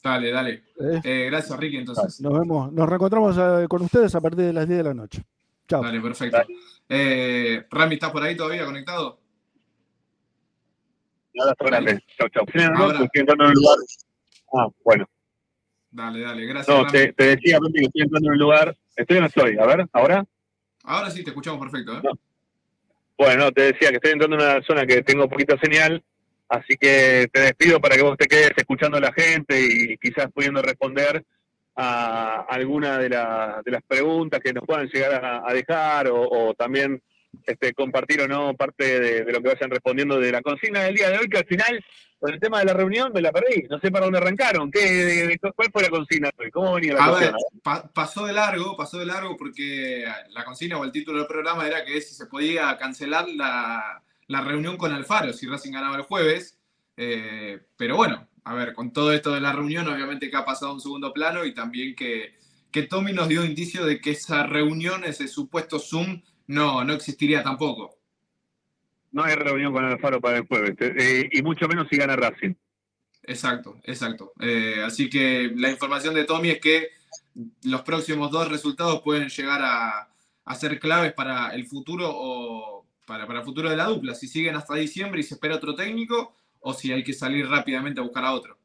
Dale, dale. Eh. Eh, gracias, Ricky, entonces. Nos vemos, nos reencontramos eh, con ustedes a partir de las 10 de la noche. Chao. Dale, perfecto. Eh, Rami, ¿estás por ahí todavía conectado? Un abrazo grande. Chau, chau. Ah, bueno. Dale, dale, gracias. No, te, te decía, Pepi, que estoy entrando en un lugar. ¿Estoy o no estoy? A ver, ¿ahora? Ahora sí te escuchamos perfecto, ¿eh? Bueno, te decía que estoy entrando en una zona que tengo poquita señal, así que te despido para que vos te quedes escuchando a la gente y quizás pudiendo responder a alguna de, la- de las preguntas que nos puedan llegar a, a dejar o, o también este, compartir o no parte de, de lo que vayan respondiendo de la consigna del día de hoy, que al final, con el tema de la reunión, me la perdí. No sé para dónde arrancaron. ¿Qué, de- de- ¿Cuál fue la consigna hoy? ¿Cómo venía la A consigna? ver, pa- pasó de largo, pasó de largo porque la consigna o el título del programa era que si se podía cancelar la, la reunión con Alfaro, si Racing ganaba el jueves. Eh, pero bueno, a ver, con todo esto de la reunión, obviamente que ha pasado a un segundo plano y también que, que Tommy nos dio indicio de que esa reunión, ese supuesto Zoom, no, no existiría tampoco. No hay reunión con Alfaro para el jueves, eh, y mucho menos si gana Racing. Exacto, exacto. Eh, así que la información de Tommy es que los próximos dos resultados pueden llegar a, a ser claves para el futuro o para, para el futuro de la dupla. Si siguen hasta diciembre y se espera otro técnico o si hay que salir rápidamente a buscar a otro.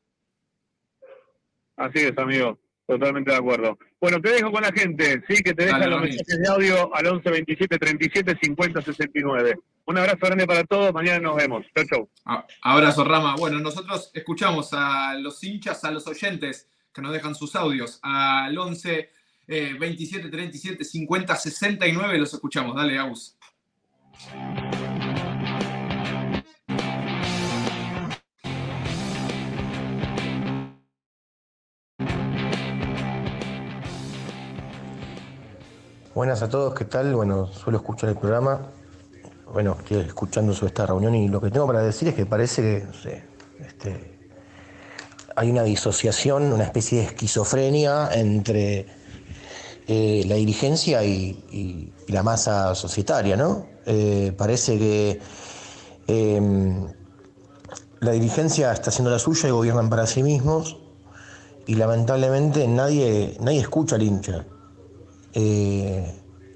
Así es, amigo. Totalmente de acuerdo. Bueno, te dejo con la gente, sí, que te dejan Dale, los mensajes de audio al 11 27 37 50 69. Un abrazo grande para todos. Mañana nos vemos. Chau, chau. Abrazo, Rama. Bueno, nosotros escuchamos a los hinchas, a los oyentes que nos dejan sus audios al 11 eh, 27 37 50 69. Los escuchamos. Dale, Aus. Buenas a todos, ¿qué tal? Bueno, suelo escuchar el programa. Bueno, estoy escuchando sobre esta reunión y lo que tengo para decir es que parece que este, hay una disociación, una especie de esquizofrenia entre eh, la dirigencia y, la masa societaria, ¿no? Eh, parece que eh, la dirigencia está haciendo la suya y gobiernan para sí mismos y lamentablemente nadie, nadie escucha al hincha. Eh,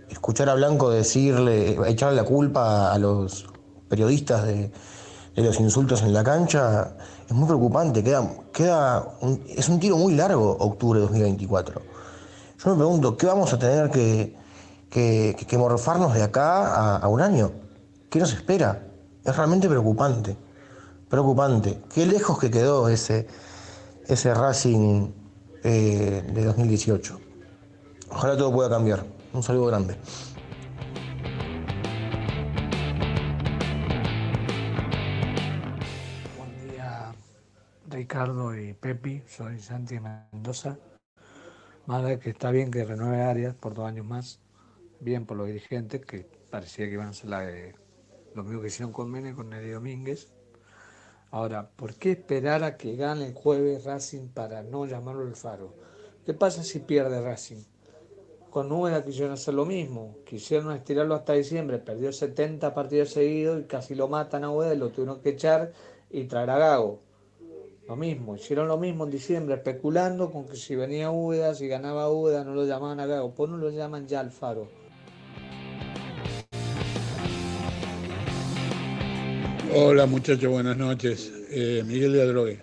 escuchar a Blanco decirle, echarle la culpa a los periodistas de, los insultos en la cancha es muy preocupante. Queda, queda es un tiro muy largo octubre de 2024. Yo me pregunto, ¿qué vamos a tener que, que, que- morfarnos de acá a, a un año? ¿Qué nos espera? Es realmente preocupante. Preocupante. Qué lejos que quedó ese, ese Racing eh, de 2018. Ojalá todo pueda cambiar. Un saludo grande. Buen día, Ricardo y Pepi. Soy Santi Mendoza. De que está bien que renueve Arias por dos años más. Bien por los dirigentes, que parecía que iban a hacer la de- lo mismo que hicieron con Mene, con Neri Domínguez. Ahora, ¿por qué esperar a que gane el jueves Racing para no llamarlo el faro? ¿Qué pasa si pierde Racing? Con Úbeda quisieron hacer lo mismo, quisieron estirarlo hasta diciembre, perdió 70 partidos seguidos y casi lo matan a Úbeda lo tuvieron que echar y traer a Gago. Lo mismo, hicieron lo mismo en diciembre, especulando con que si venía Úbeda, si ganaba Úbeda, no lo llamaban a Gago, pues no lo llaman ya al Faro. Hola muchachos, buenas noches. Eh, Miguel de Adrogué.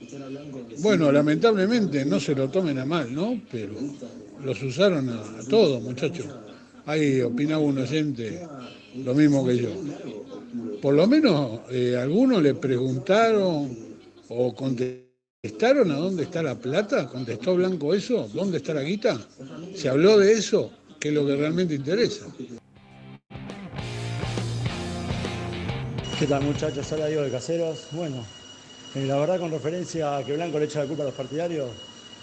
Bueno, lamentablemente no se lo tomen a mal, ¿no? Pero los usaron a, todos, muchachos. Ahí opinaba un oyente lo mismo que yo. Por lo menos eh, algunos le preguntaron o contestaron a dónde está la plata. ¿Contestó Blanco eso? ¿Dónde está la guita? ¿Se habló de eso? Que es lo que realmente interesa. ¿Qué tal muchachos? Hola Diego de Caseros. Bueno, eh, la verdad con referencia a que Blanco le echa la culpa a los partidarios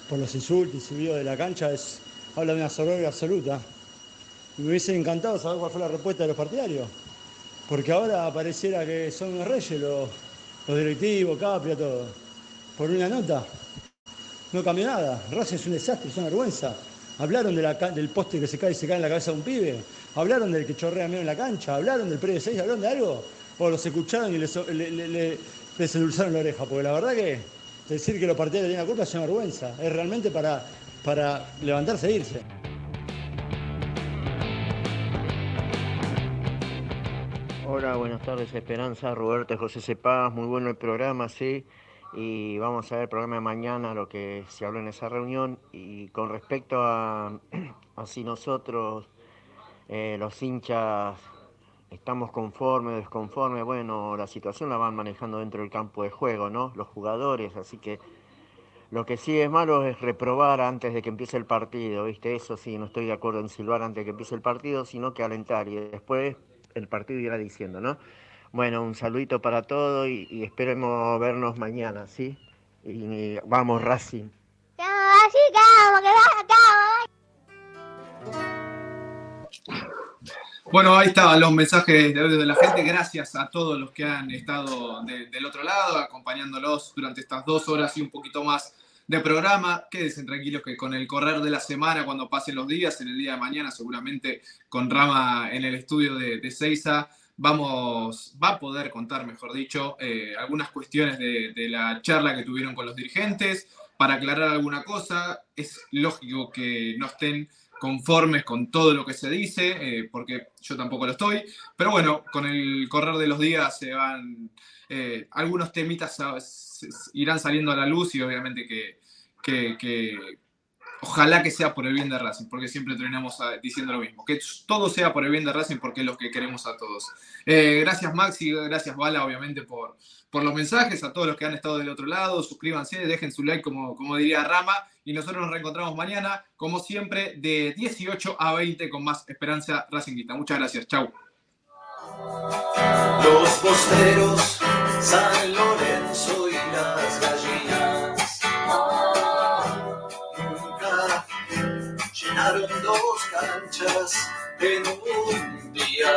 por los insultos y subidos de la cancha, es, habla de una soberbia absoluta. Me hubiese encantado saber cuál fue la respuesta de los partidarios. Porque ahora pareciera que son unos reyes los, los directivos, Capria, todo. Por una nota. No cambió nada. Racing es un desastre, es una vergüenza. Hablaron del poste que se cae y se cae en la cabeza de un pibe. Hablaron del que chorrea medio en la cancha. Hablaron del predio 6. Hablaron de algo. O los escucharon y les, le- endulzaron la oreja. Porque la verdad que decir que los partidarios tienen la culpa es una vergüenza. Es realmente para, para levantarse e irse. Hola, buenas tardes Esperanza, Roberto José Cepaz, muy bueno el programa, sí, y vamos a ver el programa de mañana, lo que se habló en esa reunión, y con respecto a, [clears throat] a si nosotros, eh, los hinchas, estamos conformes, desconformes, bueno, la situación la van manejando dentro del campo de juego, ¿no? Los jugadores, así que lo que sí es malo es reprobar antes de que empiece el partido, ¿viste? Eso sí, no estoy de acuerdo en silbar antes de que empiece el partido, sino que alentar y después el partido irá diciendo, ¿no? Bueno, un saludito para todos y, esperemos vernos mañana, ¿sí? Y, vamos, Racing. Así que vamos, que Bueno, ahí estaban los mensajes de audio de la gente. Gracias a todos los que han estado de- del otro lado, acompañándolos durante estas dos horas y un poquito más de programa. Quédense tranquilos que con el correr de la semana, cuando pasen los días, en el día de mañana, seguramente con Rama en el estudio de, de Seiza, vamos, va a poder contar, mejor dicho, eh, algunas cuestiones de la charla que tuvieron con los dirigentes. Para aclarar alguna cosa, es lógico que no estén conformes con todo lo que se dice, eh, porque yo tampoco lo estoy, pero bueno, con el correr de los días se van, eh, algunos temitas irán saliendo a la luz y obviamente que ojalá que sea por el bien de Racing, porque siempre terminamos ah, diciendo lo mismo, que todo sea por el bien de Racing porque es lo que queremos a todos. Eh, gracias Maxi, gracias Bala obviamente por, por los mensajes, a todos los que han estado del otro lado, suscríbanse, dejen su like como, como diría Rama y nosotros nos reencontramos mañana, como siempre, de 18 a 20 con más Esperanza Racingista. Muchas gracias, chau. Los posteros, San en un día.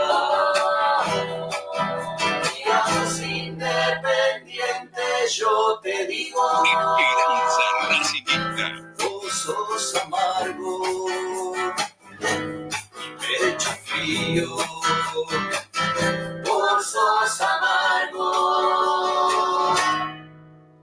Dios independiente, yo te digo. Gozos amargos, pecho frío, gozos amargos.